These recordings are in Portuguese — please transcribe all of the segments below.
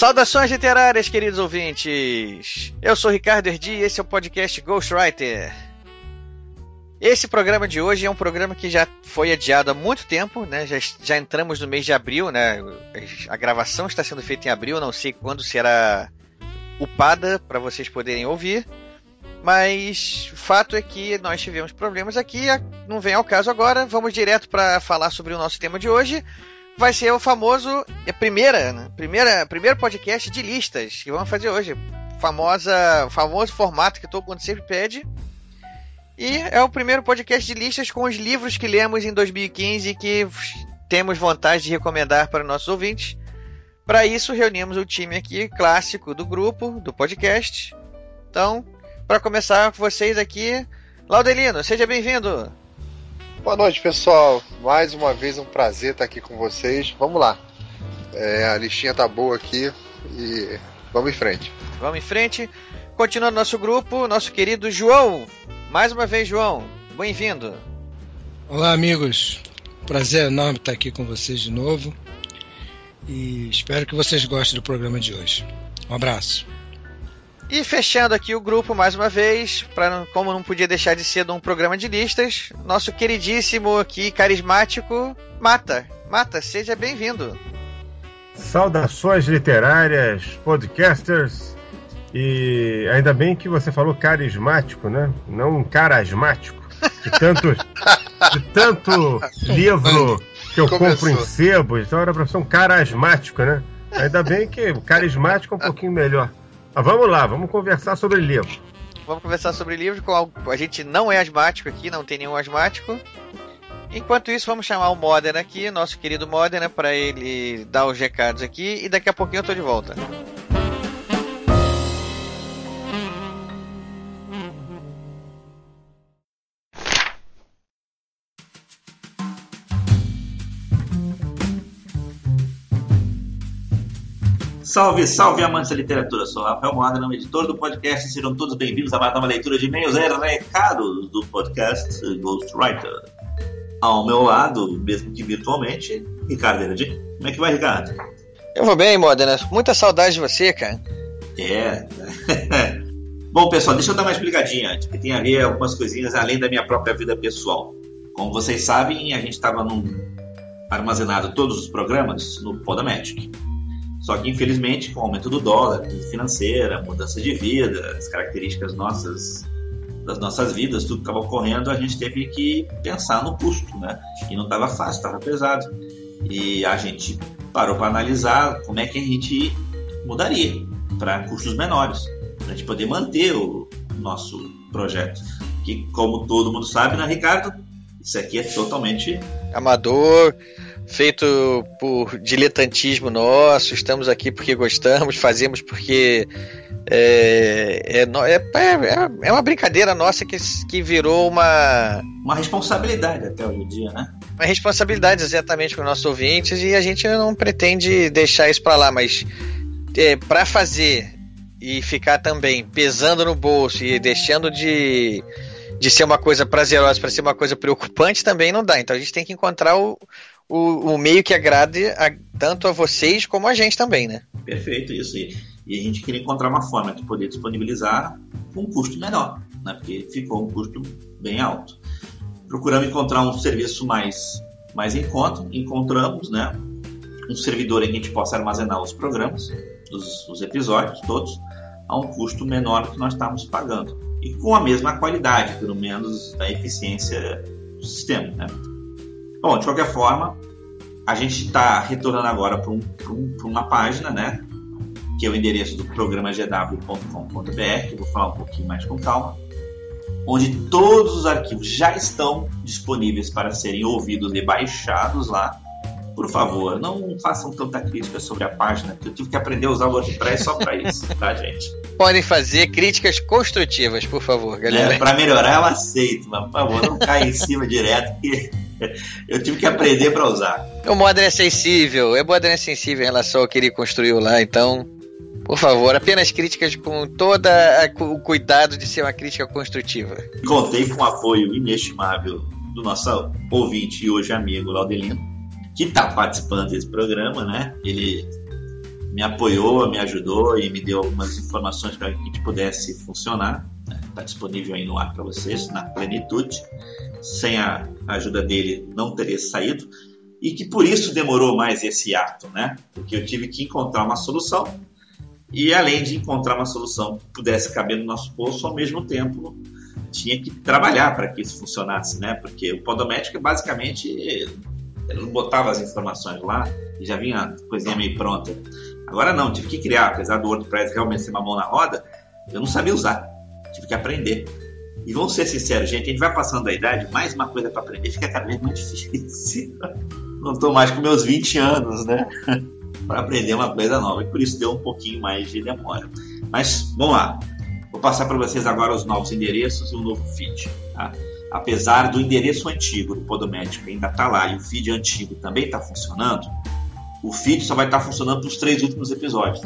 Saudações literárias, queridos ouvintes! Eu sou Ricardo Erdi e esse é o podcast Ghostwriter. Esse programa de hoje é um programa que já foi adiado há muito tempo, né? Já, já entramos no mês de abril, né? A gravação está sendo feita em abril, não sei quando será upada para vocês poderem ouvir. Mas o fato é que nós tivemos problemas aqui, não vem ao caso agora. Vamos direto para falar sobre o nosso tema de hoje. Vai ser o famoso, a primeira, né? primeira, primeiro podcast de listas que vamos fazer hoje. Famosa, famoso formato que todo mundo sempre pede. E é o primeiro podcast de listas com os livros que lemos em 2015 e que temos vontade de recomendar para nossos ouvintes. Para isso, reunimos o time aqui clássico do grupo, do podcast. Então, para começar com vocês aqui, Laudelino, seja bem-vindo. Boa noite, pessoal. Mais uma vez um prazer estar aqui com vocês. Vamos lá. É, a listinha tá boa aqui e vamos em frente. Vamos em frente. Continuando nosso grupo, nosso querido João. Mais uma vez, João, bem-vindo. Olá, amigos. Prazer enorme estar aqui com vocês de novo. E espero que vocês gostem do programa de hoje. Um abraço. E fechando aqui o grupo mais uma vez, para como não podia deixar de ser de um programa de listas, nosso queridíssimo aqui carismático Mata. Mata, seja bem-vindo. Saudações literárias, podcasters. E ainda bem que você falou carismático, né? Não um carasmático. De tanto, de tanto livro que eu Começou. compro em sebos, então era para ser um carasmático, né? Ainda bem que o carismático é um pouquinho melhor. Vamos lá, vamos conversar sobre livro. Vamos conversar sobre livro com algo. A gente não é asmático aqui, não tem nenhum asmático. Enquanto isso, vamos chamar o Modern aqui, nosso querido Modern, para ele dar os recados aqui e daqui a pouquinho eu tô de volta. Salve, salve amantes da literatura, sou Rafael Moada, editor do podcast, sejam todos bem-vindos a mais uma leitura de e-mails e recados do podcast Ghostwriter. Ao meu lado, mesmo que virtualmente, Ricardo Heredi. Como é que vai, Ricardo? Eu vou bem, Modena. Muita saudade de você, cara. É. Bom, pessoal, deixa eu dar uma explicadinha antes, que tem a ver algumas coisinhas além da minha própria vida pessoal. Como vocês sabem, a gente estava armazenado todos os programas no Podomatic. Só que, infelizmente, com o aumento do dólar, crise financeira, mudança de vida, as características nossas das nossas vidas, tudo que estava ocorrendo, a gente teve que pensar no custo, né? E não estava fácil, estava pesado. E a gente parou para analisar como é que a gente mudaria para custos menores, para a gente poder manter o nosso projeto. Que, como todo mundo sabe, né, Ricardo? Isso aqui é totalmente amador, feito por diletantismo nosso, estamos aqui porque gostamos, fazemos porque é, é, é, é, é uma brincadeira nossa que, que virou uma. Uma responsabilidade até hoje em dia, né? Uma responsabilidade exatamente para os nossos ouvintes e a gente não pretende deixar isso para lá, mas é, para fazer e ficar também pesando no bolso e deixando de, de ser uma coisa prazerosa para ser uma coisa preocupante também não dá. Então a gente tem que encontrar o, o, o meio que agrade a, tanto a vocês como a gente também, né? Perfeito, isso. E, e a gente queria encontrar uma forma de poder disponibilizar com um custo menor, né? Porque ficou um custo bem alto. Procuramos encontrar um serviço mais, mais em conta, encontramos, né? Um servidor em que a gente possa armazenar os programas, os, os episódios todos, a um custo menor que nós estávamos pagando. E com a mesma qualidade, pelo menos, da eficiência do sistema, né? Bom, de qualquer forma, a gente está retornando agora para um, um, uma página, né? Que é o endereço do programa gw.com.br, que eu vou falar um pouquinho mais com calma, onde todos os arquivos já estão disponíveis para serem ouvidos e baixados lá por favor, não façam tanta crítica sobre a página, que eu tive que aprender a usar o WordPress só para isso, tá, gente? Podem fazer críticas construtivas, por favor, galera. É, para melhorar eu aceito, mas por favor, não caia em cima direto, que eu tive que aprender para usar. O Modern é sensível, é Modern é sensível em relação ao que ele construiu lá, então por favor, apenas críticas com todo o cuidado de ser uma crítica construtiva. Contei com o apoio inestimável do nosso ouvinte e hoje amigo Laudelino, que está participando desse programa, né? Ele me apoiou, me ajudou e me deu algumas informações para que a gente pudesse funcionar. Está né? Disponível aí no ar para vocês, na plenitude. Sem a ajuda dele, não teria saído. E que por isso demorou mais esse ato, né? Porque eu tive que encontrar uma solução. E além de encontrar uma solução que pudesse caber no nosso bolso, ao mesmo tempo tinha que trabalhar para que isso funcionasse, né? Porque o Podométrico é basicamente ele não botava as informações lá e já vinha a coisinha meio pronta. Agora não, tive que criar, apesar do WordPress realmente ser uma mão na roda, eu não sabia usar, tive que aprender. E vamos ser sinceros, gente, a gente vai passando a idade, mais uma coisa para aprender fica cada vez mais difícil. Não estou mais com meus 20 anos, né? para aprender uma coisa nova, e por isso deu um pouquinho mais de demora. Mas vamos lá, Vou passar para vocês agora os novos endereços e o novo feed. Tá? Apesar do endereço antigo do Podométrico ainda estar tá lá e o feed antigo também está funcionando, o feed só vai estar tá funcionando para os três últimos episódios.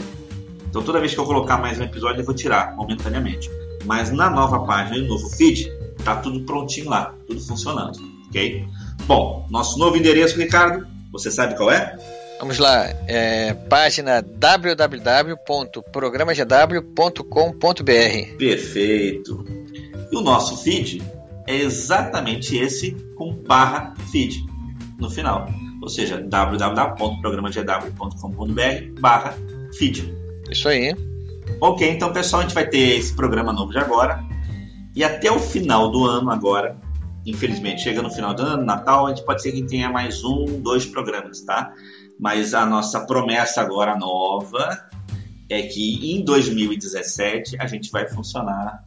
Então toda vez que eu colocar mais um episódio eu vou tirar momentaneamente. Mas na nova página e no novo feed está tudo prontinho lá, tudo funcionando, ok? Bom, nosso novo endereço, Ricardo, você sabe qual é? Vamos lá, é, página www.programagw.com.br. Perfeito. E o nosso feed é exatamente esse com barra feed no final. Ou seja, www.programagw.com.br barra feed. Isso aí. Ok, então pessoal, a gente vai ter esse programa novo de agora. E até o final do ano agora, infelizmente, chega no final do ano, Natal, a gente pode ser que tenha mais um, dois programas, tá? Mas a nossa promessa agora nova é que em 2017 a gente vai funcionar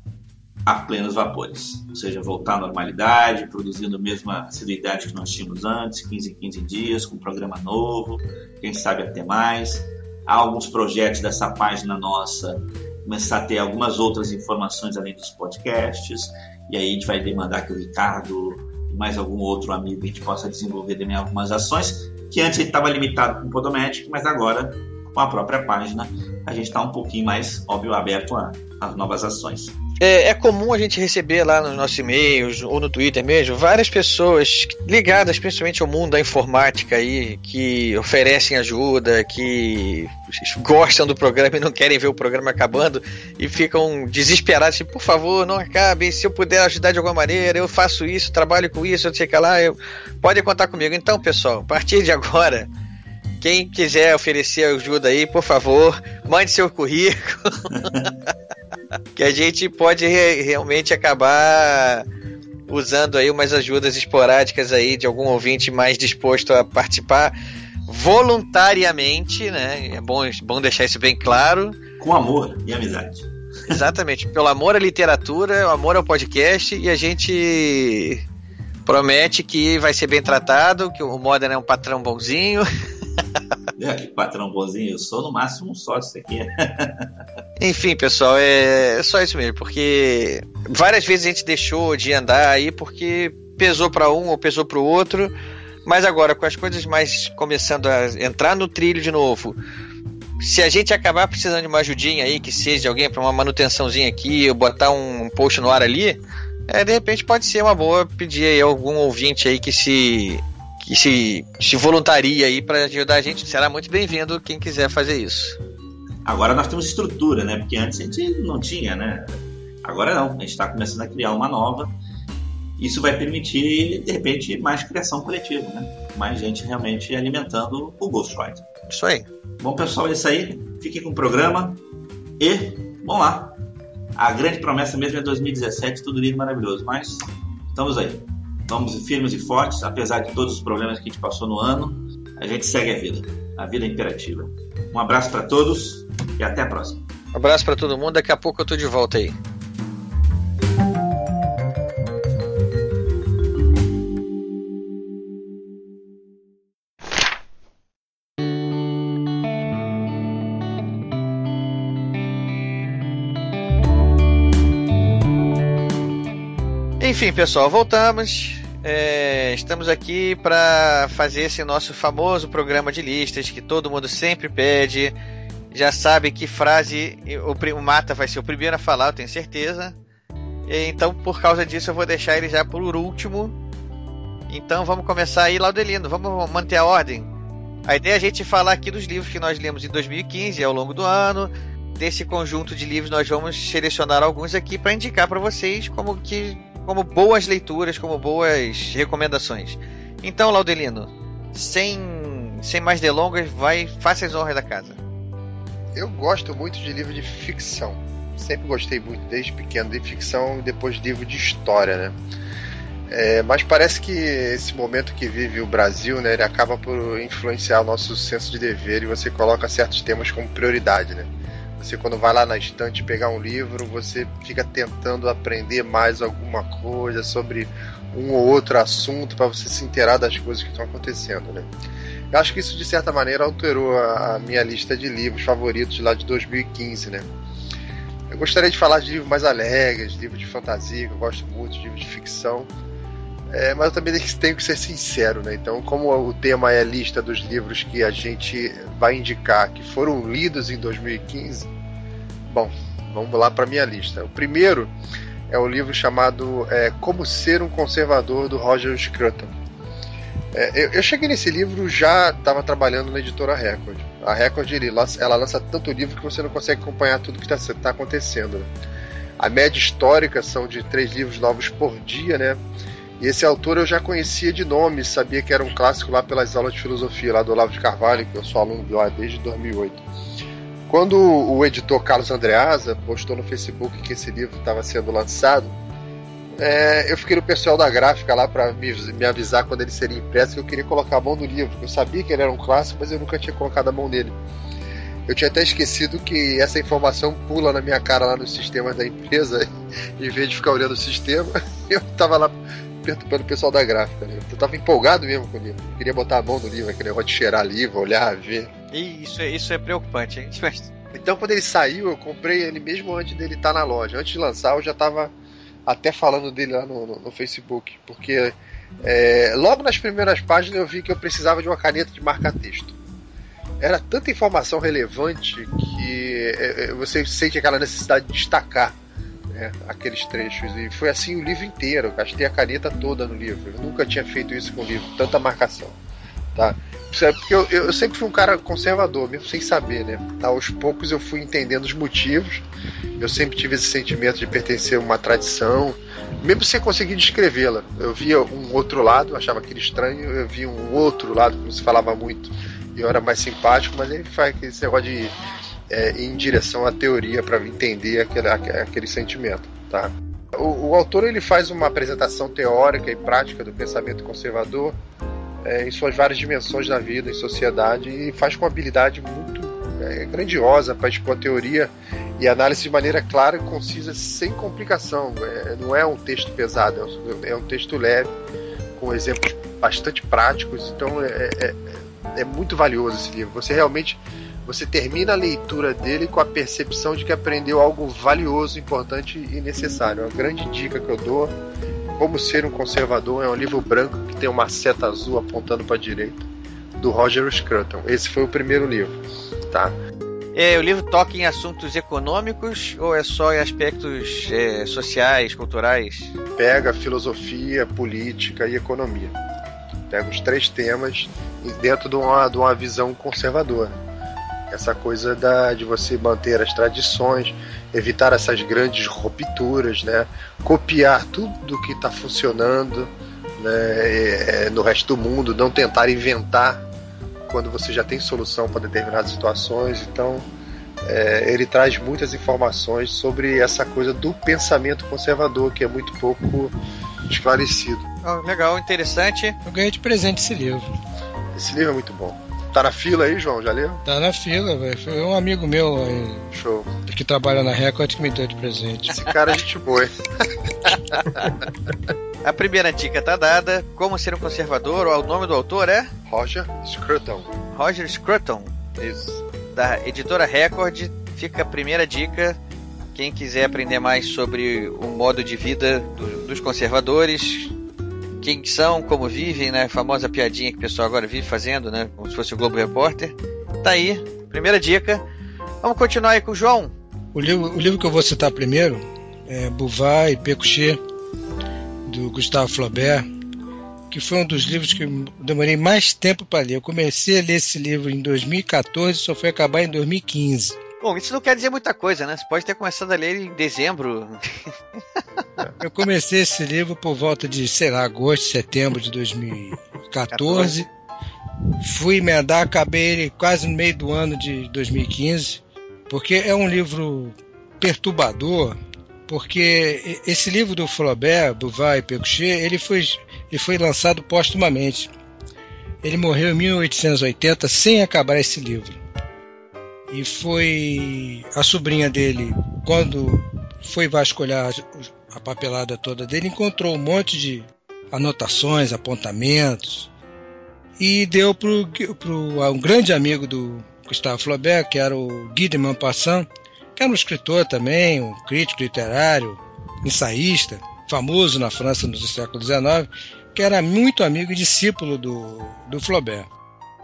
a plenos vapores, ou seja, voltar à normalidade, produzindo a mesma assiduidade que nós tínhamos antes, 15 em 15 dias, com um programa novo, quem sabe até mais. Há alguns projetos dessa página nossa começar a ter algumas outras informações além dos podcasts, e aí a gente vai demandar que o Ricardo mais algum outro amigo a gente possa desenvolver também algumas ações que antes estava limitado com o Podomatic, mas agora com a própria página a gente está um pouquinho mais, óbvio, aberto às novas ações. É, é, comum a gente receber lá nos nossos e-mails ou no Twitter mesmo várias pessoas ligadas principalmente ao mundo da informática aí que oferecem ajuda, que gostam do programa e não querem ver o programa acabando e ficam desesperados, tipo, por favor, não acabe, se eu puder ajudar de alguma maneira, eu faço isso, trabalho com isso, eu sei que lá, eu... pode contar comigo. Então, pessoal, a partir de agora, quem quiser oferecer ajuda aí, por favor, mande seu currículo. que a gente pode re realmente acabar usando aí umas ajudas esporádicas aí de algum ouvinte mais disposto a participar voluntariamente, né? É bom, bom deixar isso bem claro. Com amor e amizade. Exatamente, pelo amor à literatura, o amor ao podcast e a gente promete que vai ser bem tratado, que o Modern é um patrão bonzinho. É, que patrão bonzinho, eu sou no máximo um sócio aqui. Enfim, pessoal, é, é só isso mesmo, porque várias vezes a gente deixou de andar aí porque pesou para um ou pesou para o outro, mas agora com as coisas mais começando a entrar no trilho de novo, se a gente acabar precisando de uma ajudinha aí, que seja de alguém para uma manutençãozinha aqui, ou botar um post no ar ali, é, de repente pode ser uma boa pedir aí algum ouvinte aí que se que se, se voluntaria aí para ajudar a gente, será muito bem-vindo quem quiser fazer isso. Agora nós temos estrutura, né? Porque antes a gente não tinha, né? Agora não, a gente está começando a criar uma nova. Isso vai permitir, de repente, mais criação coletiva, né? Mais gente realmente alimentando o Ghostwriter. Isso aí. Bom, pessoal, é isso aí. Fiquem com o programa e vamos lá. A grande promessa mesmo é 2017, tudo lindo e maravilhoso, mas estamos aí. Vamos firmes e fortes, apesar de todos os problemas que a gente passou no ano. A gente segue a vida, a vida é imperativa. Um abraço para todos e até a próxima. Um abraço para todo mundo, daqui a pouco eu tô de volta aí. Enfim, pessoal, voltamos. É, estamos aqui para fazer esse nosso famoso programa de listas que todo mundo sempre pede. Já sabe que frase o, o Mata vai ser o primeiro a falar, eu tenho certeza. E, então, por causa disso, eu vou deixar ele já por último. Então, vamos começar aí, Laudelino. Vamos manter a ordem. A ideia é a gente falar aqui dos livros que nós lemos em 2015 ao longo do ano. Desse conjunto de livros, nós vamos selecionar alguns aqui para indicar para vocês como que como boas leituras, como boas recomendações. Então, Laudelino, sem, sem mais delongas, vai, faça as honras da casa. Eu gosto muito de livro de ficção. Sempre gostei muito, desde pequeno, de ficção e depois de livro de história, né? É, mas parece que esse momento que vive o Brasil, né, ele acaba por influenciar o nosso senso de dever e você coloca certos temas como prioridade, né? Você quando vai lá na estante pegar um livro, você fica tentando aprender mais alguma coisa sobre um ou outro assunto para você se inteirar das coisas que estão acontecendo, né? Eu acho que isso de certa maneira alterou a, minha lista de livros favoritos lá de 2015, né? Eu gostaria de falar de livros mais alegres, livros de fantasia, que eu gosto muito, de livros de ficção. É, mas eu também tenho que ser sincero, né? Então, como o tema é a lista dos livros que a gente vai indicar que foram lidos em 2015, bom, vamos lá para minha lista. O primeiro é o livro chamado é, Como Ser um Conservador do Roger Scruton. É, eu, eu, cheguei nesse livro já estava trabalhando na editora Record. A Record ele, ela lança tanto livro que você não consegue acompanhar tudo que está tá acontecendo. Né? A média histórica são de três livros novos por dia, né? E esse autor eu já conhecia de nome, sabia que era um clássico lá pelas aulas de filosofia lá do Olavo de Carvalho, que eu sou aluno de lá desde 2008. Quando o editor Carlos Andreasa postou no Facebook que esse livro estava sendo lançado, é, eu fiquei no pessoal da gráfica lá para me, me, avisar quando ele seria impresso que eu queria colocar a mão no livro. Eu sabia que ele era um clássico, mas eu nunca tinha colocado a mão nele. Eu tinha até esquecido que essa informação pula na minha cara lá nos sistemas da empresa, em vez de ficar olhando o sistema, eu estava lá perturbando o pessoal da gráfica. Né? Eu tava empolgado mesmo com o livro. queria botar a mão no livro, aquele negócio de cheirar livro, olhar, ver. E isso é, isso é preocupante, hein? Então, quando ele saiu, eu comprei ele mesmo antes dele estar tá na loja. Antes de lançar, eu já tava até falando dele lá no, no, no Facebook. Porque é, logo nas primeiras páginas eu vi que eu precisava de uma caneta de marca-texto. Era tanta informação relevante que é, é você sente aquela necessidade de destacar né, aqueles trechos. E foi assim o livro inteiro. Eu gastei a caneta toda no livro. Eu nunca tinha feito isso com o livro, tanta marcação. Tá? Porque eu, eu, sempre fui um cara conservador, mesmo sem saber, né? Tá, aos poucos eu fui entendendo os motivos. Eu sempre tive esse sentimento de pertencer a uma tradição, mesmo sem conseguir descrevê-la. Eu via um outro lado, achava aquele estranho, eu via um outro lado, como se falava muito, e eu era mais simpático, mas ele faz esse negócio de é, em direção à teoria para entender aquele, aquele sentimento, tá? O, o, autor ele faz uma apresentação teórica e prática do pensamento conservador é, em suas várias dimensões da vida, em sociedade, e faz com habilidade muito é, grandiosa para expor a teoria e análise de maneira clara e concisa, sem complicação. É, não é um texto pesado, é um é texto leve, com exemplos bastante práticos, então é, é, é muito valioso esse livro. Você realmente você termina a leitura dele com a percepção de que aprendeu algo valioso, importante e necessário. Uma grande dica que eu dou: Como Ser um Conservador é um livro branco que tem uma seta azul apontando para a direita, do Roger Scruton. Esse foi o primeiro livro, tá? É, o livro toca em assuntos econômicos ou é só em aspectos é, sociais, culturais? Pega filosofia, política e economia. Pega os três temas dentro de uma, de uma visão conservadora essa coisa da, de você manter as tradições, evitar essas grandes rupturas, né? copiar tudo que está funcionando né? É, no resto do mundo, não tentar inventar quando você já tem solução para determinadas situações. Então, é, ele traz muitas informações sobre essa coisa do pensamento conservador, que é muito pouco esclarecido. Oh, legal, interessante. Eu ganhei de presente esse livro. Esse livro é muito bom. Tá na fila aí, João? Já leu? Tá na fila, velho. Foi um amigo meu aí, Show. que trabalha na Record que me deu de presente. Esse cara é gente boa, hein? A primeira dica tá dada. Como ser um conservador? O nome do autor é? Roger Scruton. Roger Scruton. Isso. Da editora Record. Fica a primeira dica. Quem quiser aprender mais sobre o modo de vida do, dos conservadores, quem são, como vivem, né? A famosa piadinha que o pessoal agora vive fazendo, né? Como se fosse o Globo Repórter. Tá aí, primeira dica. Vamos continuar aí com o João. O livro, o livro que eu vou citar primeiro é Bouvard e Pécuchet, do Gustave Flaubert, que foi um dos livros que eu demorei mais tempo para ler. Eu comecei a ler esse livro em 2014 só foi acabar em 2015. Bom, isso não quer dizer muita coisa, né? Você pode ter começado a ler em dezembro. Eu comecei esse livro por volta de, sei lá, agosto, setembro de 2014. Fui emendar, acabei ele quase no meio do ano de 2015, porque é um livro perturbador, porque esse livro do Flaubert, Bouvard e Pécuchet, ele foi, ele foi lançado póstumamente. Ele morreu em 1880 sem acabar esse livro. E foi a sobrinha dele, quando foi vasculhar a papelada toda dele, encontrou um monte de anotações, apontamentos, e deu para um grande amigo do Gustavo Flaubert, que era o Guy de Maupassant, que era um escritor também, um crítico literário, ensaísta, famoso na França no século XIX, que era muito amigo e discípulo do, do Flaubert.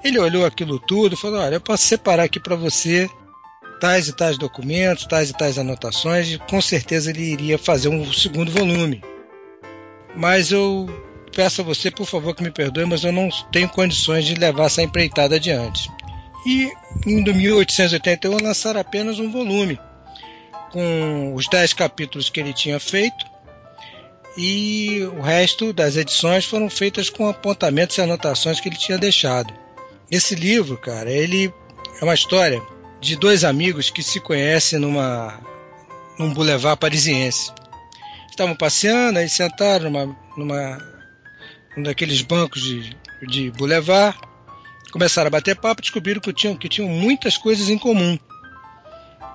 Ele olhou aquilo tudo e falou: Olha, eu posso separar aqui para você tais e tais documentos, tais e tais anotações, e com certeza ele iria fazer um segundo volume. Mas eu peço a você, por favor, que me perdoe, mas eu não tenho condições de levar essa empreitada adiante. E em 1881 lançaram apenas um volume, com os dez capítulos que ele tinha feito, e o resto das edições foram feitas com apontamentos e anotações que ele tinha deixado. Esse livro, cara, ele é uma história de dois amigos que se conhecem numa num boulevard parisiense. Estavam passeando, aí sentaram numa, numa um daqueles bancos de, de boulevard, começaram a bater papo, descobriram que tinham, que tinham muitas coisas em comum.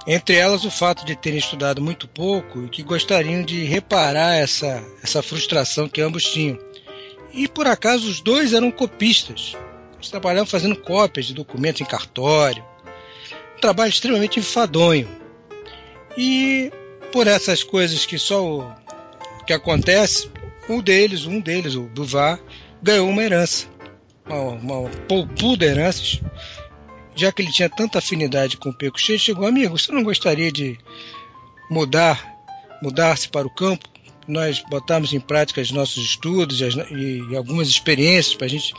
Entre elas o fato de terem estudado muito pouco e que gostariam de reparar essa, essa frustração que ambos tinham. E por acaso os dois eram copistas. Eles trabalhavam fazendo cópias de documentos em cartório. Um trabalho extremamente enfadonho. E por essas coisas que só o, que acontece, um deles, um deles, o Duvar, ganhou uma herança. Uma, uma poupuda herança. Já que ele tinha tanta afinidade com o Peco Cheio, chegou, amigo, você não gostaria de mudar, mudar-se para o campo? Nós botarmos em prática os nossos estudos e, as, e algumas experiências para a gente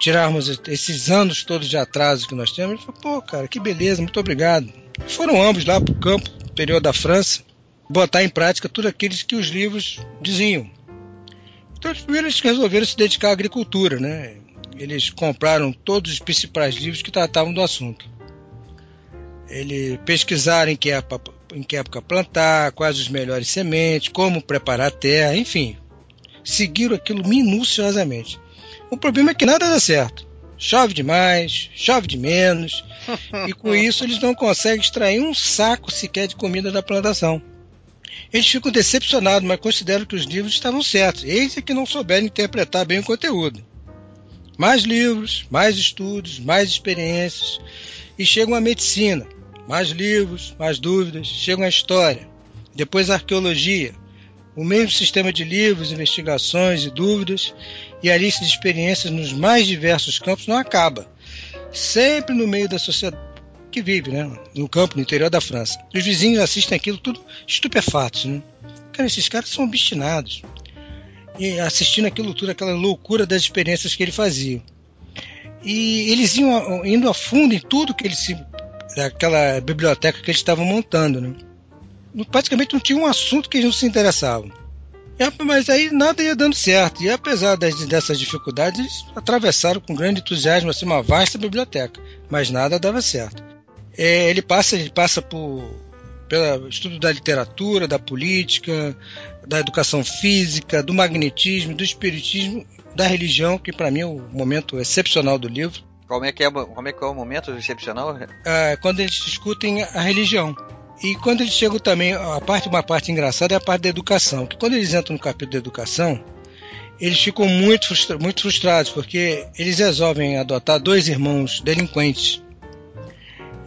tirarmos esses anos todos de atraso que nós temos. Ele falou, pô, cara, que beleza, muito obrigado. Foram ambos lá para o campo, interior da França, botar em prática tudo aquilo que os livros diziam. Então, primeiro eles resolveram se dedicar à agricultura, né? Eles compraram todos os principais livros que tratavam do assunto. Eles pesquisaram em que época, em que época plantar, quais os melhores sementes, como preparar a terra, enfim. Seguiram aquilo minuciosamente. O problema é que nada dá certo. Chove demais, chove de menos, e com isso eles não conseguem extrair um saco sequer de comida da plantação. Eles ficam decepcionados, mas consideram que os livros estavam certos. Eles é que não souberam interpretar bem o conteúdo. Mais livros, mais estudos, mais experiências. E chegam a medicina. Mais livros, mais dúvidas. Chegam a história. Depois a arqueologia. O mesmo sistema de livros, investigações e dúvidas. E a lista de experiências nos mais diversos campos não acaba. Sempre no meio da sociedade que vive, né? No campo, no interior da França. Os vizinhos assistem aquilo tudo estupefatos, né? Cara, esses caras são obstinados. E assistindo aquilo tudo, aquela loucura das experiências que ele fazia. E eles iam indo a fundo em tudo que eles se. aquela biblioteca que eles estavam montando, né? Praticamente não tinha um assunto que eles não se interessavam. Mas aí nada ia dando certo. E apesar das, dessas dificuldades, eles atravessaram com grande entusiasmo assim, uma vasta biblioteca. Mas nada dava certo é, ele passa, ele passa por pelo estudo da literatura, da política, da educação física, do magnetismo, do espiritismo, da religião, que para mim é o momento excepcional do livro. Como é que é, como é, que é o momento excepcional? É, quando eles discutem a religião. E quando eles chegam também, a parte, uma parte engraçada é a parte da educação. Que quando eles entram no capítulo da educação, eles ficam muito, frustra muito frustrados, porque eles resolvem adotar dois irmãos delinquentes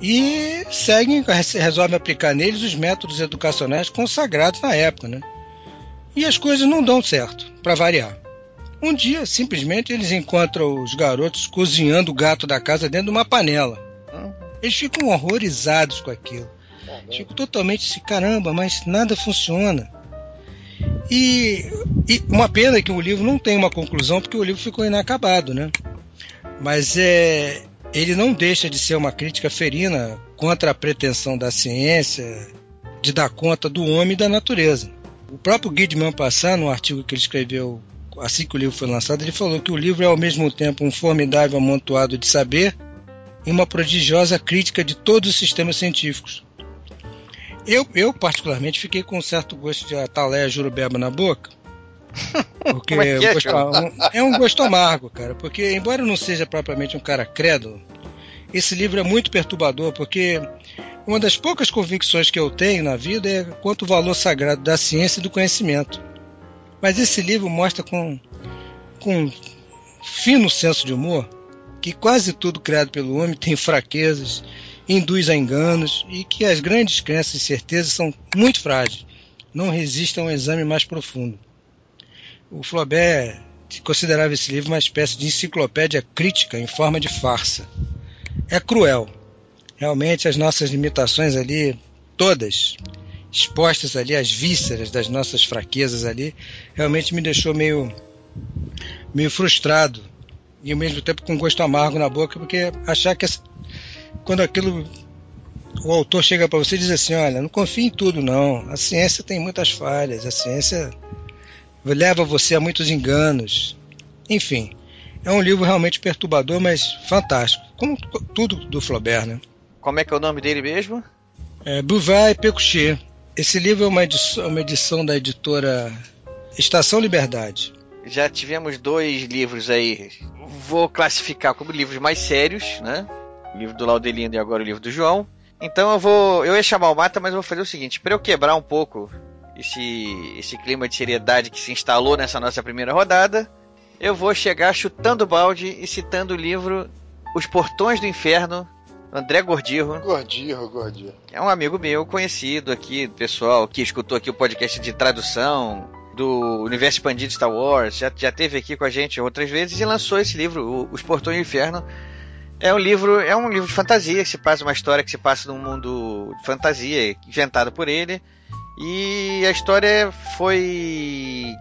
e seguem, resolvem aplicar neles os métodos educacionais consagrados na época, né? E as coisas não dão certo, para variar. Um dia, simplesmente, eles encontram os garotos cozinhando o gato da casa dentro de uma panela. Eles ficam horrorizados com aquilo. Ficam totalmente assim, caramba, mas nada funciona. E, e, uma pena que o livro não tem uma conclusão, porque o livro ficou inacabado, né? Mas é, ele não deixa de ser uma crítica ferina contra a pretensão da ciência de dar conta do homem e da natureza. O próprio Guy de Maupassant, no artigo que ele escreveu assim que o livro foi lançado, ele falou que o livro é ao mesmo tempo um formidável amontoado de saber e uma prodigiosa crítica de todos os sistemas científicos. Eu, eu particularmente, fiquei com um certo gosto de atalé jurubeba na boca. Porque é, é, gosto, é, um gosto amargo, cara. Porque, embora eu não seja propriamente um cara crédulo, esse livro é muito perturbador, porque uma das poucas convicções que eu tenho na vida é quanto o valor sagrado da ciência e do conhecimento. Mas esse livro mostra com, com fino senso de humor que quase tudo criado pelo homem tem fraquezas, induz a enganos e que as grandes crenças e certezas são muito frágeis, não resistem a um exame mais profundo. O Flaubert considerava esse livro uma espécie de enciclopédia crítica em forma de farsa. É cruel. Realmente as nossas limitações ali, todas, expostas ali às vísceras das nossas fraquezas ali, realmente me deixou meio meio frustrado e ao mesmo tempo com gosto amargo na boca, porque achar que quando aquilo o autor chega para você e diz assim, olha, não confie em tudo não, a ciência tem muitas falhas, a ciência leva você a muitos enganos. Enfim, é um livro realmente perturbador, mas fantástico, como tudo do Flaubert, né? Como é que é o nome dele mesmo? É Bouvard Pécuchet. Esse livro é uma edição, uma edição da editora Estação Liberdade. Já tivemos dois livros aí. Vou classificar como livros mais sérios, né? O livro do Laudelindo e agora o livro do João. Então eu vou. Eu ia chamar o Mata, mas eu vou fazer o seguinte: para eu quebrar um pouco esse, esse clima de seriedade que se instalou nessa nossa primeira rodada, eu vou chegar chutando balde e citando o livro Os Portões do Inferno, André Gordirro. Gordirro, Gordirro. É um amigo meu, conhecido aqui, pessoal, que escutou aqui o podcast de tradução do Universo Expandido Star Wars, já, já teve aqui com a gente outras vezes e lançou esse livro, Os Portões do Inferno. É um livro, é um livro de fantasia, que se passa uma história que se passa num mundo de fantasia inventado por ele. E a história foi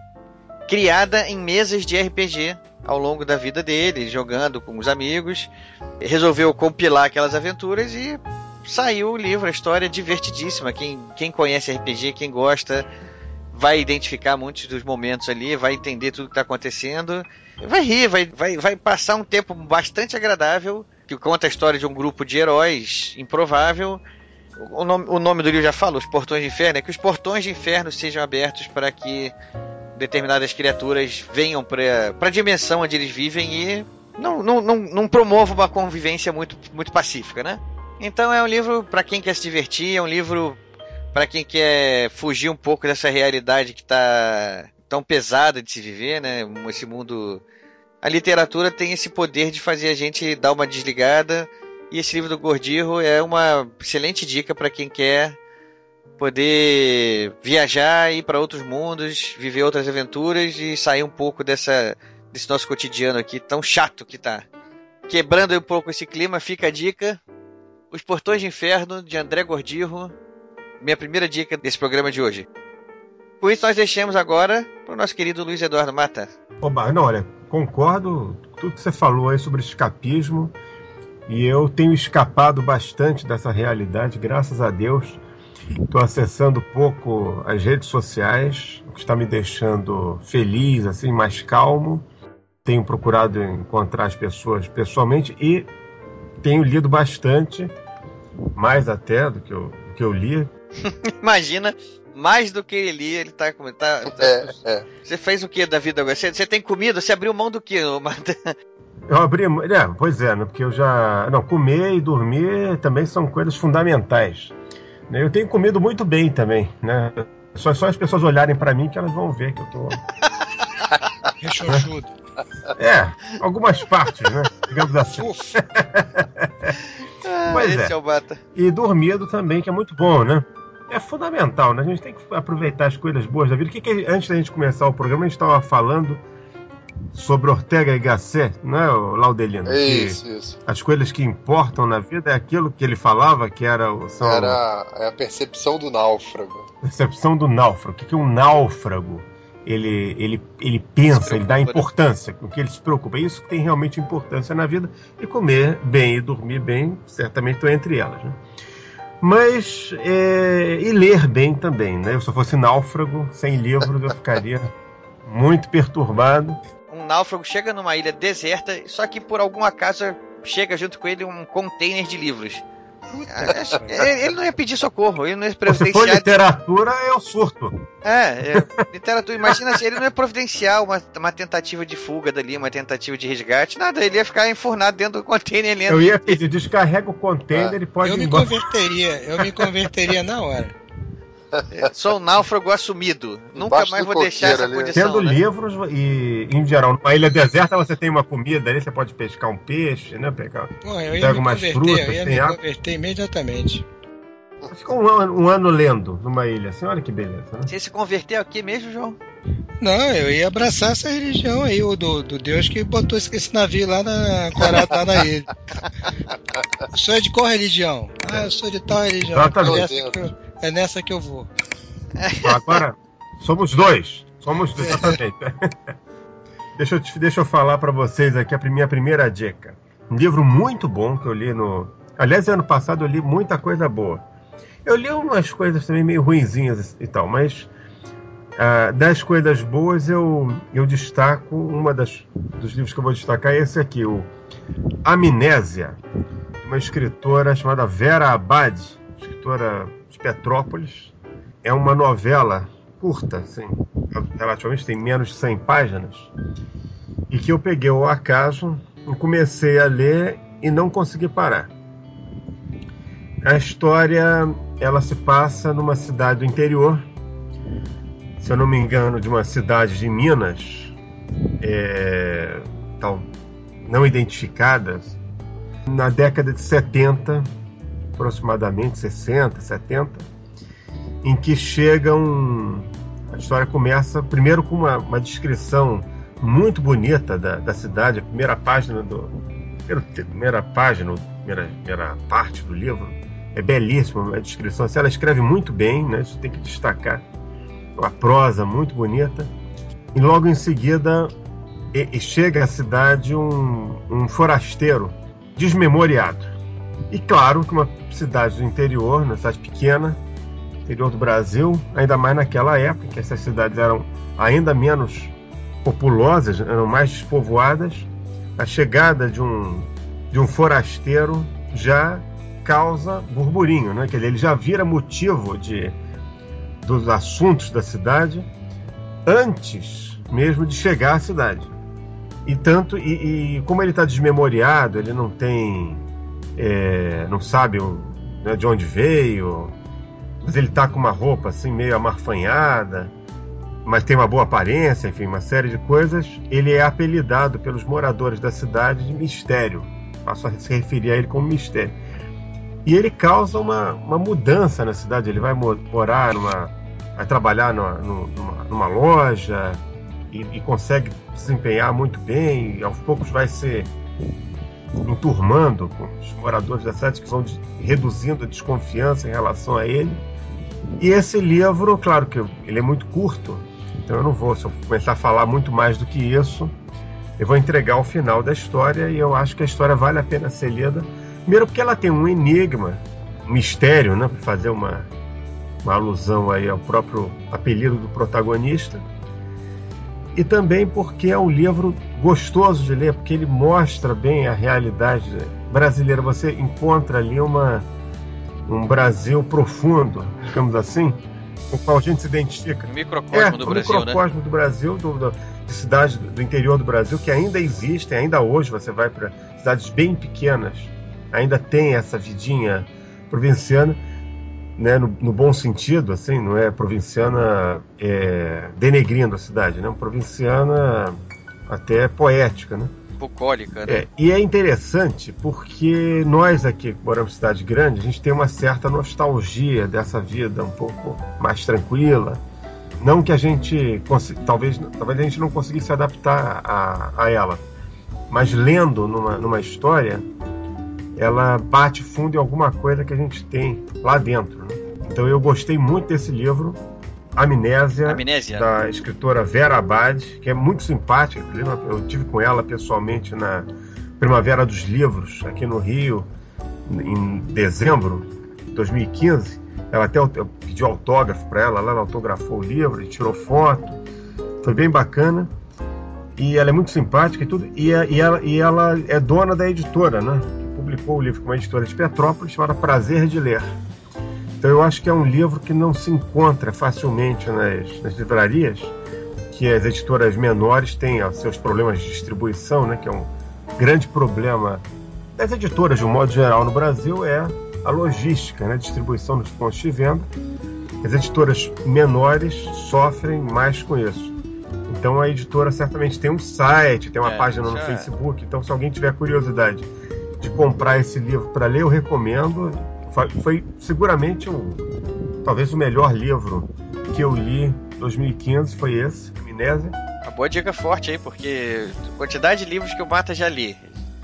criada em mesas de RPG ao longo da vida dele, jogando com os amigos. Resolveu compilar aquelas aventuras e saiu o livro, a história divertidíssima. Quem, quem conhece RPG, quem gosta, vai identificar muitos dos momentos ali, vai entender tudo que está acontecendo, vai rir, vai, vai, vai passar um tempo bastante agradável, que conta a história de um grupo de heróis improvável. O nome, o nome do livro já fala, Os Portões de Inferno, é que os portões de inferno sejam abertos para que determinadas criaturas venham para a dimensão onde eles vivem e não, não, não, não promovam uma convivência muito, muito pacífica, né? Então é um livro para quem quer se divertir, é um livro para quem quer fugir um pouco dessa realidade que está tão pesada de se viver, né? Esse mundo. A literatura tem esse poder de fazer a gente dar uma desligada. E esse livro do Gordirro é uma excelente dica para quem quer poder viajar, ir para outros mundos, viver outras aventuras e sair um pouco dessa desse nosso cotidiano aqui tão chato que tá. Quebrando um pouco esse clima, fica a dica: Os Portões de Inferno de André Gordirro, minha primeira dica desse programa de hoje. Com isso nós deixamos agora para o nosso querido Luiz Eduardo Mata. Oba, não, olha, concordo com tudo que você falou aí sobre escapismo e eu tenho escapado bastante dessa realidade, graças a Deus. Estou acessando pouco as redes sociais, o que está me deixando feliz, assim, mais calmo. Tenho procurado encontrar as pessoas pessoalmente e tenho lido bastante, mais até do que eu, do que eu li. Imagina, mais do que ele ele tá, tá, tá é, é. Você fez o que da vida agora? Você, você tem comida? Você abriu mão do que? Eu abri, é, pois é, né, porque eu já, não, comer e dormir também são coisas fundamentais. Né? Eu tenho comido muito bem também, né? Só, só as pessoas olharem para mim que elas vão ver que eu tô. Rechonchudo. É, algumas partes, né? Digamos assim. Pois esse é. é o Bata. E dormido também, que é muito bom, né? É fundamental, né? A gente tem que aproveitar as coisas boas da vida. O que, que antes da gente começar o programa, a gente estava falando sobre Ortega y Gasset, não é, o Laudelino? É isso, isso. as coisas que importam na vida é aquilo que ele falava, que era o- são Era é a percepção do náufrago. percepção do náufrago. O que, que um náufrago ele, ele, ele pensa, ele dá né? importância, com o que ele se preocupa. Isso que tem realmente importância na vida. E comer bem e dormir bem, certamente estão entre elas. Né? Mas, é, e ler bem também. Né? Se eu fosse náufrago, sem livros, eu ficaria muito perturbado. Um náufrago chega numa ilha deserta, só que por algum acaso chega junto com ele um container de livros. Ele ele não ia pedir socorro, ele não ia Se for providenciar. literatura, eu surto. É, é, literatura. Imagina se ele não ia providenciar uma, uma tentativa de fuga dali, uma tentativa de resgate, nada, ele ia ficar enfurnado dentro do container lendo. Eu ia pedir, descarrega o container e pode Eu ir me embora. converteria, eu me converteria na hora. Sou um náufrago assumido. Nunca mais vou deixar essa ali. condição. Tendo né? livros e, em geral, numa ilha deserta você tem uma comida ali, você pode pescar um peixe, né? Pegar. Bom, eu Pega umas frutas, eu ia tem me água. converter imediatamente. Você fica um ano, um ano lendo numa ilha, assim, olha que beleza, né? Você se converter aqui mesmo, João? Não, eu ia abraçar essa religião aí, o do, do Deus que botou esse, esse navio lá na ancorado lá na ilha. O senhor é de qual religião? Ah, eu sou de tal religião. Exatamente. É nessa que eu, é vou. Agora, somos dois. Somos dois, exatamente. deixa, eu, te- deixa eu falar pra vocês aqui a minha primeira dica. Um livro muito bom que eu li no. Aliás, ano passado eu li muita coisa boa. Eu li umas coisas também meio ruinzinhas e tal, mas ah, das coisas boas eu, eu destaco uma das dos livros que eu vou destacar é esse aqui, o Amnésia, de uma escritora chamada Vera Abad, escritora de Petrópolis. É uma novela curta, assim, relativamente tem menos de 100 páginas, e que eu peguei ao acaso e comecei a ler e não consegui parar. A história ela se passa numa cidade do interior, se eu não me engano, de uma cidade de Minas, é, tal, não identificadas, na década de 70, aproximadamente 60, 70, em que chega um. A história começa primeiro com uma, uma descrição muito bonita da, da cidade, a primeira página do. Primeira, página, primeira, primeira parte do livro é belíssima a descrição. Assim, ela escreve muito bem, né? Isso tem que destacar. Uma prosa muito bonita. E logo em seguida e- e chega à cidade um, um forasteiro desmemoriado. E claro que uma cidade do interior, uma cidade pequena, interior do Brasil, ainda mais naquela época, que essas cidades eram ainda menos populosas, eram mais despovoadas, a chegada de um, de um forasteiro já causa burburinho, né? Quer dizer, ele já vira motivo de, dos assuntos da cidade antes mesmo de chegar à cidade. E tanto e, e como ele está desmemoriado, ele não tem, é, não sabe né, de onde veio, mas ele tá com uma roupa assim meio amarfanhada, mas tem uma boa aparência, enfim, uma série de coisas. Ele é apelidado pelos moradores da cidade de Mistério. Passo a se referir a ele como Mistério. E ele causa uma, uma mudança na cidade. Ele vai mo- morar numa, vai trabalhar numa, numa, numa loja e, e consegue desempenhar muito bem. E aos poucos vai se enturmando com os moradores da cidade que vão reduzindo a desconfiança em relação a ele. E esse livro, claro que ele é muito curto, então eu não vou, se eu começar a falar muito mais do que isso, eu vou entregar o final da história e eu acho que a história vale a pena ser lida. Primeiro porque ela tem um enigma, um mistério, né, para fazer uma, uma alusão aí ao próprio apelido do protagonista. E também porque é um livro gostoso de ler, porque ele mostra bem a realidade brasileira. Você encontra ali uma, um Brasil profundo, digamos assim, com o qual a gente se identifica. O microcosmo do o Brasil, né? microcosmo do Brasil, do, do- de cidades do, do interior do Brasil, que ainda existem, ainda hoje você vai para cidades bem pequenas, ainda tem essa vidinha provinciana, né, no, no bom sentido, assim, não é provinciana é, denegrindo a cidade, né, provinciana até poética, né? bucólica, né? É, e é interessante porque nós aqui que moramos em cidade grande, a gente tem uma certa nostalgia dessa vida um pouco mais tranquila. Não que a gente talvez, talvez a gente não conseguisse se adaptar a, a ela, mas lendo numa, numa história, ela bate fundo em alguma coisa que a gente tem lá dentro. Né? Então eu gostei muito desse livro, Amnésia, Amnésia, da escritora Vera Abad, que é muito simpática. Eu tive com ela pessoalmente na Primavera dos Livros, aqui no Rio, em dezembro de 2015. Ela até pediu autógrafo para ela, ela autografou o livro e tirou foto. Foi bem bacana. E ela é muito simpática e tudo. E, e, ela, e ela é dona da editora, né? Que publicou o livro com uma editora de Petrópolis chamada Prazer de Ler. Então eu acho que é um livro que não se encontra facilmente nas, nas livrarias, que as editoras menores têm ó, seus problemas de distribuição, né, que é um grande problema das editoras de um modo geral no Brasil é a logística, né, distribuição dos pontos de venda. As editoras menores sofrem mais com isso. Então a editora certamente tem um site, tem uma é, página no é. Facebook. Então se alguém tiver curiosidade de comprar esse livro para ler, eu recomendo foi seguramente um, talvez o melhor livro que eu li em 2015 foi esse, Amnésia. Uma boa dica forte aí, porque quantidade de livros que o Mata já li.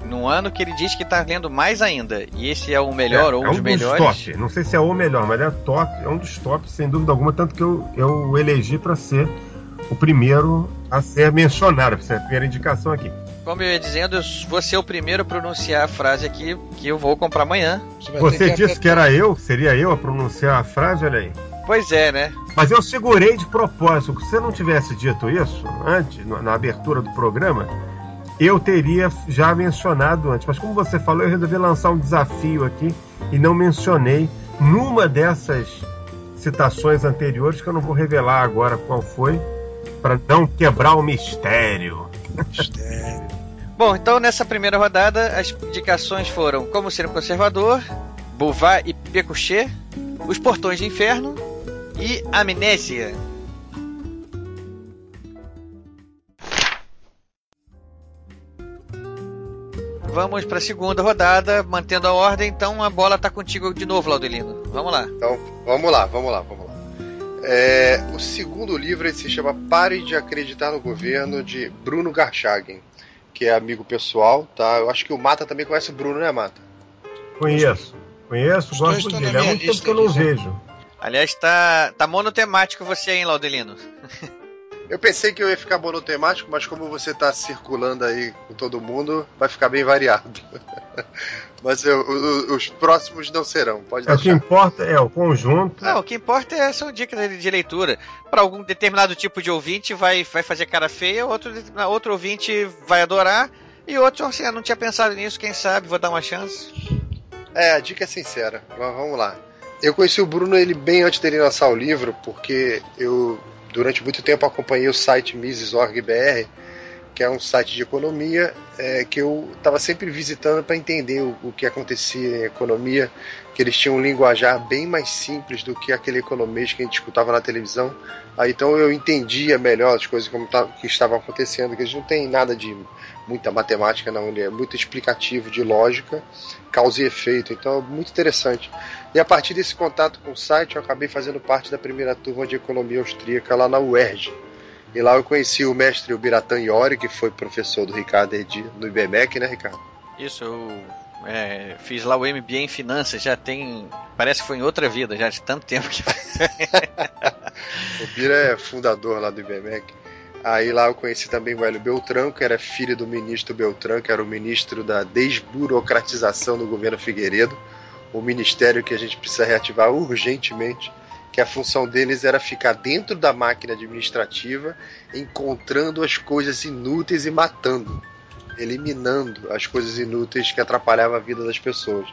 Num ano que ele diz que está lendo mais ainda. E esse é o melhor é, ou é um dos melhores. Top. Não sei se é o melhor, mas é top, é um dos tops, sem dúvida alguma, tanto que eu, eu elegi para ser o primeiro a ser mencionado, para ser a primeira indicação aqui. Como eu ia dizendo, eu vou ser o primeiro a pronunciar a frase aqui que eu vou comprar amanhã. Você, Você disse que, que era eu? Seria eu a pronunciar a frase? Olha aí. Pois é, né? Mas eu segurei de propósito. Se você não tivesse dito isso antes, na abertura do programa, eu teria já mencionado antes. Mas como você falou, eu resolvi lançar um desafio aqui e não mencionei numa dessas citações anteriores, que eu não vou revelar agora qual foi, para não quebrar o mistério. Mistério. Bom, então nessa primeira rodada as indicações foram Como Ser um Conservador, Bouvard e Pécuchet, Os Portões de Inferno e Amnésia. Vamos para a segunda rodada, mantendo a ordem, então a bola está contigo de novo, Laudelino. Vamos lá. Então, vamos lá, vamos lá, vamos lá. É, o segundo livro se chama Pare de Acreditar no Governo, de Bruno Garchagen, que é amigo pessoal, tá? Eu acho que o Mata também conhece o Bruno, né, Mata? Conheço, conheço, Os gosto dele. É muito tempo que eu não vejo. Aliás, tá, tá monotemático você, hein, Laudelino? Eu pensei que eu ia ficar monotemático, mas como você está circulando aí com todo mundo, vai ficar bem variado. mas eu, os próximos não serão, pode é, O que importa é o conjunto. Não, o que importa é são dicas de leitura. Para algum determinado tipo de ouvinte vai, vai fazer cara feia, outro, outro ouvinte vai adorar, e outro, assim, eu não tinha pensado nisso, quem sabe, vou dar uma chance. É, a dica é sincera, mas vamos lá. Eu conheci o Bruno ele bem antes dele lançar o livro, porque eu durante muito tempo acompanhei o site Mises.org.br, que é um site de economia é, que eu estava sempre visitando para entender o, o, que acontecia em economia, que eles tinham um linguajar bem mais simples do que aquele economês que a gente escutava na televisão. Aí, então eu entendia melhor as coisas como tá, que estavam acontecendo, que eles não tem nada de muita matemática, não, é muito explicativo de lógica, causa e efeito, então é muito interessante. E a partir desse contato com o site, eu acabei fazendo parte da primeira turma de economia austríaca lá na UERJ. E lá eu conheci o mestre Biratan Iori, que foi professor do Ricardo Edi no IBMEC, né, Ricardo? Isso, eu é, fiz lá o MBA em finanças, já tem. Parece que foi em outra vida, já de tanto tempo que. o Bira é fundador lá do IBMEC. Aí lá eu conheci também o Hélio Beltrão, que era filho do ministro Beltrão, que era o ministro da desburocratização do governo Figueiredo o ministério que a gente precisa reativar urgentemente, que a função deles era ficar dentro da máquina administrativa, encontrando as coisas inúteis e matando, eliminando as coisas inúteis que atrapalhavam a vida das pessoas.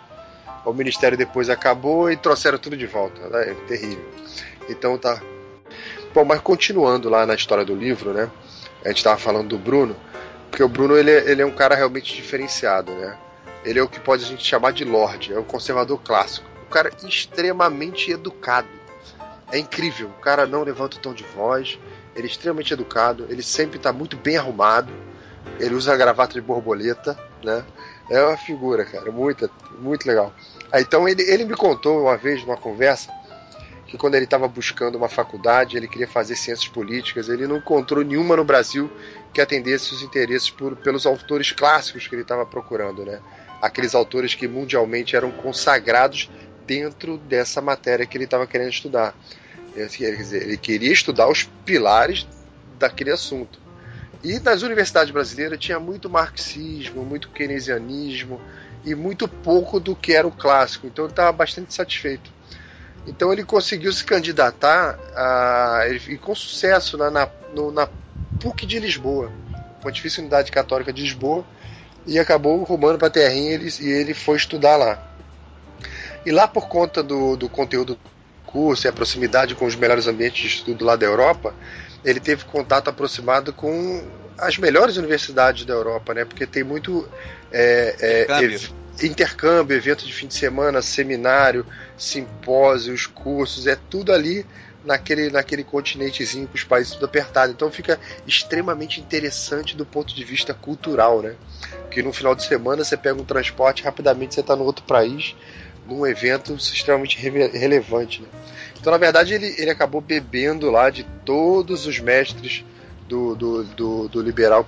O ministério depois acabou e trouxeram tudo de volta, é terrível. Então tá. Bom, mas continuando lá na história do livro, né? A gente estava falando do Bruno, porque o Bruno ele, é, ele é um cara realmente diferenciado, né? Ele é o que pode a gente chamar de Lorde, é um conservador clássico. O cara extremamente educado. É incrível. O cara não levanta o tom de voz, ele é extremamente educado, ele sempre está muito bem arrumado. Ele usa a gravata de borboleta, né? É uma figura, cara, muito, muito legal. Aí, então ele, ele me contou uma vez numa conversa que quando ele estava buscando uma faculdade, ele queria fazer ciências políticas, ele não encontrou nenhuma no Brasil que atendesse os interesses por, pelos autores clássicos que ele estava procurando, né? Aqueles autores que mundialmente eram consagrados dentro dessa matéria que ele estava querendo estudar. Quer dizer, ele queria estudar os pilares daquele assunto. E nas universidades brasileiras tinha muito marxismo, muito keynesianismo e muito pouco do que era o clássico. Então ele estava bastante satisfeito. Então ele conseguiu se candidatar a, e com sucesso na, na, no, na PUC de Lisboa, Pontifícia Unidade Católica de Lisboa, e acabou roubando para a terrinha e ele, e ele foi estudar lá. E lá, por conta do, do conteúdo do curso e a proximidade com os melhores ambientes de estudo lá da Europa, ele teve contato aproximado com as melhores universidades da Europa, né? Porque tem muito é, é, intercâmbio. intercâmbio, evento de fim de semana, seminário, simpósios, cursos, é tudo ali naquele, naquele continentezinho com os países tudo apertado. Então fica extremamente interessante do ponto de vista cultural, né? Porque no final de semana você pega um transporte, rapidamente você está no outro país, num evento extremamente relevante. Né? Então, na verdade, ele, ele acabou bebendo lá de todos os mestres do, do, do, do liberal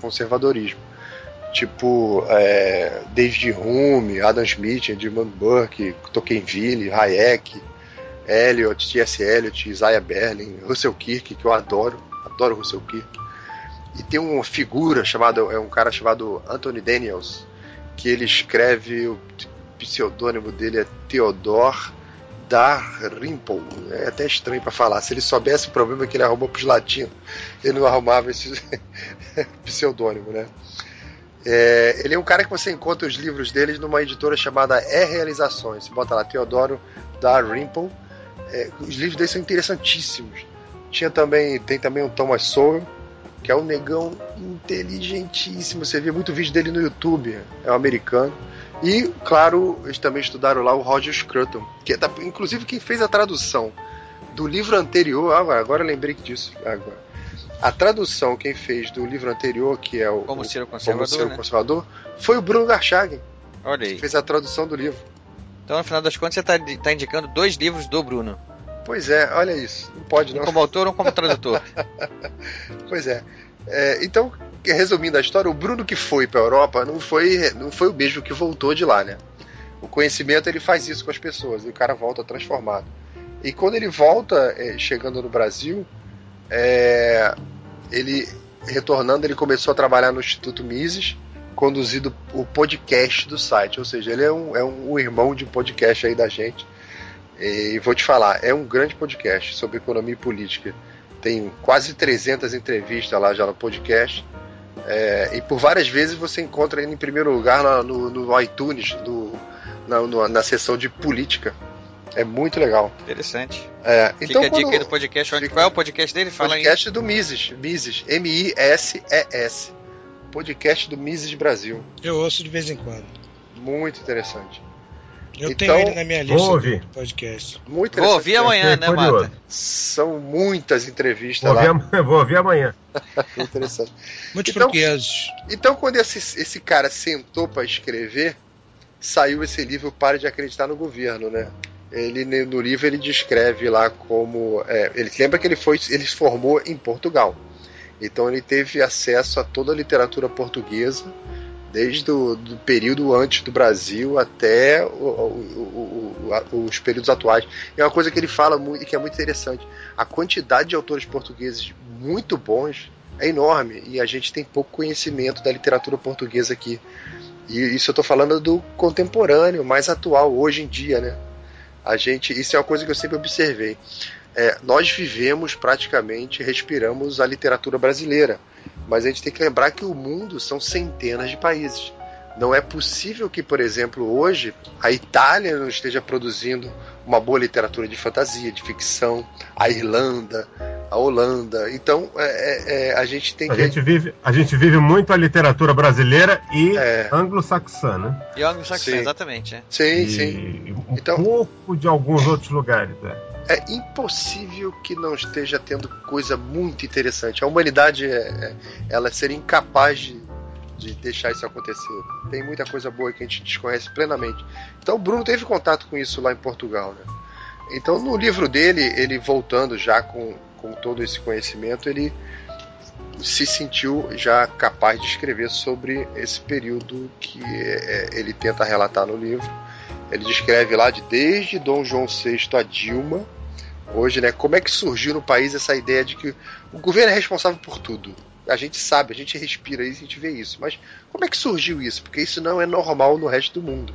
conservadorismo. Tipo, é, David Hume, Adam Smith, Edmund Burke, Tocqueville, Hayek, Eliot, T.S. Eliot, Isaiah Berlin, Russell Kirk, que eu adoro, adoro Russell Kirk. E tem uma figura chamada, é um cara chamado Anthony Daniels, que ele escreve, pseudônimo dele é Theodore Dalrymple. É até estranho para falar. Se ele soubesse o problema que ele arrumou pros latinos, ele não arrumava esse pseudônimo, né? É, ele é um cara que você encontra os livros dele numa editora chamada E Realizações. Você bota lá Teodoro Dalrymple. É, os livros dele são interessantíssimos. Tinha também, tem também o Thomas Sowell, que é um negão inteligentíssimo. Você vê muito vídeo dele no YouTube, é um americano. E, claro, eles também estudaram lá o Roger Scruton, que é, inclusive quem fez a tradução do livro anterior. Agora, agora eu lembrei disso. Agora. A tradução quem fez do livro anterior, que é o Como Ser o Conservador, Como ser né? o Conservador foi o Bruno Garchagen. Olha aí. Que fez a tradução do livro. Então, no final das contas, você está tá indicando dois livros do Bruno. Pois é, olha isso. Não pode não. Como autor ou como tradutor. pois é. é. Então, resumindo a história, o Bruno que foi para a Europa não foi, não foi o mesmo que voltou de lá, né? O conhecimento ele faz isso com as pessoas e o cara volta transformado. E quando ele volta, é, chegando no Brasil, é, ele retornando, ele começou a trabalhar no Instituto Mises, conduzido o podcast do site. Ou seja, ele é um, é um irmão de podcast aí da gente. E vou te falar, é um grande podcast sobre economia e política. Tem quase 300 entrevistas lá já no podcast. É, e por várias vezes você encontra ele em primeiro lugar no, no iTunes, no, na, no, na seção de política. É muito legal. Interessante. É, então, Fica a dica aí do podcast. Onde, qual é o podcast dele? Fala podcast aí. do Mises. Mises. M-I-S-E-S. Podcast do Mises Brasil. Eu ouço de vez em quando. Muito interessante. Eu então, tenho ele na minha lista ouvir. do podcast. Muito vou ouvir amanhã, né, Mata? São muitas entrevistas vou lá. Ouvir, vou ouvir amanhã. interessante. Muitos então, portugueses. Então, quando esse, esse cara sentou para escrever, saiu esse livro Pare de Acreditar no Governo, né? Ele no livro ele descreve lá como é, ele lembra que ele foi ele se formou em Portugal, então ele teve acesso a toda a literatura portuguesa desde o do período antes do Brasil até o, o, o, os períodos atuais. É uma coisa que ele fala muito que é muito interessante. A quantidade de autores portugueses muito bons é enorme e a gente tem pouco conhecimento da literatura portuguesa aqui. E isso eu estou falando do contemporâneo, mais atual, hoje em dia, né? A gente, isso é uma coisa que eu sempre observei. É, nós vivemos praticamente, respiramos a literatura brasileira, mas a gente tem que lembrar que o mundo são centenas de países. Não é possível que, por exemplo, hoje a Itália não esteja produzindo uma boa literatura de fantasia, de ficção, a Irlanda, a Holanda. Então é, é, a gente tem a que. Gente vive, a gente vive muito a literatura brasileira e É. anglo-saxã, né? E anglo-saxão, Sim. exatamente. É. Sim, E sim. um Então- pouco de alguns outros lugares. né? É impossível que não esteja tendo coisa muito interessante. A humanidade é, é- ela seria incapaz de, de deixar isso acontecer. Tem muita coisa boa que a gente desconhece plenamente. Então o Bruno teve contato com isso lá em Portugal, né? Então no livro dele, ele voltando já com, com todo esse conhecimento, ele se sentiu já capaz de escrever sobre esse período que é, ele tenta relatar no livro. Ele descreve lá de desde Dom João VI a Dilma, hoje, né? Como é que surgiu no país essa ideia de que o governo é responsável por tudo? A gente sabe, a gente respira isso, a gente vê isso. Mas como é que surgiu isso? Porque isso não é normal no resto do mundo.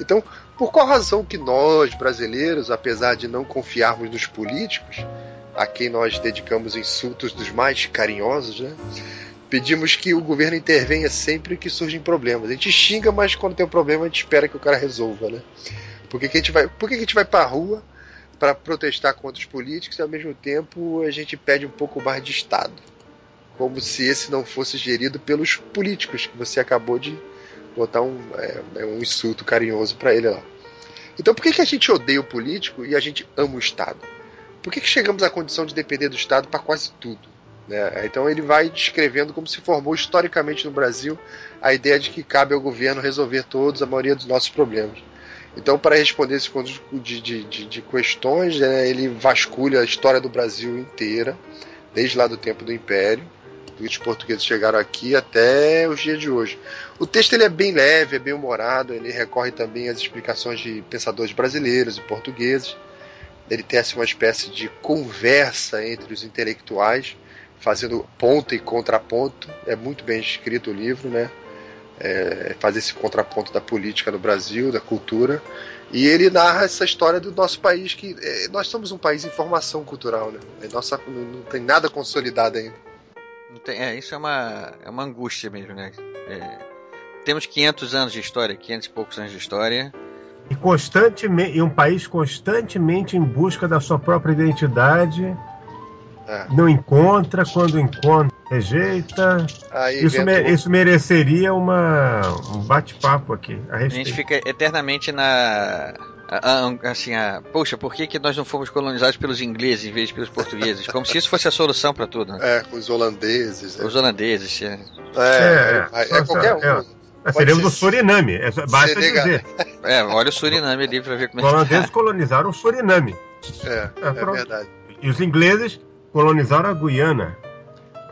Então, por qual razão que nós, brasileiros, apesar de não confiarmos nos políticos, a quem nós dedicamos insultos dos mais carinhosos, né? Pedimos que o governo intervenha sempre que surgem problemas. A gente xinga, mas quando tem um problema a gente espera que o cara resolva, né? Por que, que a gente vai, por que, que a gente vai pra rua para protestar contra os políticos e ao mesmo tempo a gente pede um pouco mais de Estado? Como se esse não fosse gerido pelos políticos, que você acabou de botar um, é, um insulto carinhoso para ele lá. Então por que, que a gente odeia o político e a gente ama o Estado? Por que, que chegamos à condição de depender do Estado para quase tudo? Né? Então ele vai descrevendo como se formou historicamente no Brasil a ideia de que cabe ao governo resolver todos, a maioria dos nossos problemas. Então, para responder esse conjunto de, de, de, de questões, né, ele vasculha a história do Brasil inteira, desde lá do tempo do Império, que os portugueses chegaram aqui até os dias de hoje. O texto ele é bem leve, é bem humorado, ele recorre também às explicações de pensadores brasileiros e portugueses. Ele tece uma espécie de conversa entre os intelectuais, fazendo ponto e contraponto. É muito bem escrito o livro, né? É, faz esse contraponto da política no Brasil, da cultura. E ele narra essa história do nosso país, que é, nós somos um país em formação cultural, né? É nossa, não, não tem nada consolidado ainda. Não tem- é, isso é uma, é uma angústia mesmo, né? É, temos 500 anos de história, 500 e poucos anos de história. E, constantemente, e um país constantemente em busca da sua própria identidade, É. não encontra, quando encontra, rejeita. Aí Isso, me- isso mereceria uma, um bate-papo aqui a A gente fica eternamente na. a- a- assim, a, poxa, por que, que nós não fomos colonizados pelos ingleses em vez de pelos portugueses? Como se isso fosse a solução para tudo. né? É, com os holandeses. né? Os holandeses. é. É, É, é, é qualquer é. um. Ah, pode Seríamos ser- o Suriname, é basta dizer. É, olha o Suriname ali pra ver como Os é que holandeses tá. colonizaram o Suriname. É, É, é verdade. E os ingleses colonizaram a Guiana.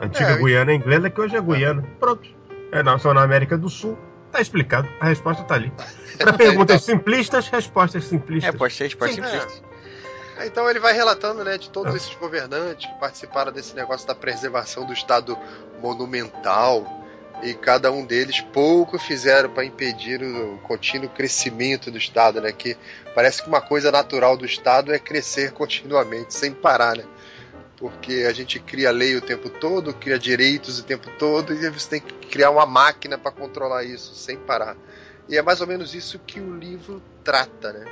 A antiga É, Guiana inglesa, que hoje é Guiana. Pronto. É, são na América do Sul. Tá explicado. A resposta tá ali. Para perguntas simplistas, respostas É, simplistas. pode ser, pode ser. Sim, simplista. Então ele vai relatando né, de todos esses governantes que participaram desse negócio da preservação do Estado monumental. E cada um deles pouco fizeram para impedir o contínuo crescimento do Estado, né? Que parece que uma coisa natural do Estado é crescer continuamente, sem parar, né? Porque a gente cria lei o tempo todo, cria direitos o tempo todo, e você tem que criar uma máquina para controlar isso, sem parar. E é mais ou menos isso que o livro trata, né?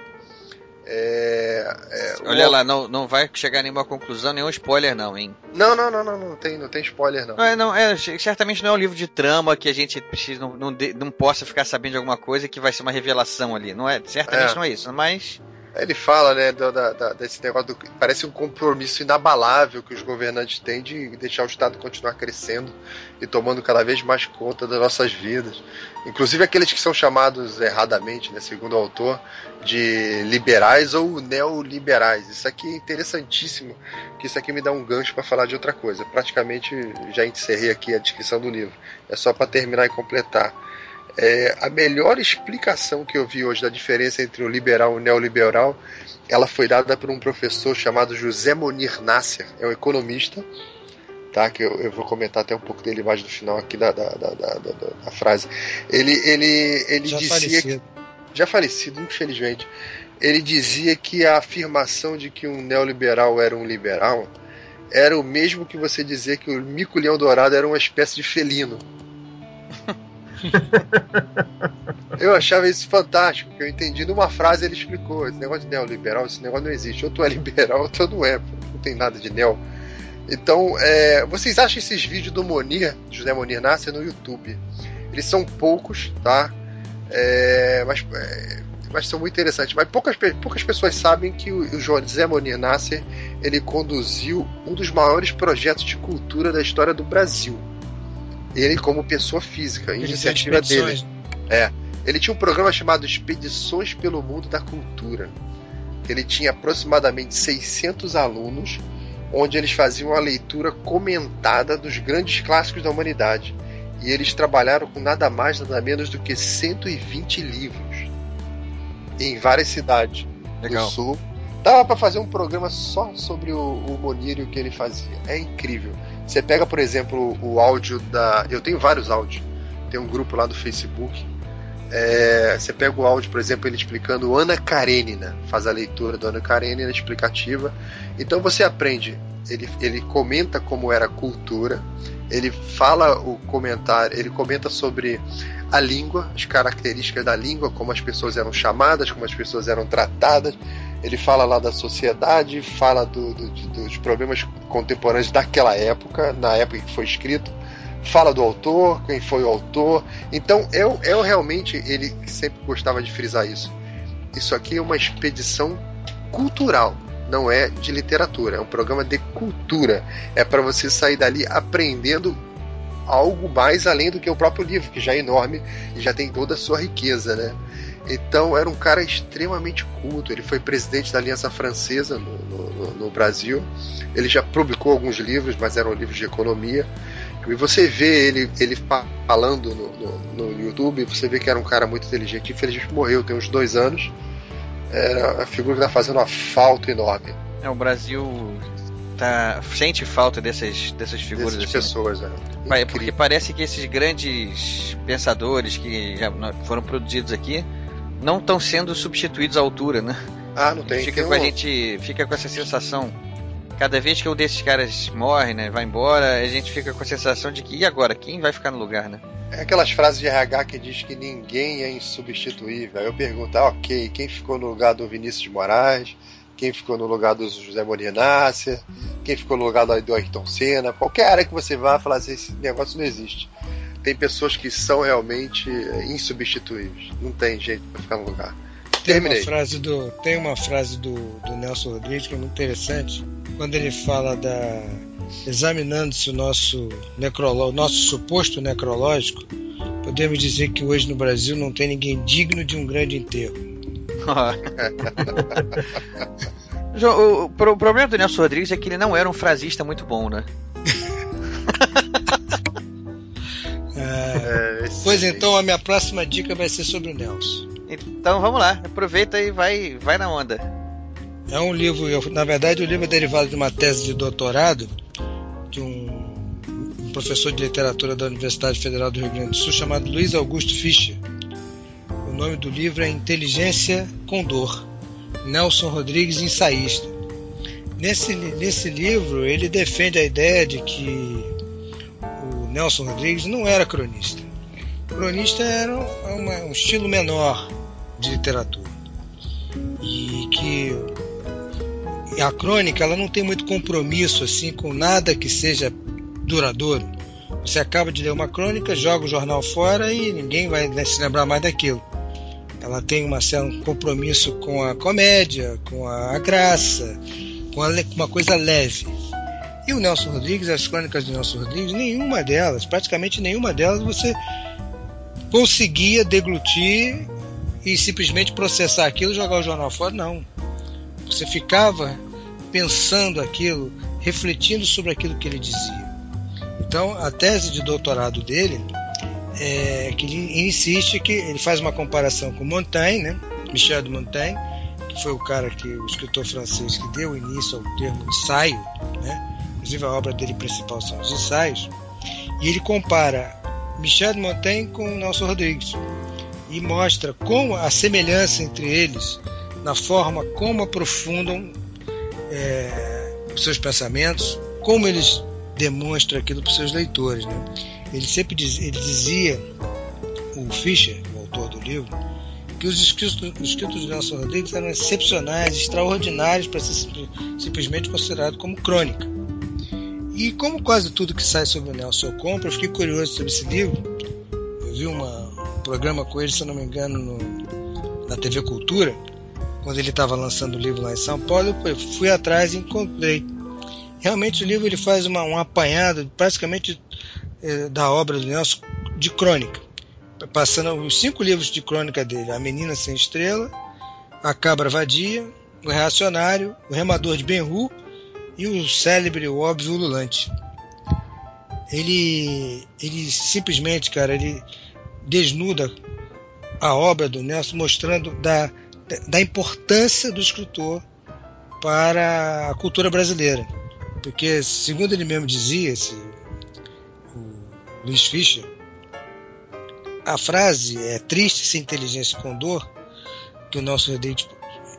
É, é, Olha o- lá, não, não vai chegar a nenhuma conclusão, nenhum spoiler, não, hein? Não, não, não, não, não tem, não tem spoiler, não. Não, é, não, é, certamente não é um livro de trama que a gente precisa, não, não, de- não possa ficar sabendo de alguma coisa que vai ser uma revelação ali. Não é, certamente É. não é isso, mas Ele fala, né, da- da- desse negócio do, parece um compromisso inabalável que os governantes têm de deixar o Estado continuar crescendo e tomando cada vez mais conta das nossas vidas. Inclusive aqueles que são chamados erradamente, né, segundo o autor, de liberais ou neoliberais. Isso aqui é interessantíssimo, que isso aqui me dá um gancho para falar de outra coisa. Praticamente já encerrei aqui a descrição do livro. É só para terminar e completar. É, a melhor explicação que eu vi hoje da diferença entre o liberal e o neoliberal, ela foi dada por um professor chamado José Monir Nasser, é um economista, tá? Que eu, eu vou comentar até um pouco dele mais no final aqui da, da, da, da- frase. Ele, ele, ele Já dizia falecido. já falecido, infelizmente, ele dizia que a afirmação de que um neoliberal era um liberal era o mesmo que você dizer que o mico-leão dourado era uma espécie de felino. eu achava isso fantástico, que eu entendi numa frase ele explicou, esse negócio de neoliberal, esse negócio não existe, ou tu é liberal ou tu não é, não tem nada de neo. Então, é, vocês acham esses vídeos do Monir, José Monir Nasser, no YouTube? Eles são poucos, tá? É, mas é, mas são muito interessantes. Mas poucas, poucas pessoas sabem que o, o José Monir Nasser ele conduziu um dos maiores projetos de cultura da história do Brasil. Ele como pessoa física, iniciativa dele. É. Ele tinha um programa chamado Expedições pelo Mundo da Cultura. Ele tinha aproximadamente 600 alunos, onde eles faziam a leitura comentada dos grandes clássicos da humanidade. E eles trabalharam com nada mais, nada menos do que 120 livros em várias cidades Legal. do sul. Dava para fazer um programa só sobre o, o Monírio que ele fazia. É incrível. Você pega, por exemplo, o áudio da. Eu tenho vários áudios. Tem um grupo lá do Facebook. É... Você pega o áudio, por exemplo, ele explicando Ana Karenina. Faz a leitura do Ana Karenina explicativa. Então você aprende. Ele, ele comenta como era a cultura. Ele fala o comentário. Ele comenta sobre a língua, as características da língua, como as pessoas eram chamadas, como as pessoas eram tratadas. Ele fala lá da sociedade, fala do, do, dos problemas contemporâneos daquela época, na época que foi escrito. Fala do autor, quem foi o autor. Então, eu, eu realmente, ele sempre gostava de frisar isso. Isso aqui é uma expedição cultural, não é de literatura, é um programa de cultura. É para você sair dali aprendendo algo mais além do que o próprio livro, que já é enorme e já tem toda a sua riqueza, né? Então era um cara extremamente culto. Ele foi presidente da Aliança Francesa no, no, no, Brasil. Ele já publicou alguns livros, mas eram livros de economia. E você vê ele, ele falando no, no, YouTube, você vê que era um cara muito inteligente. Infelizmente morreu tem uns dois anos. Era a figura que está fazendo uma falta enorme. É, o Brasil tá, sente falta dessas, dessas figuras. Dessas assim, pessoas, né? é. Porque parece que esses grandes pensadores que já foram produzidos aqui não estão sendo substituídos à altura, né? Ah, não tem. Fica tem com um... a gente fica com essa sensação. Cada vez que um desses caras morre, né, vai embora, a gente fica com a sensação de que e agora quem vai ficar no lugar, né? É aquelas frases de RH que diz que ninguém é insubstituível. Aí eu pergunto, ah, ok, quem ficou no lugar do Vinícius de Moraes? Quem ficou no lugar do José Morinácia? Quem ficou no lugar do Ayrton Senna? Qualquer área que você vá falar assim, esse negócio não existe tem pessoas que são realmente insubstituíveis. Não tem jeito para ficar no lugar. Tem Terminei. uma frase do tem uma frase do, do Nelson Rodrigues que é muito interessante quando ele fala da examinando-se o nosso necrológico, nosso suposto necrológico, podemos dizer que hoje no Brasil não tem ninguém digno de um grande enterro. o, o problema do Nelson Rodrigues é que ele não era um frasista muito bom, né? É, pois então, a minha próxima dica vai ser sobre o Nelson. Então vamos lá, aproveita e vai, vai na onda. É um livro, eu, na verdade, o livro é derivado de uma tese de doutorado de um, um professor de literatura da Universidade Federal do Rio Grande do Sul chamado Luiz Augusto Fischer. O nome do livro é Inteligência com Dor. Nelson Rodrigues, ensaísta. Nesse, nesse livro, ele defende a ideia de que Nelson Rodrigues não era cronista. Cronista era uma, um estilo menor de literatura. E que a crônica ela não tem muito compromisso assim com nada que seja duradouro. Você acaba de ler uma crônica, joga o jornal fora e ninguém vai se lembrar mais daquilo. Ela tem uma, um compromisso com a comédia, com a graça, com uma coisa leve. E o Nelson Rodrigues, as crônicas do Nelson Rodrigues, nenhuma delas, praticamente nenhuma delas, você conseguia deglutir e simplesmente processar aquilo jogar o jornal fora. Não. Você ficava pensando aquilo, refletindo sobre aquilo que ele dizia. Então, a tese de doutorado dele é que ele insiste que ele faz uma comparação com Montaigne, né? Michel de Montaigne, que foi o cara que o escritor francês que deu início ao termo ensaio, né? Inclusive a obra dele principal são os ensaios, e ele compara Michel de Montaigne com Nelson Rodrigues e mostra como a semelhança entre eles na forma como aprofundam é, os seus pensamentos, como eles demonstram aquilo para os seus leitores. Né? Ele sempre diz, ele dizia, o Fischer, o autor do livro, que os escritos, os escritos de Nelson Rodrigues eram excepcionais, extraordinários para ser simplesmente considerado como crônica. E como quase tudo que sai sobre o Nelson eu compro, eu fiquei curioso sobre esse livro. Eu vi uma, um programa com ele, se eu não me engano, no, na TV Cultura, quando ele estava lançando o livro lá em São Paulo, eu fui atrás e encontrei. Realmente o livro ele faz uma, um apanhado praticamente eh, da obra do Nelson de crônica, passando os cinco livros de crônica dele: A Menina Sem Estrela, A Cabra Vadia, O Reacionário, O Remador de Ben-Hur e o célebre Óbvio Ululante. Ele, ele simplesmente, cara, ele desnuda a obra do Nelson, mostrando da, da importância do escritor para a cultura brasileira. Porque, segundo ele mesmo dizia, esse, o Luiz Fischer, a frase é triste sem inteligência com dor, que o nosso Rodrigues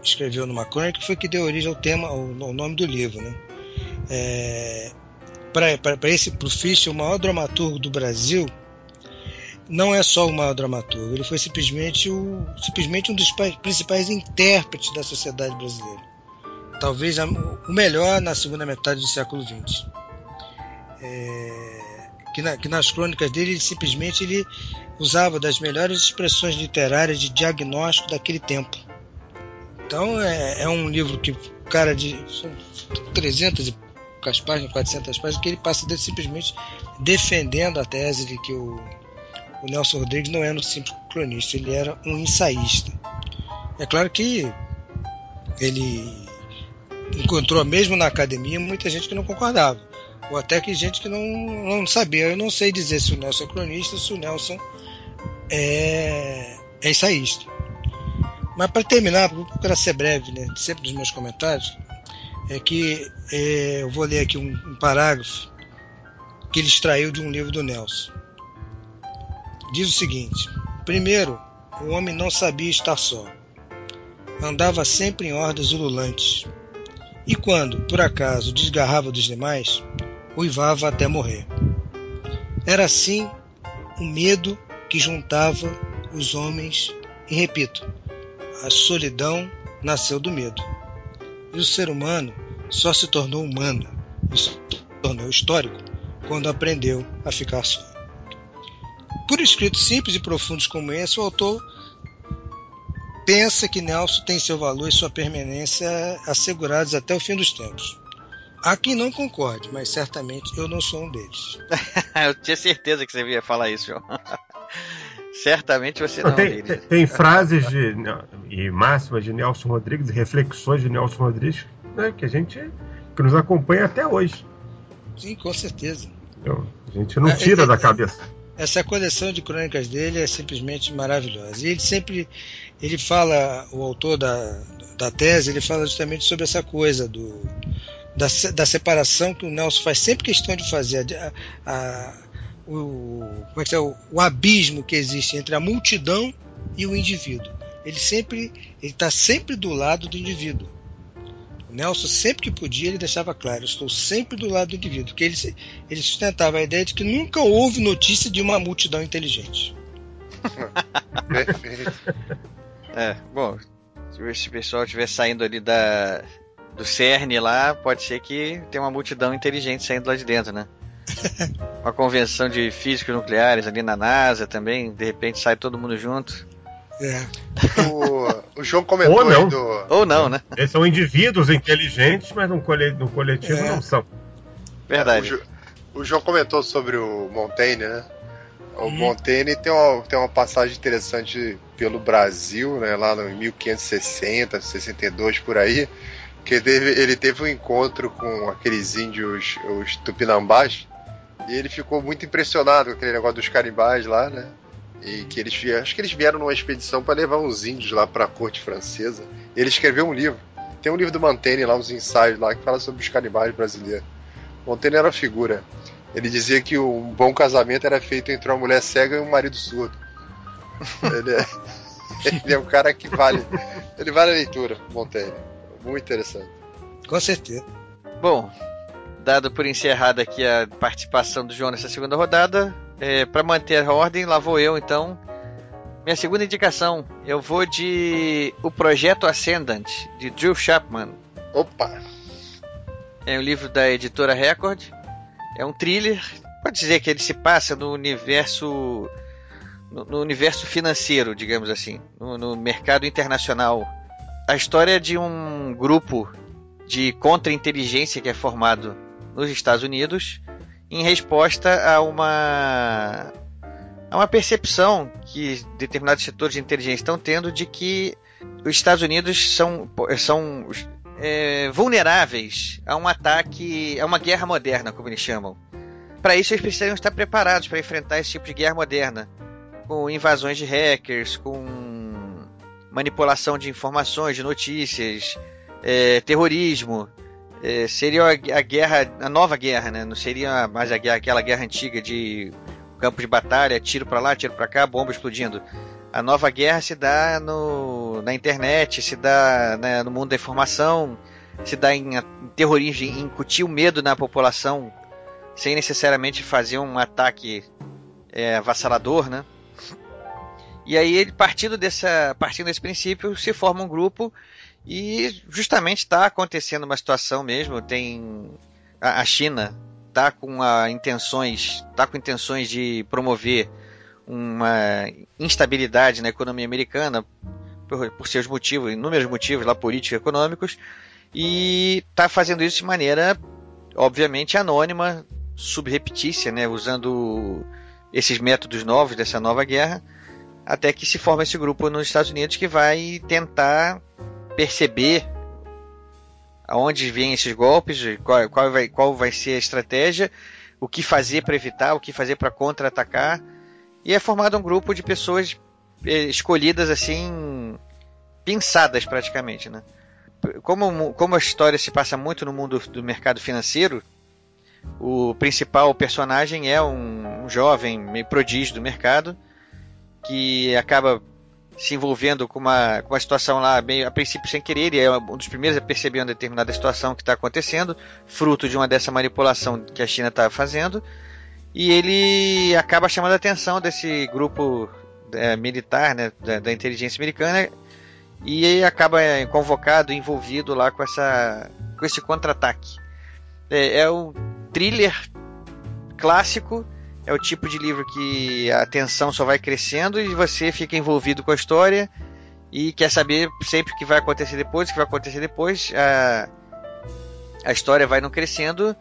escreveu numa crônica, foi que deu origem ao tema, ao, ao nome do livro. Né? É, para esse pro Fischer, o maior dramaturgo do Brasil não é só o maior dramaturgo, ele foi simplesmente, o, simplesmente um dos principais intérpretes da sociedade brasileira. Talvez o melhor na segunda metade do século XX. É, que, na, que, nas crônicas dele, ele simplesmente ele usava das melhores expressões literárias de diagnóstico daquele tempo. Então é, é um livro que cara de são 300 e poucas páginas, 400 páginas, que ele passa de, simplesmente defendendo a tese de que o o Nelson Rodrigues não era um simples cronista, ele era um ensaísta. É claro que ele encontrou, mesmo na academia, muita gente que não concordava, ou até que gente que não, não sabia. Eu não sei dizer se o Nelson é cronista, se o Nelson é, é ensaísta. Mas para terminar, para ser breve, né, sempre dos meus comentários, é que é, eu vou ler aqui um, um parágrafo que ele extraiu de um livro do Nelson diz o seguinte: primeiro, o homem não sabia estar só. Andava sempre em hordas ululantes. E quando, por acaso, desgarrava dos demais, uivava até morrer. Era assim o medo que juntava os homens, e repito, a solidão nasceu do medo. E o ser humano só se tornou humano e se tornou histórico quando aprendeu a ficar só. Por escritos simples e profundos como esse, o autor pensa que Nelson tem seu valor e sua permanência assegurados até o fim dos tempos. Há quem não concorde, mas certamente eu não sou um deles. eu tinha certeza que você ia falar isso, João. certamente você não, não é tem, tem, tem, frases de, e máximas de Nelson Rodrigues, reflexões de Nelson Rodrigues, né, que a gente que nos acompanha até hoje. Sim, com certeza. Então, a gente não é, tira é, da cabeça essa coleção de crônicas dele é simplesmente maravilhosa. E ele sempre ele fala, o autor da, da tese, ele fala justamente sobre essa coisa do, da, da separação que o Nelson faz sempre questão de fazer, a, a, o, como é que é, o, o abismo que existe entre a multidão e o indivíduo. Ele sempre ele está sempre do lado do indivíduo. Nelson, sempre que podia, ele deixava claro: estou sempre do lado do indivíduo, porque ele, ele sustentava a ideia de que nunca houve notícia de uma multidão inteligente. é, bom, se o pessoal estiver saindo ali da, do CERN lá, pode ser que tenha uma multidão inteligente saindo lá de dentro, né? uma convenção de físicos nucleares ali na NASA também, de repente sai todo mundo junto. É. O, o João comentou Ou não. do. Ou não, né? Eles são indivíduos inteligentes, mas no, coletivo é. não são. Verdade. O, o, João comentou sobre o Montaigne, né? O hum. Montaigne tem uma, tem uma passagem interessante pelo Brasil, né? Lá em 1560, 62 por aí. Que ele teve, ele teve um encontro com aqueles índios, os tupinambás, e ele ficou muito impressionado com aquele negócio dos carimbás lá, né? E que eles acho que eles vieram numa expedição para levar uns índios lá para a corte francesa. Ele escreveu um livro. Tem um livro do Montaigne lá, uns ensaios lá que fala sobre os canibais brasileiros. Montaigne era uma figura. Ele dizia que um bom casamento era feito entre uma mulher cega e um marido surdo. ele, é, ele é um cara que vale. Ele vale a leitura, Montaigne. Muito interessante. Com certeza. Bom, dado por encerrada aqui a participação do João nessa segunda rodada, é, para manter a ordem, lá vou eu então. Minha segunda indicação, eu vou de O Projeto Ascendant, de Drew Chapman. Opa! É um livro da editora Record. É um thriller. Pode dizer que ele se passa no universo no, no universo financeiro, digamos assim, no, no mercado internacional. A história de um grupo de contra-inteligência que é formado nos Estados Unidos em resposta a uma a uma percepção que determinados setores de inteligência estão tendo de que os Estados Unidos são, são é, vulneráveis a um ataque, a uma guerra moderna, como eles chamam. Para isso, eles precisam estar preparados para enfrentar esse tipo de guerra moderna, com invasões de hackers, com manipulação de informações, de notícias, é, terrorismo. É, seria a, guerra, a nova guerra, né? Não seria mais a guerra, aquela guerra antiga de campo de batalha, tiro para lá, tiro para cá, bomba explodindo. A nova guerra se dá no, na internet, se dá né, no mundo da informação, se dá em, em terrorismo, em incutir o medo na população, sem necessariamente fazer um ataque é, avassalador, né? E aí partindo dessa, partindo desse princípio, se forma um grupo e justamente está acontecendo uma situação mesmo. Tem a, China está com a intenções, tá com intenções de promover uma instabilidade na economia americana por, por seus motivos, inúmeros motivos lá políticos econômicos, e está fazendo isso de maneira, obviamente, anônima, subreptícia, né, usando esses métodos novos dessa nova guerra, até que se forma esse grupo nos Estados Unidos que vai tentar perceber aonde vêm esses golpes, qual, qual, vai, qual vai ser a estratégia, o que fazer para evitar, o que fazer para contra-atacar e é formado um grupo de pessoas eh, escolhidas assim, pensadas praticamente, né? Como, como a história se passa muito no mundo do mercado financeiro, o principal personagem é um, um jovem meio prodígio do mercado que acaba se envolvendo com uma, com uma situação lá, meio, a princípio sem querer, ele é um dos primeiros a perceber uma determinada situação que está acontecendo, fruto de uma dessa manipulação que a China está fazendo e ele acaba chamando a atenção desse grupo é, militar, né, da, da, inteligência americana, e acaba é, convocado, envolvido lá com, essa, com esse contra-ataque. É, é um thriller clássico, é o tipo de livro que a tensão só vai crescendo e você fica envolvido com a história e quer saber sempre o que vai acontecer depois, o que vai acontecer depois. A, a história vai não crescendo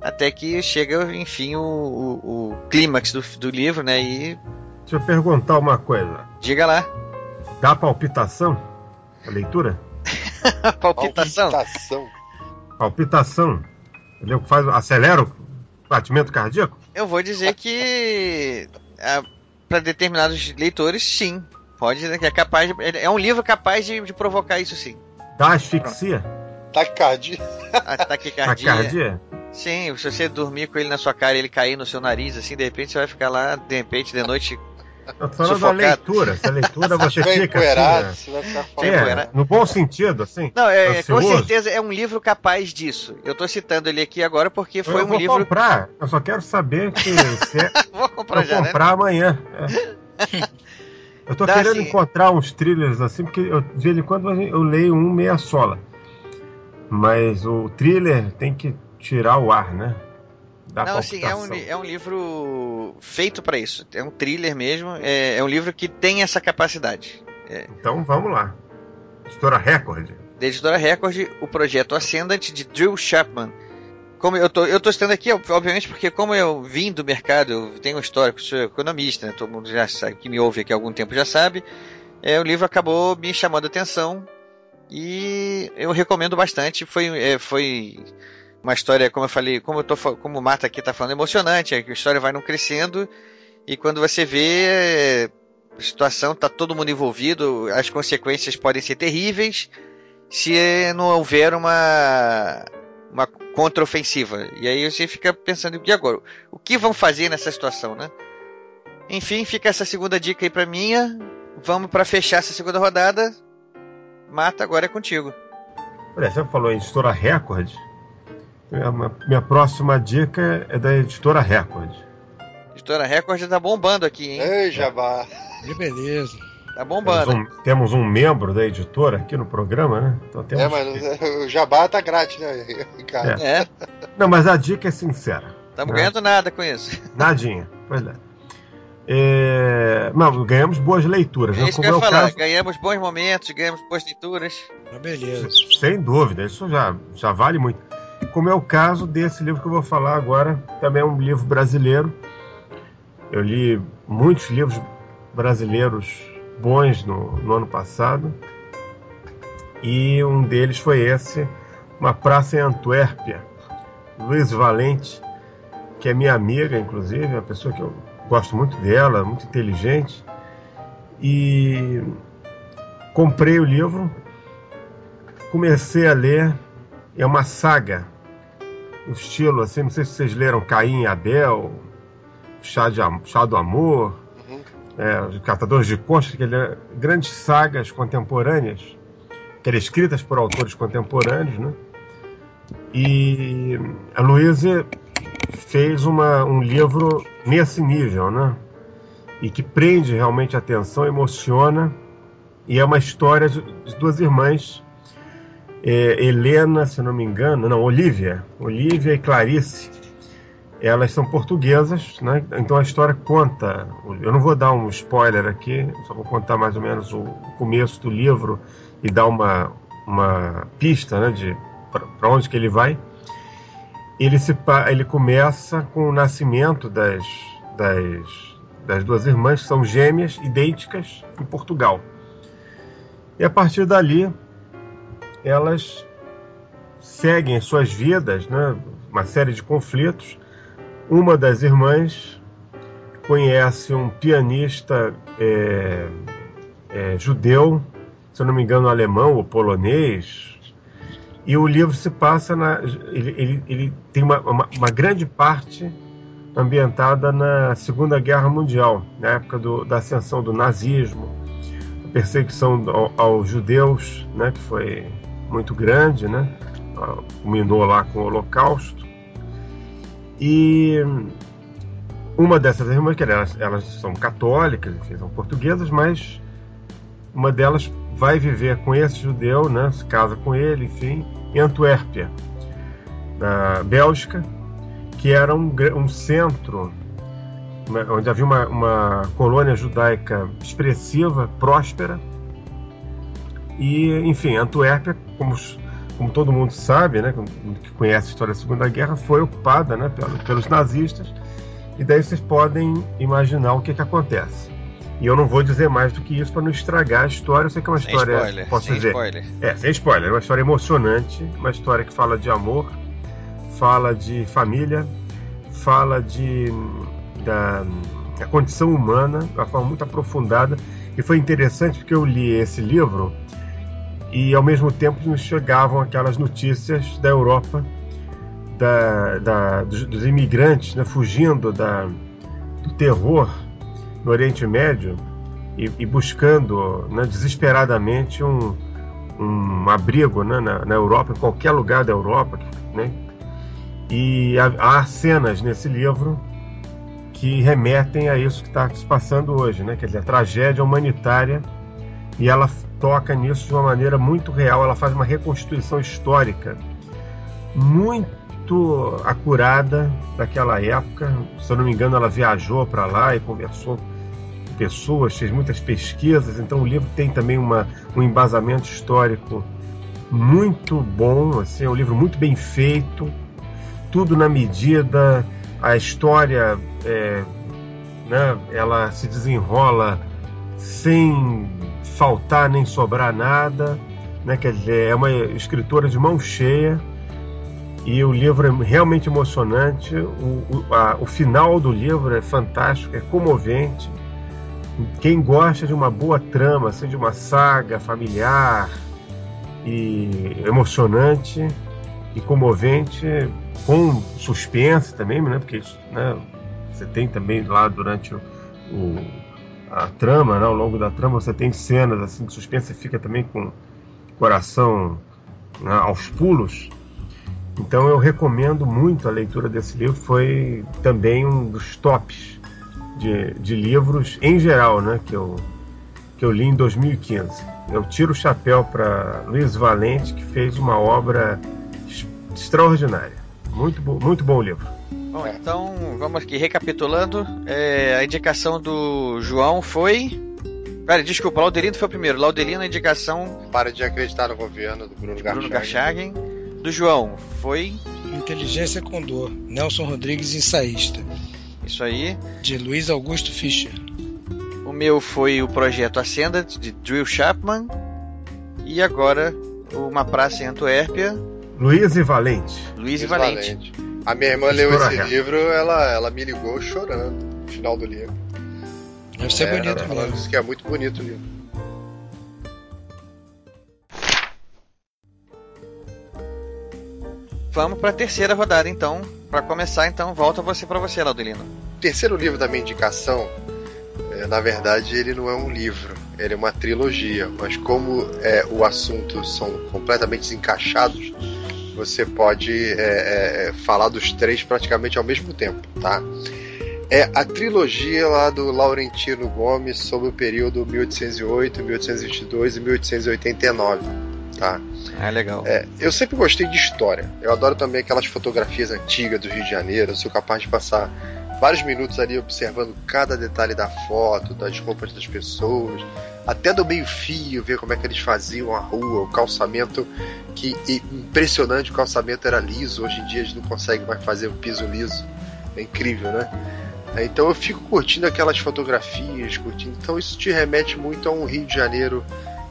até que chega, enfim, o, o, o clímax do, do livro, né? E. Deixa eu perguntar uma coisa. Diga lá. Dá palpitação? A leitura? palpitação? Palpitação. Palpitação. Ele faz, acelera o batimento cardíaco? Eu vou dizer que para determinados leitores, sim. Pode, é capaz. De, é um livro capaz de, de provocar isso, sim. Dá asfixia? Taquicardia. Taquicardia. Taquicardia? Sim, se você dormir com ele na sua cara e ele cair no seu nariz, assim, de repente você vai ficar lá, de repente, de noite. Eu tô falando da leitura. Essa leitura você fica assim, você vai ficar é, no bom sentido, assim. Não, é, com certeza é um livro capaz disso. Eu tô citando ele aqui agora porque foi eu um livro. Eu vou comprar. Eu só quero saber que se é... vou comprar já, comprar né? amanhã. É. Eu tô Dá querendo assim... encontrar uns thrillers assim, porque eu, de vez em quando eu leio um meia sola. Mas o thriller tem que tirar o ar, né? Da Não, assim, é um, é um livro feito para isso. É um thriller mesmo. É, é, um livro que tem essa capacidade. É. Então vamos lá. Editora Record. Da editora Record, o projeto Ascendant de Drew Chapman. Como eu tô, eu tô citando aqui, obviamente, porque como eu vim do mercado, eu tenho um histórico, sou economista, né? todo mundo já sabe, que me ouve aqui há algum tempo já sabe. É, o livro acabou me chamando a atenção e eu recomendo bastante. Foi, é, foi uma história, como eu falei, como eu tô, como o Marta aqui está falando, emocionante, a história vai não crescendo e quando você vê a situação, tá todo mundo envolvido, as consequências podem ser terríveis se não houver uma uma contraofensiva. E aí você fica pensando, e agora? O que vão fazer nessa situação, né? Enfim, fica essa segunda dica aí para minha. Vamos para fechar essa segunda rodada. Marta, agora é contigo. Olha, você falou em editora Record. Minha, minha próxima dica é da editora Record. Editora Record tá bombando aqui, hein? Ei, Jabá. Que beleza. Tá bombando. Temos um, temos um, membro da editora aqui no programa, né? Então temos é, mas o Jabá tá grátis, né, Ricardo? É. é. Não, mas a dica é sincera. Estamos né? ganhando nada com isso. Nadinha, pois é. É... Não, ganhamos boas leituras. É né? isso que eu ia é falar. caso- Ganhamos bons momentos, ganhamos boas leituras. Ah, beleza. Sem dúvida, isso já, já vale muito. Como é o caso desse livro que eu vou falar agora, também é um livro brasileiro. Eu li muitos livros brasileiros bons no, no ano passado. E um deles foi esse, Uma Praça em Antuérpia, Luiz Valente, que é minha amiga, inclusive, é uma pessoa que eu gosto muito dela, muito inteligente. E comprei o livro, comecei a ler, é uma saga, o estilo assim, não sei se vocês leram Caim e Abel, Chá, de, Chá do Amor, Uhum. é, Catadores de Conchas, que ele é grandes sagas contemporâneas, que eram escritas por autores contemporâneos, né? E a Luísa fez uma, um livro nesse nível, né? E que prende realmente a atenção, emociona, e é uma história de, de duas irmãs, é, Helena, se não me engano, não, Olivia, Olivia e Clarice. Elas são portuguesas, né? Então a história conta. Eu não vou dar um spoiler aqui, só vou contar mais ou menos o começo do livro e dar uma, uma pista, né, de para onde que ele vai. Ele se ele começa com o nascimento das, das das duas irmãs que são gêmeas idênticas em Portugal. E a partir dali elas seguem suas vidas, né? Uma série de conflitos. Uma das irmãs conhece um pianista é, é, judeu, se não me engano, alemão ou polonês. E o livro se passa na. Ele, ele, ele tem uma, uma, uma grande parte ambientada na Segunda Guerra Mundial, na época do, da ascensão do nazismo, a perseguição ao- aos judeus, né, que foi muito grande, né, ah, culminou lá com o Holocausto. E uma dessas irmãs, que elas, elas são católicas, enfim, são portuguesas, mas uma delas vai viver com esse judeu, né, se casa com ele, enfim, em Antuérpia, na Bélgica, que era um, um centro onde havia uma, uma colônia judaica expressiva, próspera. E, enfim, Antuérpia, como, como todo mundo sabe, né, que conhece a história da Segunda Guerra, foi ocupada né, pelo- pelos nazistas. E daí vocês podem imaginar o que, que acontece. E eu não vou dizer mais do que isso para não estragar a história. Eu sei que é uma Sem história, spoiler, posso sem dizer, spoiler. é, sem spoiler, é uma história emocionante, uma história que fala de amor, fala de família, fala de da, da condição humana de uma forma muito aprofundada. E foi interessante porque eu li esse livro e ao mesmo tempo nos chegavam aquelas notícias da Europa, da, da- dos, dos imigrantes né, fugindo da, do terror no Oriente Médio e, e buscando né, desesperadamente um, um abrigo né, na, na Europa, em qualquer lugar da Europa. Né? E há, há cenas nesse livro que remetem a isso que está se passando hoje, né? quer dizer, a tragédia humanitária, e ela toca nisso de uma maneira muito real, ela faz uma reconstituição histórica muito acurada daquela época. Se eu não me engano, ela viajou para lá e conversou com pessoas, fez muitas pesquisas, então o livro tem também uma, um embasamento histórico muito bom, assim, é um livro muito bem feito, tudo na medida, a história é, né, ela se desenrola sem faltar nem sobrar nada, né, quer dizer, é uma escritora de mão cheia e o livro é realmente emocionante, o, o, a, o final do livro é fantástico, é comovente. Quem gosta de uma boa trama, assim, de uma saga familiar e emocionante e comovente, com suspense também, né? Porque né, você tem também lá durante o, o- a trama, né, ao longo da trama, você tem cenas assim de suspense, fica também com coração né, aos pulos. Então eu recomendo muito a leitura desse livro, foi também um dos tops de, de livros em geral, né, que eu que eu li em 2015. Eu tiro o chapéu para Luiz Valente, que fez uma obra extraordinária. Muito, muito bom livro. Bom, então vamos aqui recapitulando. É, a indicação do João foi. Pera, desculpa, Laudelino foi o primeiro. Laudelino, a indicação Para de acreditar no governo do Bruno do Bruno Garchagen. Garchagen. Do João foi. Inteligência com dor. Nelson Rodrigues, ensaísta. Isso aí. De Luiz Augusto Fischer. O meu foi o projeto Ascendant, de Drill Chapman. E agora, Uma Praça em Antuérpia, Luiz e Valente. Luiz e Luiz Valente. A minha irmã leu esse livro, ela, ela me ligou chorando no final do livro. Deve ser É, bonito ela falando mesmo. que é muito bonito o livro. Vamos para a terceira rodada, então. Para começar, então, volta você para você, Laudelino. O terceiro livro da minha indicação, é, na verdade, ele não é um livro, ele é uma trilogia. Mas como é, o assunto são completamente desencaixados, você pode é, é, falar dos três praticamente ao mesmo tempo, tá? É a trilogia lá do Laurentino Gomes sobre o período 1808, 1822 e 1889, tá? Ah, legal. É, eu sempre gostei de história. Eu adoro também aquelas fotografias antigas do Rio de Janeiro. Eu sou capaz de passar vários minutos ali observando cada detalhe da foto, das roupas das pessoas, até do meio-fio, ver como é que eles faziam a rua, o calçamento. Que impressionante, o calçamento era liso. Hoje em dia eles não conseguem mais fazer o piso liso. É incrível, né? É, Então eu fico curtindo aquelas fotografias, curtindo. Então isso te remete muito a um Rio de Janeiro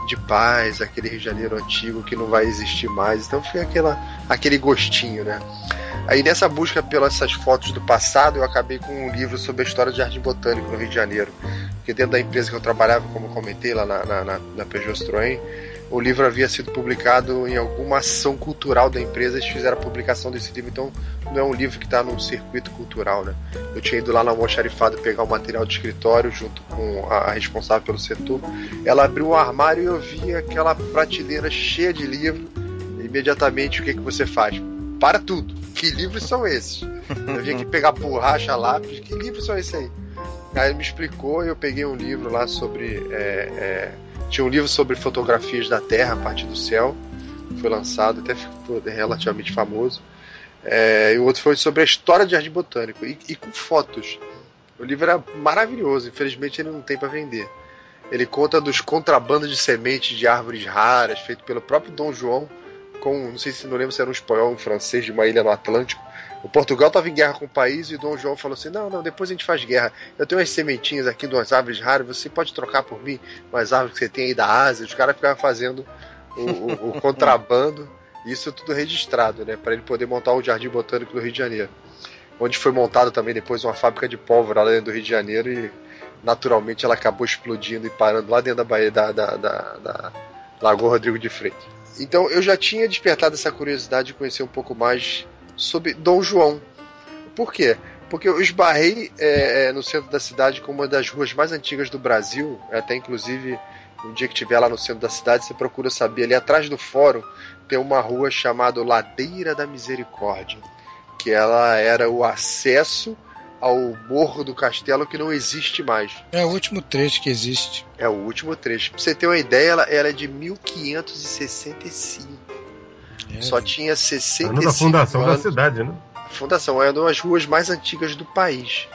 de paz, aquele Rio de Janeiro antigo que não vai existir mais. Então fica aquela, aquele gostinho, né? Aí nessa busca pelas essas fotos do passado, eu acabei com um livro sobre a história do Jardim Botânico no Rio de Janeiro. Porque dentro da empresa que eu trabalhava, como eu comentei lá na, na, na, na Peugeot Citroën, o livro havia sido publicado em alguma ação cultural da empresa, eles fizeram a publicação desse livro, então não é um livro que está num circuito cultural, né? Eu tinha ido lá na almoxarifado pegar o material de escritório junto com a, responsável pelo setor. Ela abriu o armário e eu vi aquela prateleira cheia de livro. Imediatamente, o que, que você faz? Para tudo. Que livros são esses? Eu vinha aqui pegar borracha, lápis. Que livros são esses aí? Aí ele me explicou e eu peguei um livro lá sobre. é, é, tinha um livro sobre fotografias da Terra a partir do céu. Foi lançado, até ficou relativamente famoso. É, e o outro foi sobre a história do Jardim Botânico e, e com fotos. O livro era maravilhoso, infelizmente ele não tem para vender. Ele conta dos contrabandos de sementes de árvores raras, feito pelo próprio Dom João, com, não sei se não lembro se era um espanhol um francês de uma ilha no Atlântico. O Portugal estava em guerra com o país e o Dom João falou assim: Não, não, depois a gente faz guerra. Eu tenho umas sementinhas aqui de umas árvores raras, você pode trocar por mim umas árvores que você tem aí da Ásia. Os caras ficavam fazendo o, o- o contrabando, isso tudo registrado, né? Para ele poder montar o Jardim Botânico do Rio de Janeiro. Onde foi montado também depois uma fábrica de pólvora lá dentro do Rio de Janeiro e naturalmente ela acabou explodindo e parando lá dentro da Baía da, da, da, da Lagoa Rodrigo de Freitas. Então eu já tinha despertado essa curiosidade de conhecer um pouco mais sobre Dom João. Por quê? Porque eu esbarrei é, é, no centro da cidade com uma das ruas mais antigas do Brasil, até inclusive um dia que estiver lá no centro da cidade, você procura saber, ali atrás do fórum tem uma rua chamada Ladeira da Misericórdia, que ela era o acesso ao Morro do Castelo que não existe mais. É o último trecho que existe. É o último trecho. Pra você ter uma ideia, ela, ela é de 1565. É, Só tinha 65 Ano da fundação da anos. cidade, né? Fundação é uma das ruas mais antigas do país.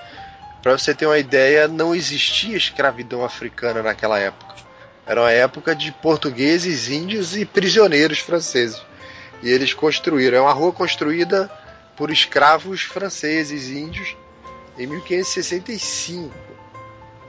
Para você ter uma ideia, não existia escravidão africana naquela época. Era uma época de portugueses, índios e prisioneiros franceses. E eles construíram. É uma rua construída por escravos franceses, índios, em 1565.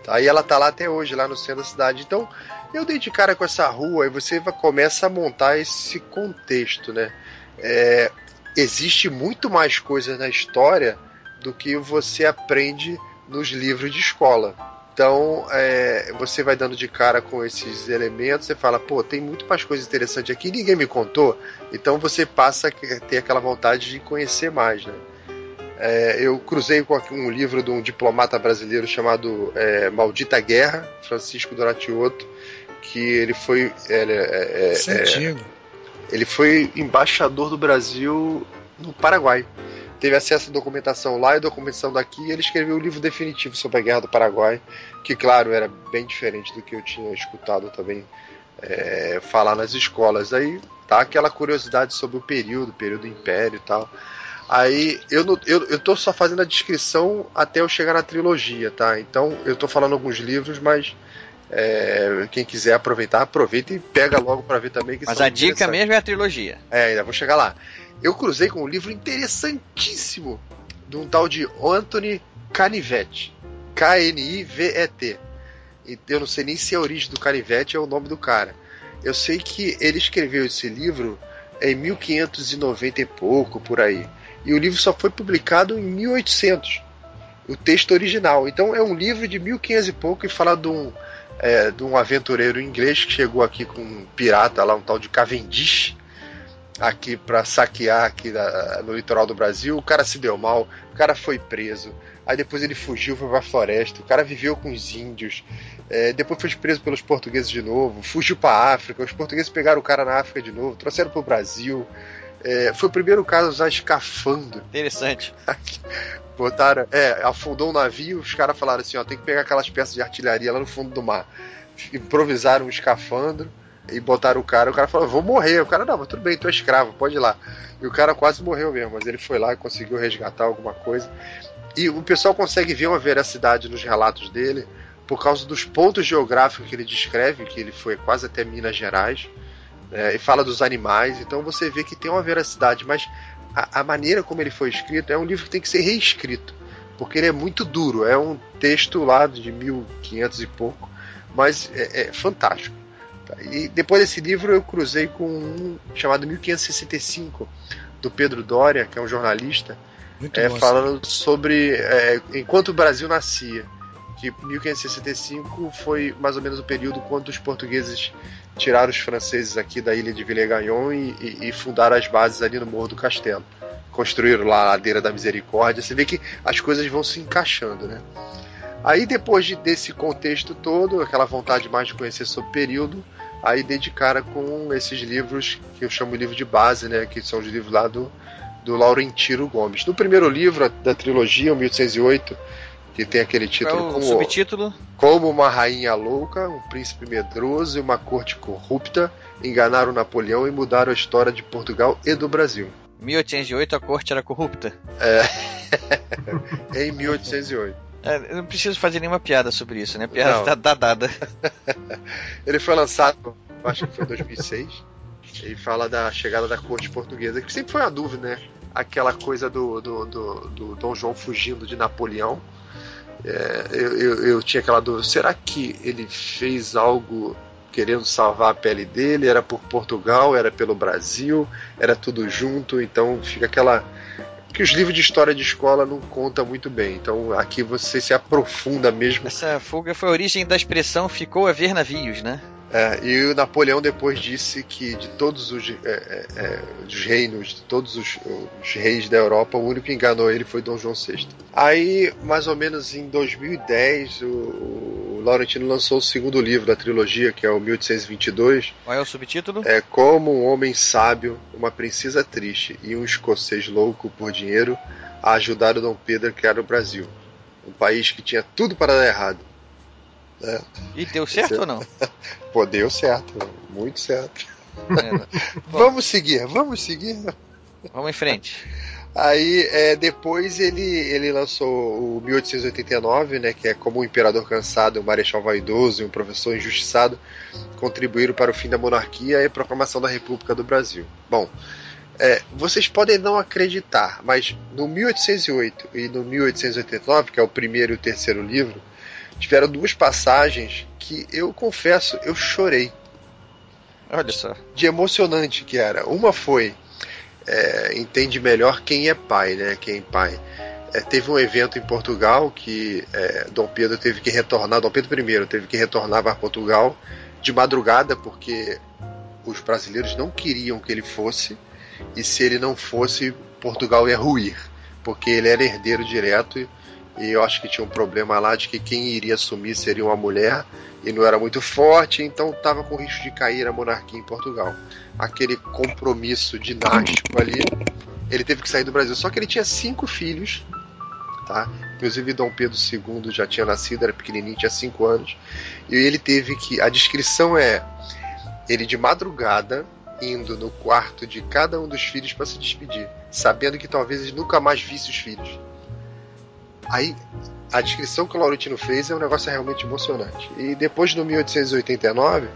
Aí ela tá lá até hoje, lá no centro da cidade. Então, eu dei de cara com essa rua e você começa a montar esse contexto, né? É, existe muito mais coisa na história do que você aprende nos livros de escola. Então, é, você vai dando de cara com esses elementos, você fala, pô, tem muito mais coisa interessante aqui, ninguém me contou. Então você passa a ter aquela vontade de conhecer mais, né? É, eu cruzei com um livro de um diplomata brasileiro chamado é, Maldita Guerra, Francisco Donatioto, que ele foi ele, é, é é, antigo. ele foi embaixador do Brasil no Paraguai. Teve acesso à documentação lá e documentação daqui, e ele escreveu o livro definitivo sobre a Guerra do Paraguai, que, claro, era bem diferente do que eu tinha escutado também é, falar nas escolas. Aí tá aquela curiosidade sobre o período, período do Império e tal. Aí eu, não, eu, eu tô só fazendo a descrição até eu chegar na trilogia, tá? Então eu tô falando alguns livros, mas é, quem quiser aproveitar, aproveita e pega logo para ver também. mas a dica mesmo é a trilogia. É, ainda vou chegar lá. Eu cruzei com um livro interessantíssimo de um tal de Anthony Canivete. K-N-I-V-E-T. Eu não sei nem se a origem do Canivete é o nome do cara. Eu sei que ele escreveu esse livro em 1590 e pouco, por aí. E o livro só foi publicado em 1800, o texto original. Então é um livro de 1500 e pouco e fala de um, é, de um aventureiro inglês que chegou aqui com um pirata lá, um tal de Cavendish, aqui para saquear aqui na, no litoral do Brasil. O cara se deu mal, o cara foi preso. Aí depois ele fugiu, foi pra floresta. O cara viveu com os índios. É, depois foi preso pelos portugueses de novo. Fugiu pra África. Os portugueses pegaram o cara na África de novo. Trouxeram pro Brasil. É, foi o primeiro caso a usar escafandro. Interessante. Botaram, é, afundou um navio. Os caras falaram assim: ó, tem que pegar aquelas peças de artilharia lá no fundo do mar. Improvisaram um escafandro e botaram o cara. O cara falou: vou morrer. O cara, não, mas tudo bem, tu é escravo, pode ir lá. E o cara quase morreu mesmo, mas ele foi lá e conseguiu resgatar alguma coisa. E o pessoal consegue ver uma veracidade nos relatos dele por causa dos pontos geográficos que ele descreve, que ele foi quase até Minas Gerais, é, e fala dos animais. Então você vê que tem uma veracidade, mas a, a, maneira como ele foi escrito é um livro que tem que ser reescrito, porque ele é muito duro. É um texto lá de 1500 e pouco, mas é, é fantástico. E depois desse livro eu cruzei com um chamado 1565 do Pedro Doria, que é um jornalista é, falando sobre é, enquanto o Brasil nascia. Que 1565 foi mais ou menos o período quando os portugueses tiraram os franceses aqui da ilha de Villegagnon e, e, e fundaram as bases ali no Morro do Castelo. Construíram lá a ladeira da Misericórdia. Você vê que as coisas vão se encaixando, né? Aí depois de, desse contexto todo, aquela vontade mais de conhecer sobre o período, aí dedicara com esses livros que eu chamo de livro de base, né? Que são os livros lá do do Laurentino Gomes. No primeiro livro da trilogia, 1808, que tem aquele título é o como, subtítulo? como uma rainha louca, um príncipe medroso e uma corte corrupta enganaram Napoleão e mudaram a história de Portugal e do Brasil. 1808 a corte era corrupta? É. em 1808. É, não preciso fazer nenhuma piada sobre isso, né? Piada tá, tá dada. Ele foi lançado, acho que foi em 2006. Ele fala da chegada da corte portuguesa, que sempre foi uma dúvida, né? Aquela coisa do, do, do, do Dom João fugindo de Napoleão. É, eu, eu, eu, tinha aquela dúvida: será que ele fez algo querendo salvar a pele dele? Era por Portugal? Era pelo Brasil? Era tudo junto? Então fica aquela. que os livros de história de escola não contam muito bem. Então aqui você se aprofunda mesmo. Essa fuga foi a origem da expressão ficou a ver navios, né? É, e o Napoleão depois disse que de todos os, é, é, é, os reinos, de todos os, os, reis da Europa, o único que enganou ele foi Dom João VI. Aí, mais ou menos em 2010, o, o Laurentino lançou o segundo livro da trilogia, que é o 1822. Qual é o subtítulo? É Como um homem sábio, uma princesa triste e um escocês louco por dinheiro a ajudar o Dom Pedro a criar o Brasil. Um país que tinha tudo para dar errado é. E deu certo ou não? Pô, deu certo, muito certo. É, vamos seguir, vamos seguir. Vamos em frente. Aí é, depois ele, ele lançou o 1889, né, que é como um imperador cansado, um marechal vaidoso e um professor injustiçado contribuíram para o fim da monarquia e a proclamação da República do Brasil. Bom, é, vocês podem não acreditar, mas no 1808 e no 1889, que é o primeiro e o terceiro livro, tiveram duas passagens que eu confesso, eu chorei. Olha só. De emocionante que era. Uma foi é, entende melhor quem é pai, né? Quem é pai. É, teve um evento em Portugal que é, Dom Pedro teve que retornar, Dom Pedro I teve que retornar para Portugal de madrugada porque os brasileiros não queriam que ele fosse e se ele não fosse Portugal ia ruir porque ele era herdeiro direto e eu acho que tinha um problema lá de que quem iria assumir seria uma mulher e não era muito forte, então estava com risco de cair a monarquia em Portugal. Aquele compromisso dinástico ali, ele teve que sair do Brasil. Só que ele tinha cinco filhos, tá? Inclusive Dom Pedro II já tinha nascido, era pequenininho, tinha cinco anos, e ele teve que. A descrição é ele de madrugada indo no quarto de cada um dos filhos para se despedir, sabendo que talvez ele nunca mais visse os filhos. Aí a descrição que o Laurentino fez é um negócio realmente emocionante. E depois no 1889,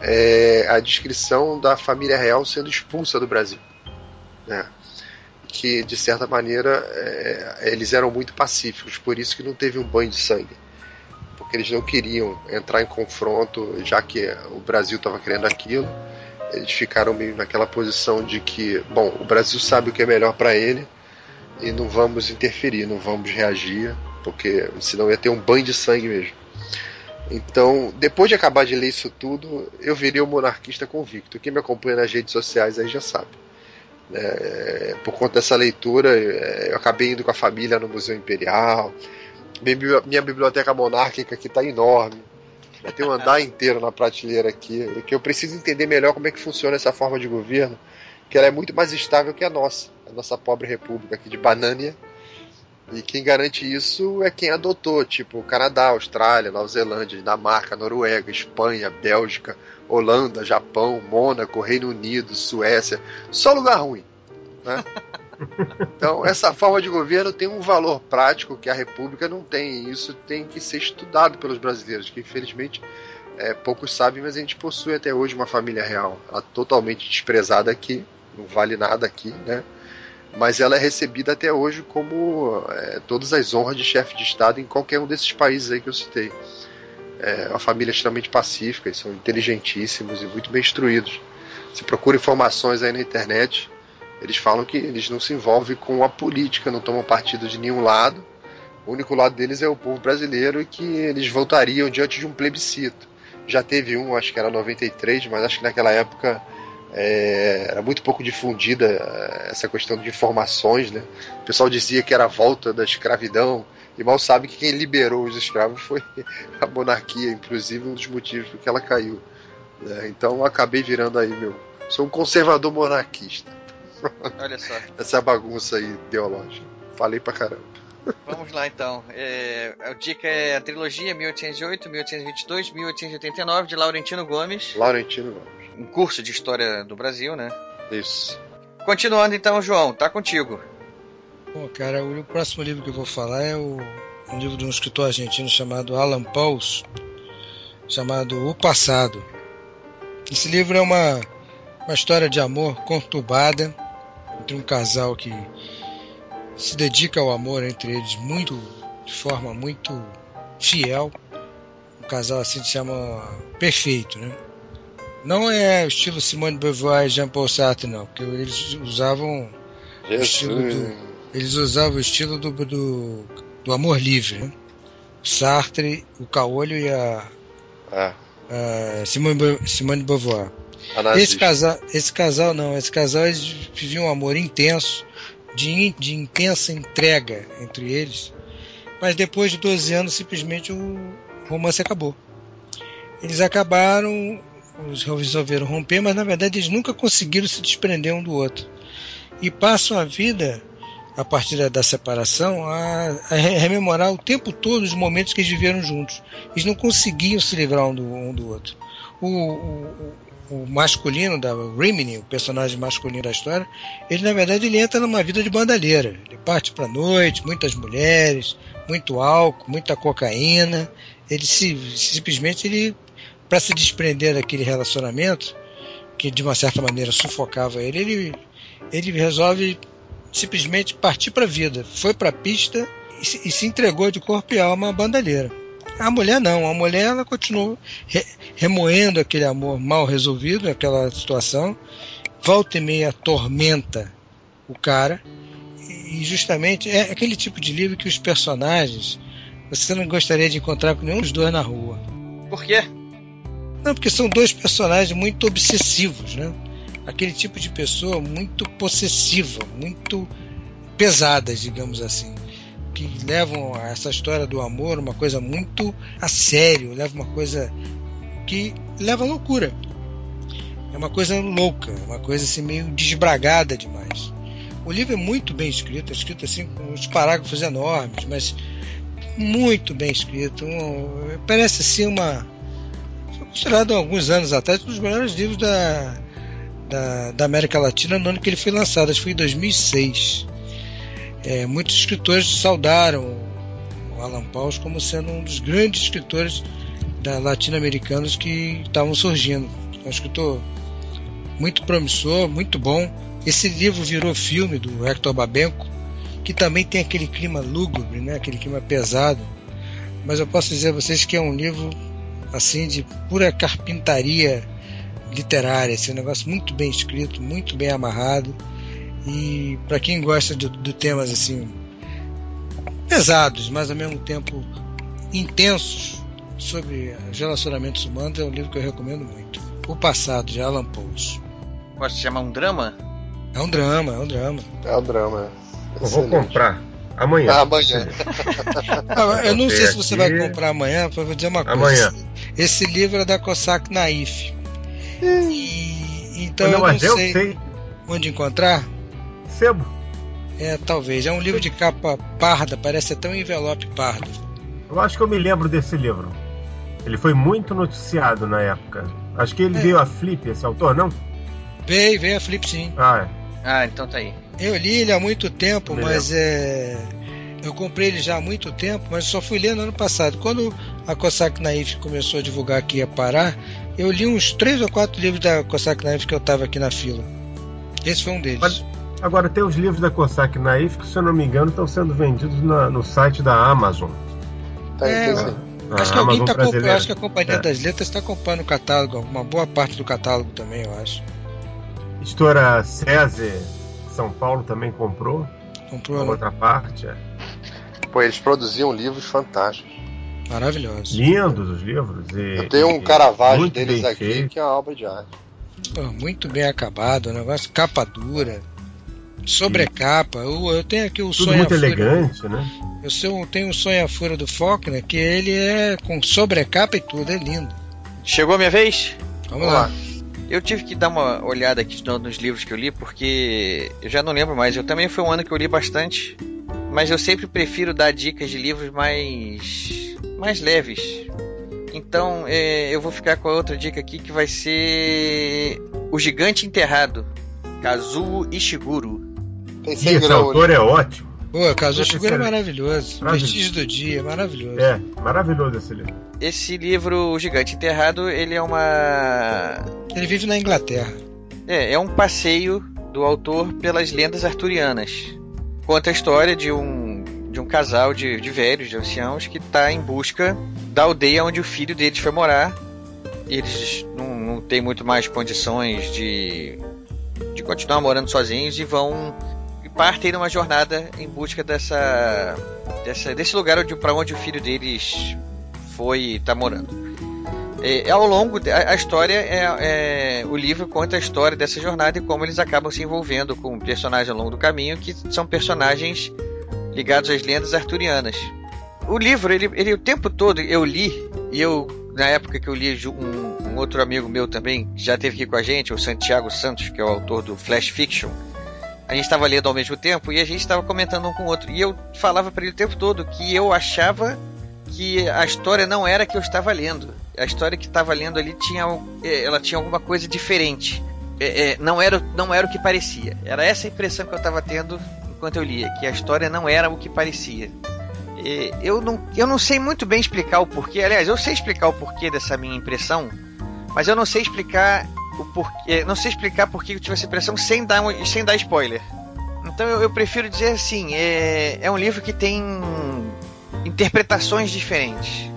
é a descrição da família real sendo expulsa do Brasil. Né? Que de certa maneira é, eles eram muito pacíficos, por isso que não teve um banho de sangue. Porque eles não queriam entrar em confronto, já que o Brasil estava querendo aquilo. Eles ficaram meio naquela posição de que, bom, o Brasil sabe o que é melhor para ele e não vamos interferir, não vamos reagir, porque senão ia ter um banho de sangue mesmo. Então, depois de acabar de ler isso tudo, eu virei um monarquista convicto. Quem me acompanha nas redes sociais aí já sabe. É, por conta dessa leitura, é, eu acabei indo com a família no Museu Imperial. Minha biblioteca monárquica aqui está enorme. Tem um andar inteiro na prateleira aqui. Que eu preciso entender melhor como é que funciona essa forma de governo, que ela é muito mais estável que a nossa, a nossa pobre república aqui de Banânia e quem garante isso é quem adotou, tipo Canadá, Austrália, Nova Zelândia, Dinamarca, Noruega, Espanha, Bélgica, Holanda, Japão, Mônaco, Reino Unido, Suécia. Só lugar ruim. Né? Então, essa forma de governo tem um valor prático que a República não tem, e isso tem que ser estudado pelos brasileiros, que infelizmente é, poucos sabem, mas a gente possui até hoje uma família real. Ela totalmente desprezada aqui, não vale nada aqui, né? mas ela é recebida até hoje como é, todas as honras de chefe de Estado em qualquer um desses países aí que eu citei. É uma família extremamente pacífica, são inteligentíssimos e muito bem instruídos. Se procura informações aí na internet, eles falam que eles não se envolvem com a política, não tomam partido de nenhum lado. O único lado deles é o povo brasileiro e que eles votariam diante de um plebiscito. Já teve um, acho que era 93, mas acho que naquela época é, era muito pouco difundida é, essa questão de informações, né? O pessoal dizia que era a volta da escravidão, e mal sabe que quem liberou os escravos foi a monarquia, inclusive um dos motivos por que ela caiu. Né? Então acabei virando aí, meu. Sou um conservador monarquista. Olha só. Essa bagunça aí ideológica. Falei pra caramba. Vamos lá então. É, a dica é a trilogia 1808, 1822, 1889 de Laurentino Gomes. Laurentino Gomes um curso de história do Brasil, né? Isso. Continuando então, João, tá contigo. Bom, cara, o próximo livro que eu vou falar é o, um livro de um escritor argentino chamado Alan Pauls, chamado O Passado. Esse livro é uma, uma história de amor conturbada entre um casal que se dedica ao amor entre eles muito de forma muito fiel. Um casal assim se chama perfeito, né? Não é o estilo Simone de Beauvoir e Jean-Paul Sartre, não, porque eles usavam o estilo do, eles usavam o estilo do, do, do amor livre, né? Sartre, o Caolho e a, ah. a Simone, Simone de Beauvoir. Esse casal, esse casal não, esse casal eles viviam um amor intenso, de, de intensa entrega entre eles, mas depois de 12 anos simplesmente o romance acabou. Eles acabaram eles resolveram romper, mas na verdade eles nunca conseguiram se desprender um do outro. E passam a vida, a partir da separação, a, a rememorar o tempo todo os momentos que eles viveram juntos. Eles não conseguiam se livrar um do, um do outro. O, o masculino da Rimini, o personagem masculino da história, ele na verdade ele entra numa vida de bandalheira. Ele parte para noite, muitas mulheres, muito álcool, muita cocaína. Ele se simplesmente ele para se desprender daquele relacionamento que de uma certa maneira sufocava ele, ele, ele resolve simplesmente partir para a vida. Foi para a pista e se, e se, entregou de corpo e alma à bandalheira. A mulher não, a mulher ela continuou re, remoendo aquele amor mal resolvido, aquela situação, volta e meia tormenta o cara, e justamente é aquele tipo de livro que os personagens você não gostaria de encontrar com nenhum dos dois na rua. Por quê? Não, porque são dois personagens muito obsessivos, né? Aquele tipo de pessoa muito possessiva, muito pesadas, digamos assim, que levam essa história do amor uma coisa muito a sério, leva uma coisa que leva à loucura. É uma coisa louca, uma coisa assim meio desbragada demais. O livro é muito bem escrito, é escrito assim com uns parágrafos enormes, mas muito bem escrito. Um, parece assim uma considerado há alguns anos atrás um dos melhores livros da, da, da, América Latina no ano que ele foi lançado, acho que foi em 2006. É, muitos escritores saudaram o Alan Paus como sendo um dos grandes escritores latino-americanos que estavam surgindo. É um escritor muito promissor, muito bom. Esse livro virou filme do Hector Babenco, que também tem aquele clima lúgubre, né? aquele clima pesado. Mas eu posso dizer a vocês que é um livro assim de pura carpintaria literária, esse é um negócio muito bem escrito, muito bem amarrado. E para quem gosta de, de temas assim pesados, mas ao mesmo tempo intensos sobre os relacionamentos humanos, é um livro que eu recomendo muito. O Passado, de Alan Pauls. Pode se chamar um drama? É um drama, é um drama. É um drama. Eu vou comprar. Amanhã. Ah, amanhã. Ah, eu não sei se você vai comprar amanhã, para vou dizer uma coisa. Amanhã. Esse, livro é da Cossack Naif. E, então não, eu não eu sei, sei onde encontrar. Sebo. É, talvez. É um livro de capa parda, parece até um envelope pardo. Eu acho que eu me lembro desse livro. Ele foi muito noticiado na época. Acho que ele é. veio a Flip, esse autor, não? Veio, veio a Flip sim. Ah, é. Ah, então tá aí. Eu li ele há muito tempo, mas é. Eu comprei ele já há muito tempo, mas só fui ler no ano passado. Quando a Cossack Naif começou a divulgar que ia parar, eu li uns três ou quatro livros da Cossack Naif que eu estava aqui na fila. Esse foi um deles. Mas, agora, tem os livros da Cossack Naif que, se eu não me engano, estão sendo vendidos na, no site da Amazon. Tá é, acho, que alguém tá comprando, acho que a Companhia é. das Letras está comprando o catálogo, uma boa parte do catálogo também, eu acho. Editora César São Paulo também comprou. Comprou. A né? outra parte, é. Pô, eles produziam livros fantásticos. Maravilhosos. Lindos os livros. E, Eu tenho um Caravaggio deles aqui feito. que é uma obra de arte. Pô, muito bem acabado, o negócio capa dura, sobrecapa. Eu, eu tenho aqui o Tudo sonho muito elegante, né? Eu tenho o sonho a fura do Faulkner, que ele é com sobrecapa e tudo, é lindo. Chegou a minha vez? Vamos, Vamos lá. lá. Eu tive que dar uma olhada aqui nos livros que eu li, porque eu já não lembro mais. Eu também foi um ano que eu li bastante, mas eu sempre prefiro dar dicas de livros mais mais leves. Então é, eu vou ficar com a outra dica aqui que vai ser O Gigante Enterrado, Kazuo Ishiguro. Esse autor é ótimo. Pô, Kazuo Ishiguro é maravilhoso. Vestígio do Dia, maravilhoso. É, maravilhoso esse livro. Esse livro, O Gigante Enterrado, ele é uma. Ele vive na Inglaterra. É, é um passeio do autor pelas lendas arturianas. Conta a história de um de um casal de, de velhos, de anciãos, que está em busca da aldeia onde o filho deles foi morar. Eles não, não têm muito mais condições de, de continuar morando sozinhos e vão partem numa jornada em busca dessa, dessa desse lugar onde, para onde o filho deles foi e está morando. É, é, ao longo a, a história é, é, o livro conta a história dessa jornada e como eles acabam se envolvendo com personagens ao longo do caminho que são personagens ligados às lendas arturianas. O livro, ele, ele o tempo todo eu li, e eu, na época que eu li, um, um outro amigo meu também, já esteve aqui com a gente, o Santiago Santos, que é o autor do Flash Fiction, a gente estava lendo ao mesmo tempo e a gente estava comentando um com o outro. E eu falava para ele o tempo todo que eu achava que a história não era que eu estava lendo. A história que estava lendo ali tinha, é, ela tinha alguma coisa diferente. É, é, não, era, não era o que parecia. Era essa a impressão que eu estava tendo enquanto eu lia, que a história não era o que parecia. Eu não, eu não sei muito bem explicar o porquê. Aliás, eu sei explicar o porquê dessa minha impressão, mas eu não sei explicar o porquê. Não sei explicar porquê eu tive essa impressão sem dar, sem dar spoiler. Então eu, eu prefiro dizer assim: é, é um livro que tem interpretações diferentes.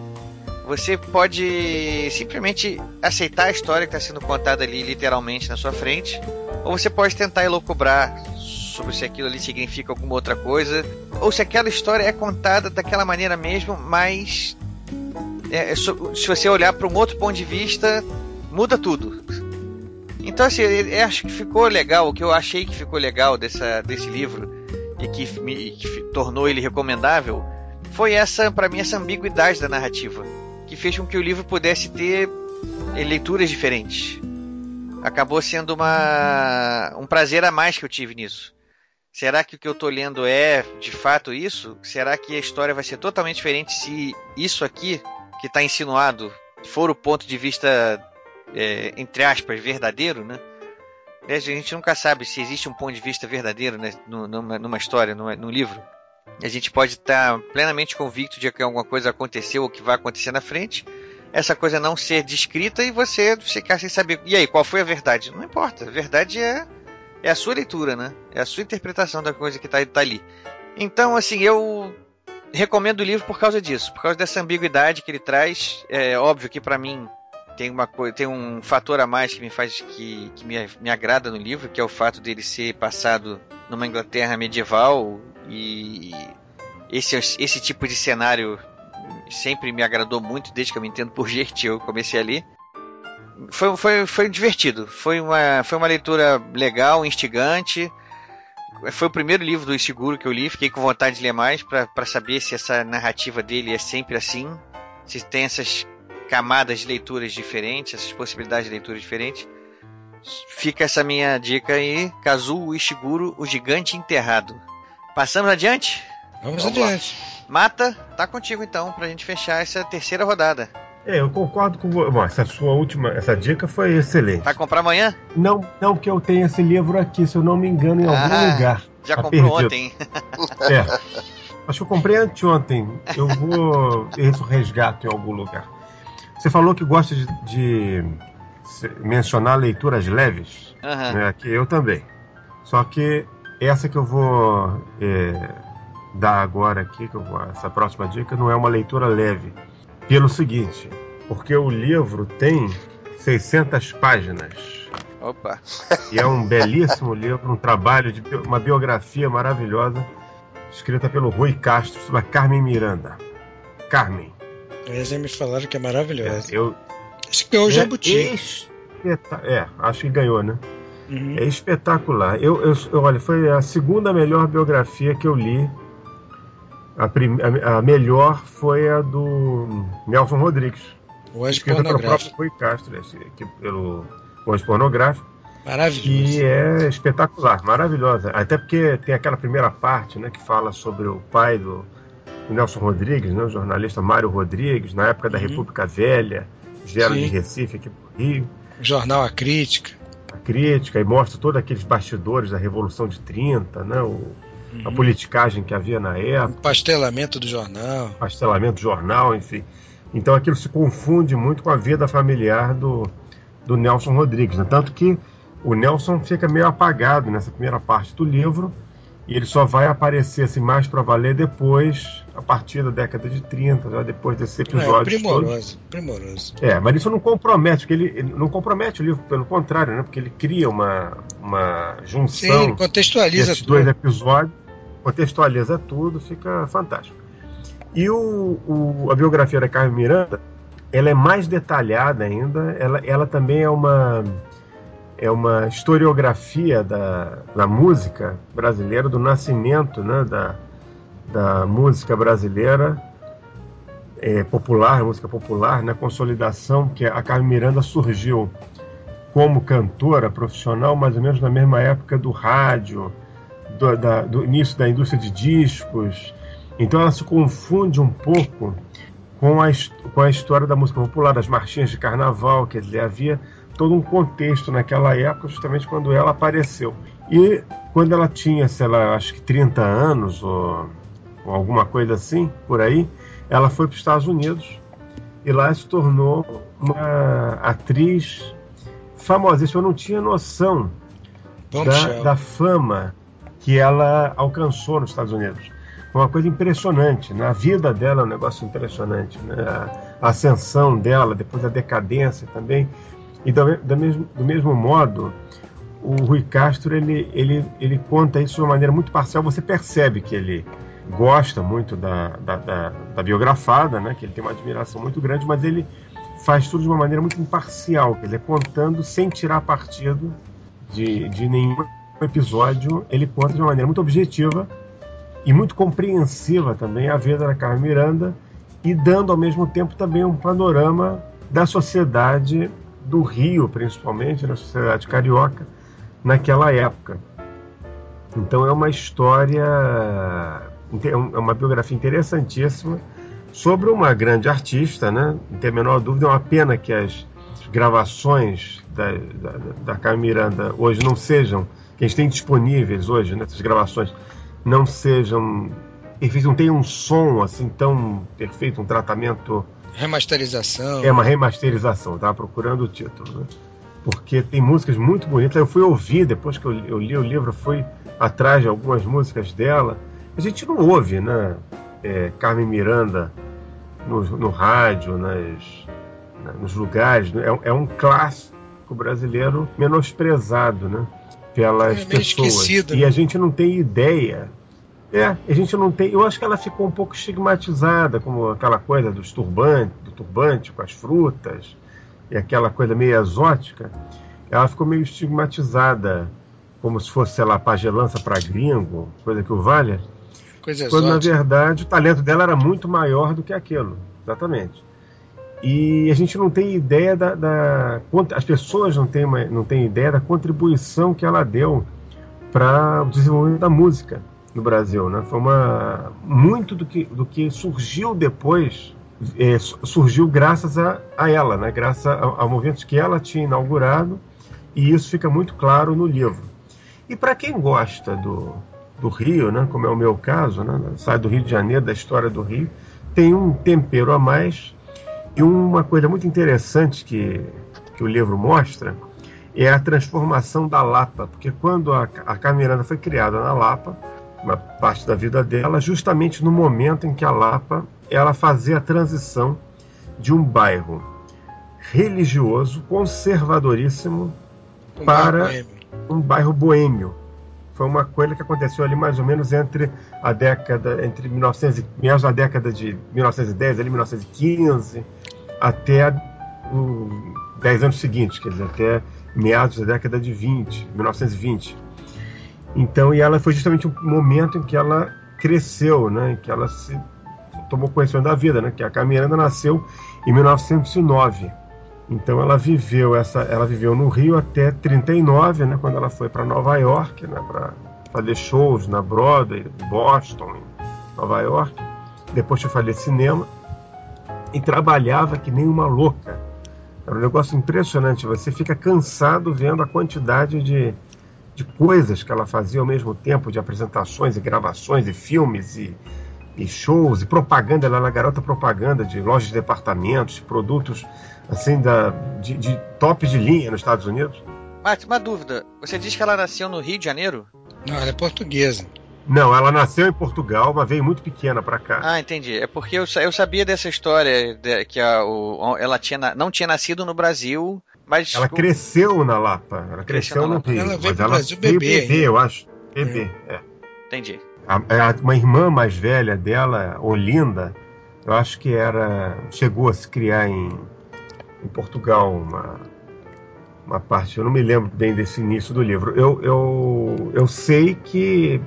Você pode simplesmente aceitar a história que está sendo contada ali literalmente na sua frente, ou você pode tentar elocubrar sobre se aquilo ali significa alguma outra coisa, ou se aquela história é contada daquela maneira mesmo, mas é, é se você olhar para um outro ponto de vista, muda tudo. Então, assim, eu acho que ficou legal, o que eu achei que ficou legal dessa, desse livro e que, me, que tornou ele recomendável foi essa, para mim, essa ambiguidade da narrativa, que fez com que o livro pudesse ter eh, leituras diferentes. Acabou sendo uma, um prazer a mais que eu tive nisso. Será que o que eu estou lendo é de fato isso? Será que a história vai ser totalmente diferente se isso aqui que está insinuado for o ponto de vista, é, entre aspas, verdadeiro, né? né, a gente nunca sabe se existe um ponto de vista verdadeiro né, numa, numa história, numa, num livro. A gente pode estar plenamente convicto de que alguma coisa aconteceu ou que vai acontecer na frente, essa coisa não ser descrita e você ficar sem saber. E aí, qual foi a verdade? Não importa. A verdade é, é a sua leitura, né? É a sua interpretação da coisa que está tá ali. Então, assim, eu recomendo o livro por causa disso, por causa dessa ambiguidade que ele traz. É óbvio que para mim tem uma tem um fator a mais que me faz que, que me, me agrada no livro, que é o fato dele ser passado numa Inglaterra medieval e esse esse tipo de cenário sempre me agradou muito desde que eu me entendo por gente, eu comecei ali. Foi, foi, foi divertido, foi uma, foi uma leitura legal, instigante. Foi o primeiro livro do Seguro que eu li, fiquei com vontade de ler mais para saber se essa narrativa dele é sempre assim, se tem essas camadas de leituras diferentes, essas possibilidades de leitura diferentes. Fica essa minha dica aí, Kazuo Ishiguro, o gigante enterrado. Passamos adiante? Vamos, Vamos adiante. Lá. Mata, tá contigo então, pra gente fechar essa terceira rodada. É, eu concordo com você. Bom, essa sua última, essa dica foi excelente. Vai comprar amanhã? Não, não, porque eu tenho esse livro aqui, se eu não me engano, em algum ah, lugar. Já tá comprou perdido. ontem. É. Acho que eu comprei anteontem. Eu vou ver se eu resgato em algum lugar. Você falou que gosta de, de mencionar leituras leves. Uhum. Né, que eu também. Só que essa que eu vou é, dar agora aqui, que eu vou, essa próxima dica, não é uma leitura leve. Pelo seguinte, porque o livro tem 600 páginas. Opa! E é um belíssimo livro, um trabalho de uma biografia maravilhosa, escrita pelo Rui Castro sobre a Carmen Miranda. Carmen. Eles me falaram que é maravilhosa. É, eu, acho que ganhou o Jabuti. É, é, acho que ganhou, né? Uhum. É espetacular. Eu, eu, olha, foi a segunda melhor biografia que eu li a, prim, a, a, melhor foi a do Nelson Rodrigues. O Anjo Pornográfico. Rui Castro, esse, aqui, pelo Anjo Pornográfico. Maravilhoso. E é espetacular, maravilhosa. Até porque tem aquela primeira parte né, que fala sobre o pai do Nelson Rodrigues, né, o jornalista Mário Rodrigues, na época da uhum. República Velha, gera de Recife aqui pro Rio. O jornal A Crítica. A Crítica, e mostra todos aqueles bastidores da Revolução de 30, né, o, a politicagem que havia na época. O pastelamento do jornal. Pastelamento do jornal, enfim. Então aquilo se confunde muito com a vida familiar do, do Nelson Rodrigues. Né? Tanto que o Nelson fica meio apagado nessa primeira parte do livro e ele só vai aparecer assim, mais para valer depois, a partir da década de 30, já depois desse episódio. É, primoroso, todos. primoroso. É, mas isso não compromete, porque ele, ele, não compromete o livro, pelo contrário, né? Porque ele cria uma, uma junção Sim, contextualiza desses dois episódios, contextualiza tudo, fica fantástico. E o, o, a biografia da Carmen Miranda, ela é mais detalhada ainda, ela, ela também é uma é uma historiografia da, da música brasileira, do nascimento né, da, da música brasileira é, popular, música popular, na né, consolidação, que a Carmen Miranda surgiu como cantora profissional mais ou menos na mesma época do rádio, do, da, do início da indústria de discos. Então ela se confunde um pouco com a, com a história da música popular, das marchinhas de carnaval, quer dizer, havia todo um contexto naquela época, justamente quando ela apareceu. E quando ela tinha, sei lá, acho que 30 anos ou, ou alguma coisa assim, por aí, ela foi para os Estados Unidos e lá se tornou uma atriz famosíssima. Eu não tinha noção da, da, fama que ela alcançou nos Estados Unidos. Foi uma coisa impressionante. Na né? vida dela é um negócio impressionante. Né? A ascensão dela, depois a decadência também. E do, do, mesmo, do mesmo modo, o Rui Castro ele, ele, ele conta isso de uma maneira muito parcial. Você percebe que ele gosta muito da, da, da, da, biografada, né? que ele tem uma admiração muito grande, mas ele faz tudo de uma maneira muito imparcial, ele é contando sem tirar partido de, de nenhum episódio, ele conta de uma maneira muito objetiva e muito compreensiva também a vida da Carmen Miranda e dando ao mesmo tempo também um panorama da sociedade do Rio, principalmente, na sociedade carioca, naquela época. Então é uma história, é, é uma biografia interessantíssima sobre uma grande artista, né? Não tem a menor dúvida, é uma pena que as gravações da, da, da Carmen Miranda hoje não sejam, que a gente tem disponíveis hoje, nessas gravações, não sejam perfeitos, não tem um som assim tão perfeito, um tratamento. Remasterização. É uma remasterização, estava procurando o título, né? Porque tem músicas muito bonitas. Eu fui ouvir, depois que eu, eu li o livro, fui atrás de algumas músicas dela. A gente não ouve, né? É, Carmen Miranda no, no rádio, nas, nos lugares. Né? É, é, um clássico brasileiro menosprezado, né? Pelas é pessoas. E né? a gente não tem ideia. É, a gente não tem. Eu acho que ela ficou um pouco estigmatizada, como aquela coisa dos turbantes, do turbante com as frutas e aquela coisa meio exótica. Ela ficou meio estigmatizada, como se fosse, sei lá, pagelança para gringo, coisa que o valha. Coisa Quando, na verdade, o talento dela era muito maior do que aquilo. Exatamente. E a gente não tem ideia da. da as pessoas não têm, uma, não têm ideia da contribuição que ela deu para o desenvolvimento da música no Brasil. Né? Foi uma. Muito do que, do que surgiu depois. é, surgiu graças a, a ela, né? graças a, movimentos que ela tinha inaugurado, e isso fica muito claro no livro. E para quem gosta do, do Rio, né, como é o meu caso, né, sai do Rio de Janeiro, da história do Rio, tem um tempero a mais e uma coisa muito interessante que, que o livro mostra é a transformação da Lapa, porque quando a, a Camiranda foi criada na Lapa, uma parte da vida dela, justamente no momento em que a Lapa ela fazia a transição de um bairro religioso, conservadoríssimo, Um para- um bairro boêmio. Foi uma coisa que aconteceu ali mais ou menos entre a década, entre 1900, e- meados da década de 1910, ali 1915, até os 10 anos seguintes, quer dizer, até meados da década de 20, 1920. Então, e ela foi justamente um momento em que ela cresceu, né, em que ela se tomou conhecimento da vida, né, que a Camiranda nasceu em 1909. Então ela viveu essa, ela viveu no Rio até 39, né, quando ela foi para Nova York, né, para fazer shows na Broadway, Boston, Nova York. Depois foi fazer cinema e trabalhava que nem uma louca. Era um negócio impressionante. Você fica cansado vendo a quantidade de, de coisas que ela fazia ao mesmo tempo, de apresentações e gravações e filmes e, e shows e propaganda. Ela era garota propaganda de lojas de departamentos, de produtos assim da, de, de top de linha nos Estados Unidos. Mas, uma dúvida. Você diz que ela nasceu no Rio de Janeiro? Não, ela é portuguesa. Não, ela nasceu em Portugal, mas veio muito pequena para cá. Ah, entendi. É porque eu, eu sabia dessa história de- que a, o, ela tinha, não tinha nascido no Brasil, mas. Ela cresceu na Lapa, ela Cresceu cresceu na no Lapa. Rio. Ela veio mas ela Brasil bebê bebê, eu acho. Bebê, é. Entendi. A, a- uma irmã mais velha dela, Olinda, eu acho que era chegou a se criar em, em Portugal uma, uma parte. Eu não me lembro bem desse início do livro. Eu, eu, eu sei que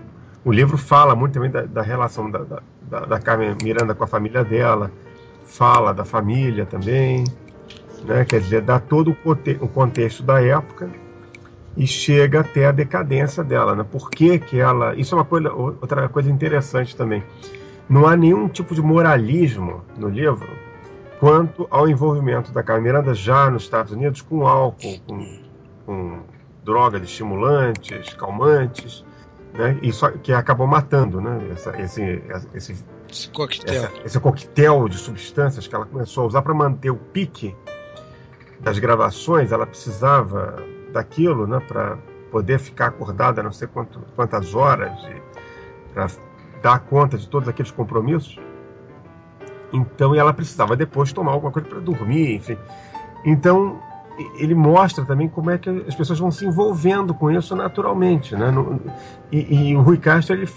o livro fala muito também da, da relação da, da, da, da Carmen Miranda com a família dela, fala da família também, né? quer dizer, dá todo o, conte- o contexto da época e chega até a decadência dela, né? Por que, que ela. Isso é uma coisa, outra coisa interessante também. Não há nenhum tipo de moralismo no livro quanto ao envolvimento da Carmen Miranda já nos Estados Unidos com álcool, com, com drogas estimulantes, calmantes, né? Isso que acabou matando, né? Essa, esse, esse, Esse coquetel. essa- esse coquetel de substâncias que ela começou a usar para manter o pique das gravações, ela precisava daquilo, né, para poder ficar acordada não sei quanto, quantas horas, para dar conta de todos aqueles compromissos. Então, ela precisava depois tomar alguma coisa para dormir, enfim. Então, ele mostra também como é que as pessoas vão se envolvendo com isso naturalmente, né? E, e o Rui Castro ele,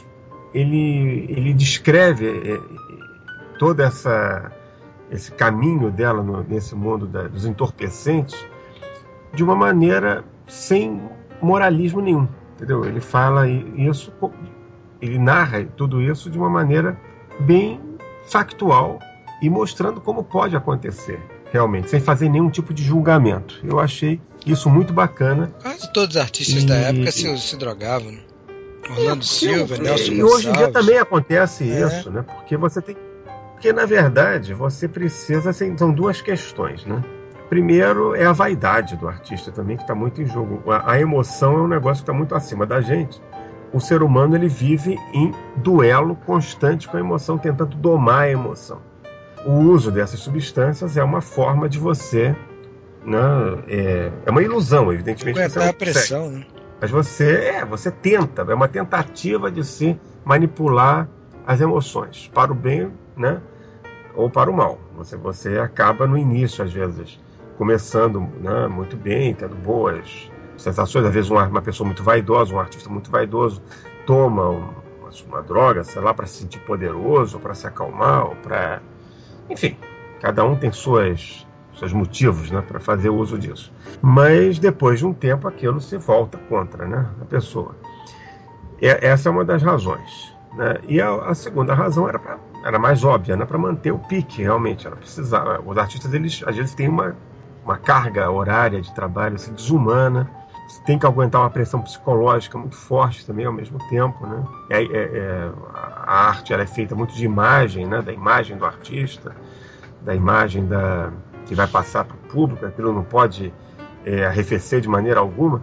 ele, ele descreve eh, todo essa esse caminho dela no- nesse mundo da- dos entorpecentes de uma maneira sem moralismo nenhum, entendeu? Ele fala isso, ele narra tudo isso de uma maneira bem factual e mostrando como pode acontecer realmente, sem fazer nenhum tipo de julgamento. Eu achei isso muito bacana. Quase todos os artistas E- da época se, se drogavam. né? Orlando Silva, Nelson e hoje em dia também acontece É. isso, né? Porque você tem. Porque na verdade você precisa. Assim, são duas questões, né? Primeiro é a vaidade do artista também, que está muito em jogo. A, a emoção é um negócio que está muito acima da gente. O ser humano ele vive em duelo constante com a emoção, tentando domar a emoção. O uso dessas substâncias é uma forma de você. Né, é, é uma ilusão, evidentemente. Você não a pressão, né? Mas você, é, você tenta, é uma tentativa de se manipular as emoções, para o bem né, ou para o mal. Você, você acaba no início, às vezes, começando né, muito bem, tendo boas sensações. Às vezes, uma, uma pessoa muito vaidosa, um artista muito vaidoso, toma uma, uma droga, sei lá, para se sentir poderoso, para se acalmar, ou para. Enfim, cada um tem suas, seus motivos né, para fazer uso disso. Mas depois de um tempo, aquilo se volta contra né, a pessoa. E, essa é uma das razões. Né? E a, a segunda razão era, pra, era mais óbvia, né? para manter o pique, realmente. Ela precisava. Os artistas, eles, às vezes, têm uma, uma carga horária de trabalho assim, desumana. Você tem que aguentar uma pressão psicológica muito forte também ao mesmo tempo. Né? É, é, é, a arte ela é feita muito de imagem, né? da imagem do artista, da imagem da, que vai passar para o público, aquilo não pode é, arrefecer de maneira alguma.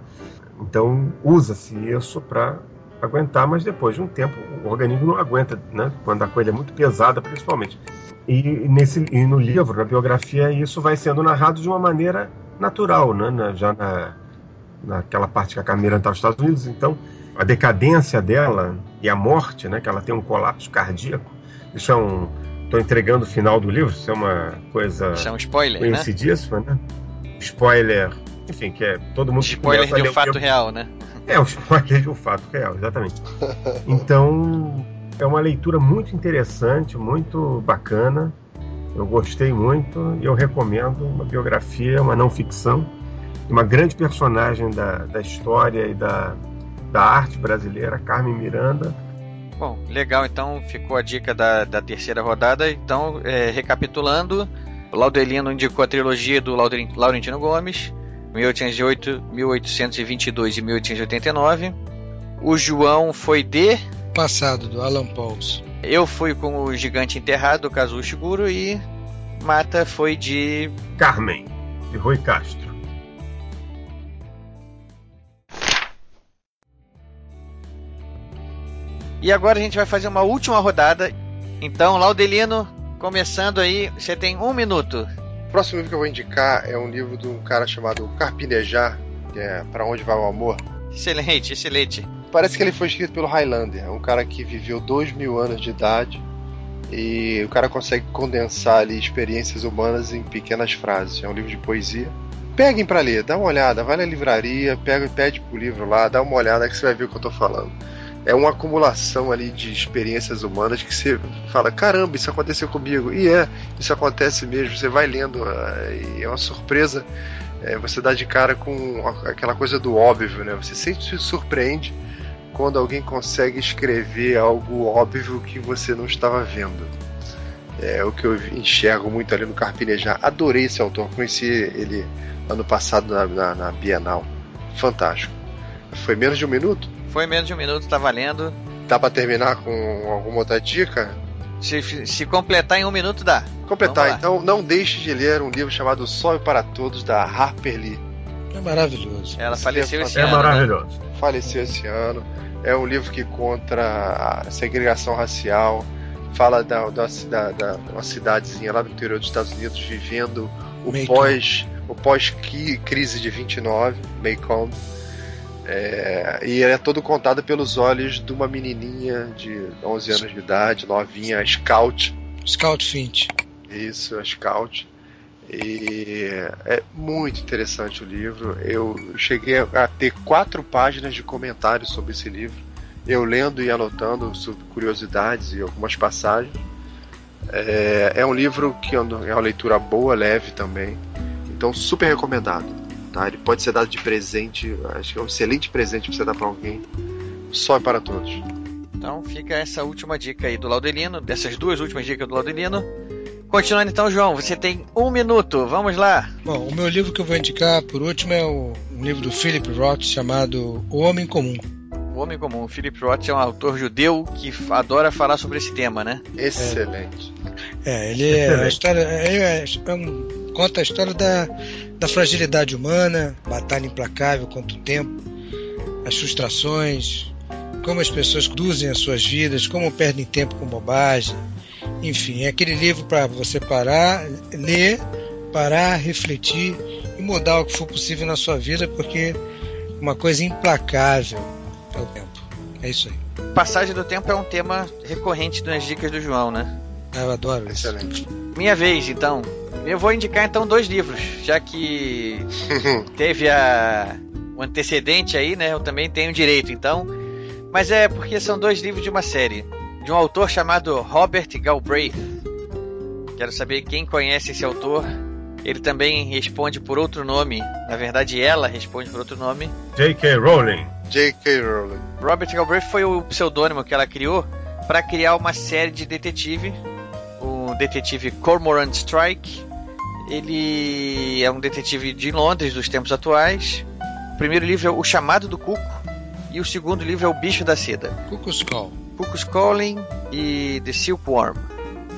Então, usa-se isso para aguentar, mas depois de um tempo o organismo não aguenta, né? Quando a coisa é muito pesada, principalmente. E, nesse, e no livro, na biografia, isso vai sendo narrado de uma maneira natural, né? Na, já na, naquela parte que a Camila está nos Estados Unidos. Então, a decadência dela e a morte, né? Que ela tem um colapso cardíaco. Isso é um. Estou entregando o final do livro, isso é uma coisa. Isso é um spoiler, né? né? Spoiler, enfim, que é todo mundo. Spoiler de um fato real, né? É, um spoiler de um fato real, exatamente. Então, é uma leitura muito interessante, muito bacana. Eu gostei muito e eu recomendo uma biografia, uma não ficção, uma grande personagem da, da história e da, da arte brasileira, Carmen Miranda. Bom, legal, então ficou a dica da, da terceira rodada. Então, é, recapitulando, o Laudelino indicou a trilogia do Laurentino Gomes, 1808, 1822 e 1889. O João foi de. Passado, do Alan Pauls. Eu fui com o Gigante Enterrado, do Kazuo Shiguro, e Mata foi de. Carmen, de Rui Castro. E agora a gente vai fazer uma última rodada. Então, Laudelino, começando aí, você tem um minuto. O próximo livro que eu vou indicar é um livro de um cara chamado Carpinejar, que é Para Onde Vai o Amor. Excelente, excelente. Parece que ele foi escrito pelo Highlander, um cara que viveu dois mil anos de idade e o cara consegue condensar ali experiências humanas em pequenas frases. É um livro de poesia. Peguem para ler, dá uma olhada, vai na livraria, pega, pede pro livro lá, dá uma olhada que você vai ver o que eu tô falando é uma acumulação ali de experiências humanas que você fala, caramba, isso aconteceu comigo. E é, isso acontece mesmo. Você vai lendo uh, e é uma surpresa. É, você dá de cara com aquela coisa do óbvio, né? Você sempre se surpreende quando alguém consegue escrever algo óbvio que você não estava vendo. É o que eu enxergo muito ali no Carpinejar. Adorei esse autor, conheci ele ano passado na, na, na Bienal. Fantástico. Foi menos de um minuto? Foi menos de um minuto, tá valendo. Dá pra terminar com alguma outra dica? Se, se completar em um minuto, dá. Completar, então não deixe de ler um livro chamado Sol para Todos, da Harper Lee. É maravilhoso. Ela faleceu esse é ano. É maravilhoso. Né? Faleceu esse ano. É um livro que contra a segregação racial. Fala da, da, da, da uma cidadezinha lá do interior dos Estados Unidos vivendo o pós o pós crise de 29, Macomb é, e ele é todo contado pelos olhos de uma menininha de 11 anos de idade, novinha, a Scout. Scout Finch. Isso, a Scout. E é muito interessante o livro. Eu cheguei a ter quatro páginas de comentários sobre esse livro. Eu lendo e anotando sobre curiosidades e algumas passagens. É, é um livro que é uma leitura boa, leve também. Então, super recomendado. Tá? Ele pode ser dado de presente, acho que é um excelente presente pra você dar para alguém. Só é para todos. Então fica essa última dica aí do Laudelino, dessas duas últimas dicas do Laudelino. Continuando então, João, você tem um minuto, vamos lá. Bom, o meu livro que eu vou indicar por último é o, um livro do Philip Roth chamado O Homem Comum. O Homem Comum. O Philip Roth é um autor judeu que adora falar sobre esse tema, né? Excelente. É, ele é, a história é, é, é um conta a história da, da fragilidade humana, batalha implacável contra o tempo, as frustrações, como as pessoas conduzem as suas vidas, como perdem tempo com bobagem. Enfim, é aquele livro para você parar, ler, parar, refletir e mudar o que for possível na sua vida, porque uma coisa implacável é o tempo. É isso aí. Passagem do tempo é um tema recorrente nas dicas do João, né? Eu adoro isso. Excelente. Minha vez, então. Eu vou indicar então dois livros, já que teve a o antecedente aí, né? Eu também tenho direito, então. Mas é porque são dois livros de uma série, de um autor chamado Robert Galbraith. Quero saber quem conhece esse autor. Ele também responde por outro nome. Na verdade, ela responde por outro nome. J.K. Rowling. J.K. Rowling. Robert Galbraith foi o pseudônimo que ela criou para criar uma série de detetive, detetive Cormorant Strike. Ele é um detetive de Londres dos tempos atuais. O primeiro livro é O Chamado do Cuco e o segundo livro é O Bicho da Seda. Cuckoo's Call. Cuckoo's Calling e The Silkworm.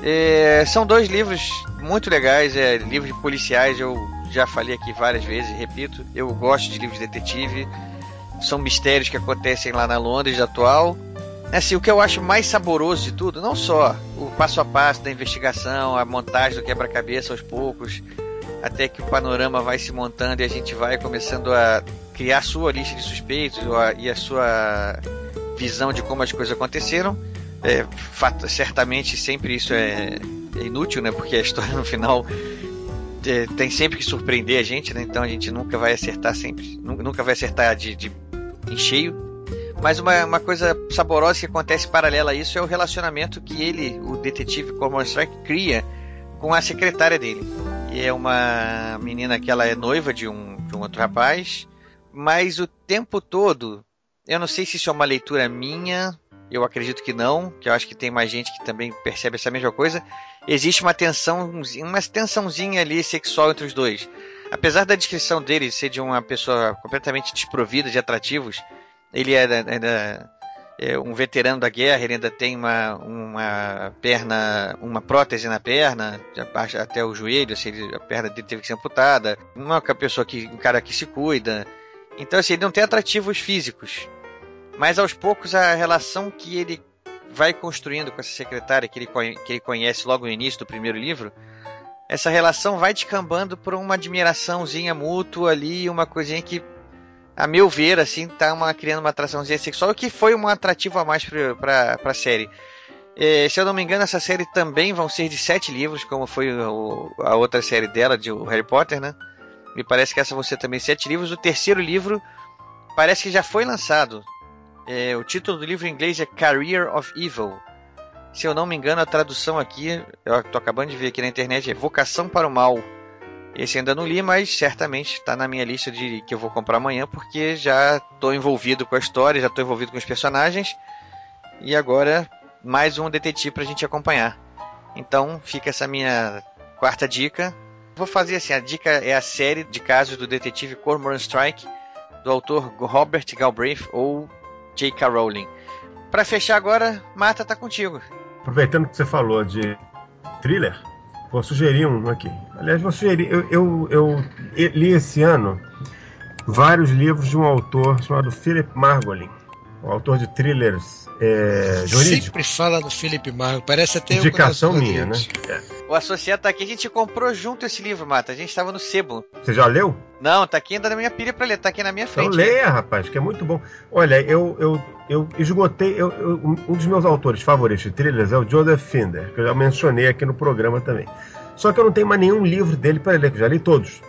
É, são dois livros muito legais, é, livros de policiais, eu já falei aqui várias vezes, repito, eu gosto de livros de detetive, são mistérios que acontecem lá na Londres atual. Assim, o que eu acho mais saboroso de tudo, não só o passo a passo da investigação, a montagem do quebra-cabeça aos poucos, até que o panorama vai se montando e a gente vai começando a criar a sua lista de suspeitos e a sua visão de como as coisas aconteceram. É, fato, certamente sempre isso é, é, inútil, né? Porque a história no final é, tem sempre que surpreender a gente, né? Então a gente nunca vai acertar sempre, nunca vai acertar de, de em cheio. Mas uma, uma coisa saborosa que acontece paralela a isso é o relacionamento que ele, o detetive Cormoran Strike, cria com a secretária dele. E é uma menina que ela é noiva de um, de um outro rapaz, mas o tempo todo, eu não sei se isso é uma leitura minha, eu acredito que não, que eu acho que tem mais gente que também percebe essa mesma coisa. Existe uma tensão, uma tensãozinha ali sexual entre os dois. Apesar da descrição dele ser de uma pessoa completamente desprovida de atrativos, ele é, é, é, um veterano da guerra, ele ainda tem uma, uma perna, uma prótese na perna, até o joelho, assim, a perna dele teve que ser amputada. Uma pessoa que, um cara que se cuida. Então, assim, ele não tem atrativos físicos. Mas aos poucos a relação que ele vai construindo com essa secretária que ele, que ele conhece logo no início do primeiro livro, essa relação vai descambando por uma admiraçãozinha mútua ali, uma coisinha que a meu ver, assim, tá uma, criando uma atraçãozinha sexual, que foi um atrativo a mais para a série. É, se eu não me engano, essa série também vão ser de sete livros, como foi o, a outra série dela, de Harry Potter, né? Me parece que essa vão ser também sete livros. O terceiro livro parece que já foi lançado. É, o título do livro em inglês é Career of Evil. Se eu não me engano, a tradução aqui, eu estou acabando de ver aqui na internet, é Vocação para o Mal. Esse ainda não li, mas certamente está na minha lista de que eu vou comprar amanhã, porque já estou envolvido com a história, já estou envolvido com os personagens. E agora mais um detetive para a gente acompanhar. Então fica essa minha quarta dica. Vou fazer assim: a dica é a série de casos do detetive Cormoran Strike, do autor Robert Galbraith ou J.K. Rowling. Para fechar agora, Marta tá contigo. Aproveitando que você falou de thriller, Vou sugerir um aqui. Aliás, vou sugerir. Eu, eu, eu li esse ano vários livros de um autor chamado Philip Margolin, um autor de thrillers é, jurídicos. Sempre fala do Philip Margolin, parece até Indicação minha, né? É. O associado tá aqui, a gente comprou junto esse livro, Mata. A gente estava no sebo. Você já leu? Não, tá aqui ainda na minha pilha para ler, tá aqui na minha frente. Então leia, rapaz, que é muito bom. Olha, eu, eu, eu esgotei. Eu, eu, um dos meus autores favoritos de thrillers é o Joseph Finder, que eu já mencionei aqui no programa também. Só que eu não tenho mais nenhum livro dele para ler, que eu já li todos.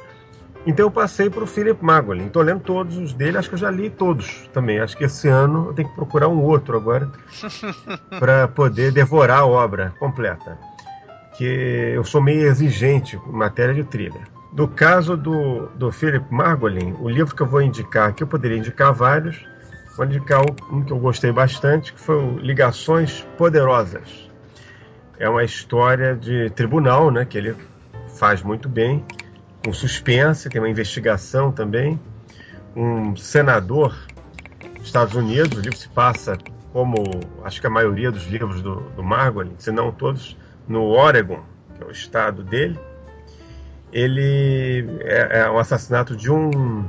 Então eu passei para o Philip Magolin. Estou lendo todos os dele, acho que eu já li todos também. Acho que esse ano eu tenho que procurar um outro agora para poder devorar a obra completa. Que eu sou meio exigente em matéria de thriller. No caso do, do Philip Margolin, o livro que eu vou indicar aqui, eu poderia indicar vários, vou indicar um que eu gostei bastante, que foi Ligações Poderosas. É uma história de tribunal, né, que ele faz muito bem, com suspense, tem uma investigação também. Um senador dos Estados Unidos, o livro se passa como acho que a maioria dos livros do, do Margolin, se não todos, no Oregon, que é o estado dele Ele é, é um assassinato de um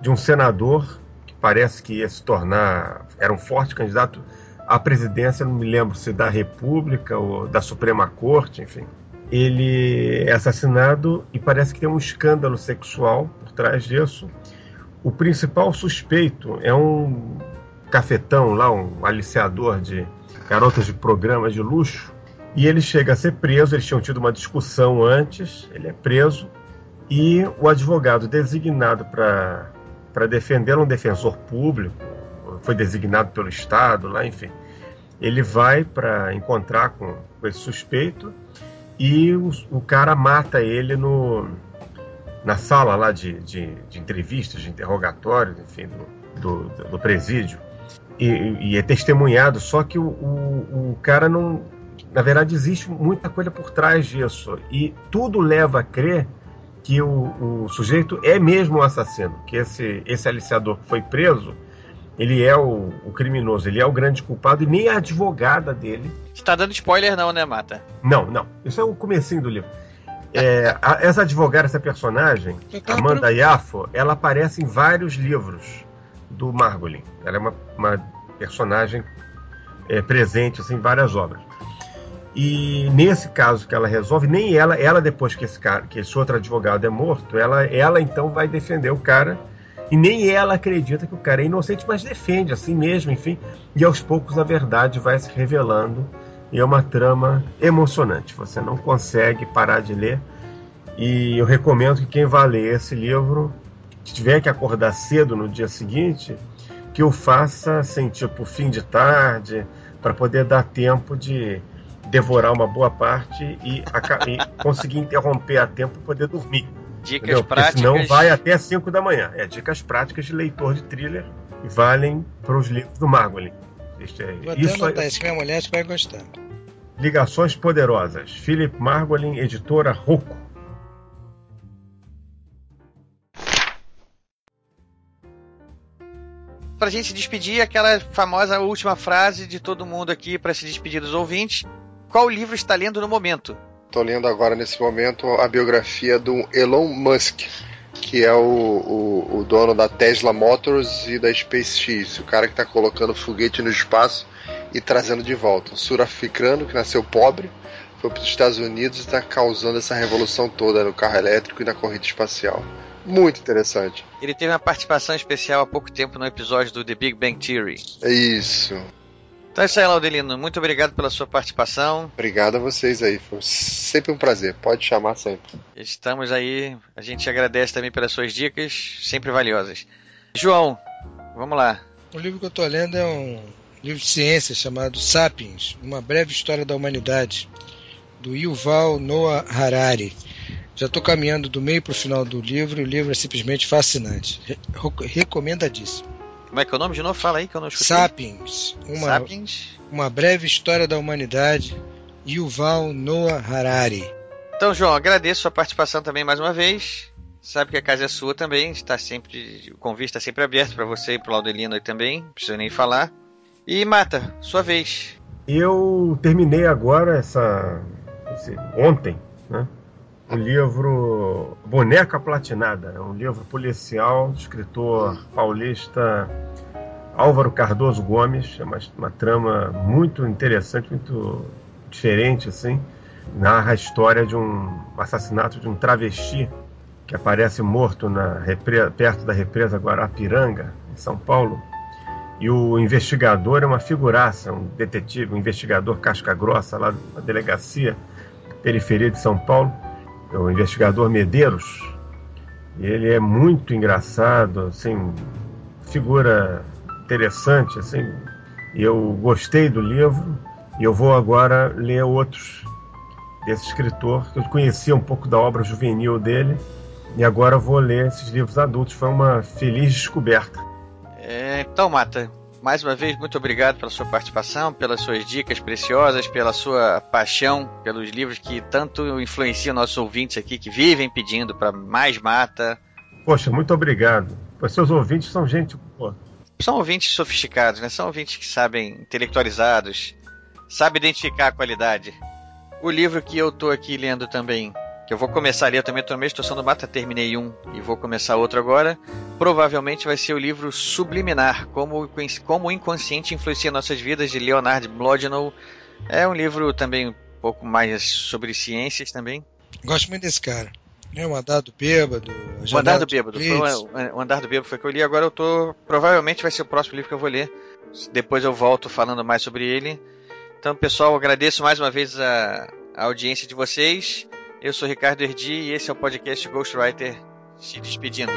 de um senador que parece que ia se tornar era um forte candidato à presidência, não me lembro se da República ou da Suprema Corte, enfim. Ele é assassinado e parece que tem um escândalo sexual por trás disso. O principal suspeito é um cafetão lá, um aliciador de garotas de programas de luxo, e ele chega a ser preso. Eles tinham tido uma discussão antes, ele é preso, e o advogado designado para defendê-lo, um defensor público, foi designado pelo Estado, lá, enfim. Ele vai para encontrar com, com, esse suspeito e o, o, cara mata ele no, na sala lá de, de, de entrevistas, de interrogatórios, enfim, do, do, do presídio e, e, é testemunhado, só que o, o, o, cara não. Na verdade, existe muita coisa por trás disso. E tudo leva a crer que o, o sujeito é mesmo o assassino, que esse, esse aliciador que foi preso, ele é o, o, criminoso, ele é o grande culpado e nem a advogada dele. Você tá dando spoiler não, né, Mata? Não, não. Isso é o comecinho do livro. É, a, essa advogada, essa personagem, Amanda Yafo, ela aparece em vários livros do Margolin. Ela é uma, uma personagem é, presente assim, em várias obras. E nesse caso que ela resolve, nem ela, ela depois que esse cara, que esse outro advogado é morto, ela, ela então vai defender o cara e nem ela acredita que o cara é inocente, mas defende assim mesmo, enfim. E aos poucos a verdade vai se revelando e é uma trama emocionante. Você não consegue parar de ler. E eu recomendo que quem vá ler esse livro que tiver que acordar cedo no dia seguinte, que o faça assim, tipo, fim de tarde, para poder dar tempo de devorar uma boa parte e, e conseguir interromper a tempo para poder dormir. Dicas entendeu? práticas. Porque senão vai até 5 da manhã. É dicas práticas de leitor de thriller e valem para os livros do Margolin. Isso, é, Vou isso, é, isso minha mulher vai gostar. Ligações Poderosas. Philip Margolin, editora Rocco. pra gente despedir, aquela famosa última frase de todo mundo aqui para se despedir dos ouvintes. Qual livro está lendo no momento? Estou lendo agora, nesse momento, a biografia do Elon Musk, que é o, o, o dono da Tesla Motors e da SpaceX, o cara que está colocando foguete no espaço e trazendo de volta. Um sul-africano que nasceu pobre, foi para os Estados Unidos e está causando essa revolução toda no carro elétrico e na corrida espacial. Muito interessante. Ele teve uma participação especial há pouco tempo no episódio do The Big Bang Theory. É isso. Então é isso aí, Laudelino. Muito obrigado pela sua participação. Obrigado a vocês aí. Foi sempre um prazer. Pode chamar sempre. Estamos aí. A gente agradece também pelas suas dicas, sempre valiosas. João, vamos lá. O livro que eu estou lendo é um livro de ciência chamado Sapiens, Uma Breve História da Humanidade, do Yuval Noah Harari. Já estou caminhando do meio para o final do livro e o livro é simplesmente fascinante. Re recomendadíssimo. Como é que é o nome de novo? Fala aí que eu não escutei. Sapiens. Uma, Sapiens. Uma breve história da humanidade. Yuval Noah Harari. Então, João, agradeço a sua participação também mais uma vez. Sabe que a casa é sua também. Está sempre, o convite está sempre aberto para você e para o Laudelino aí também. Não precisa nem falar. E Mata, sua vez. Eu terminei agora essa, ontem, né? O livro Boneca Platinada, é um livro policial do escritor paulista Álvaro Cardoso Gomes, é uma, uma trama muito interessante, muito diferente assim, narra a história de um assassinato de um travesti que aparece morto na perto da represa Guarapiranga, em São Paulo. E o investigador é uma figuraça, um detetive, um investigador casca grossa lá na delegacia, periferia de São Paulo o investigador Medeiros. Ele é muito engraçado, assim, figura interessante, assim. Eu gostei do livro e eu vou agora ler outros desse escritor. Eu conhecia um pouco da obra juvenil dele e agora vou ler esses livros adultos. Foi uma feliz descoberta. É, então, Mata, mais uma vez, muito obrigado pela sua participação, pelas suas dicas preciosas, pela sua paixão pelos livros que tanto influenciam nossos ouvintes aqui, que vivem pedindo para mais mata. Poxa, muito obrigado. Pois seus ouvintes são gente. Pô. São ouvintes sofisticados, né? São ouvintes que sabem, intelectualizados, sabem identificar a qualidade. O livro que eu estou aqui lendo também que eu vou começar ali, eu também estou na mesma situação do Mata, terminei um e vou começar outro agora. Provavelmente vai ser o livro Subliminar, como, como o inconsciente influencia nossas vidas, de Leonard Mlodinow. É um livro também um pouco mais sobre ciências também. Gosto muito desse cara. É o Andar do Bêbado. O Andar do Bêbado. Foi, o Andar do Bêbado foi que eu li. Agora eu tô. Provavelmente vai ser o próximo livro que eu vou ler. Depois eu volto falando mais sobre ele. Então, pessoal, agradeço mais uma vez a, a audiência de vocês. Eu sou Ricardo Erdi e esse é o podcast Ghostwriter se despedindo.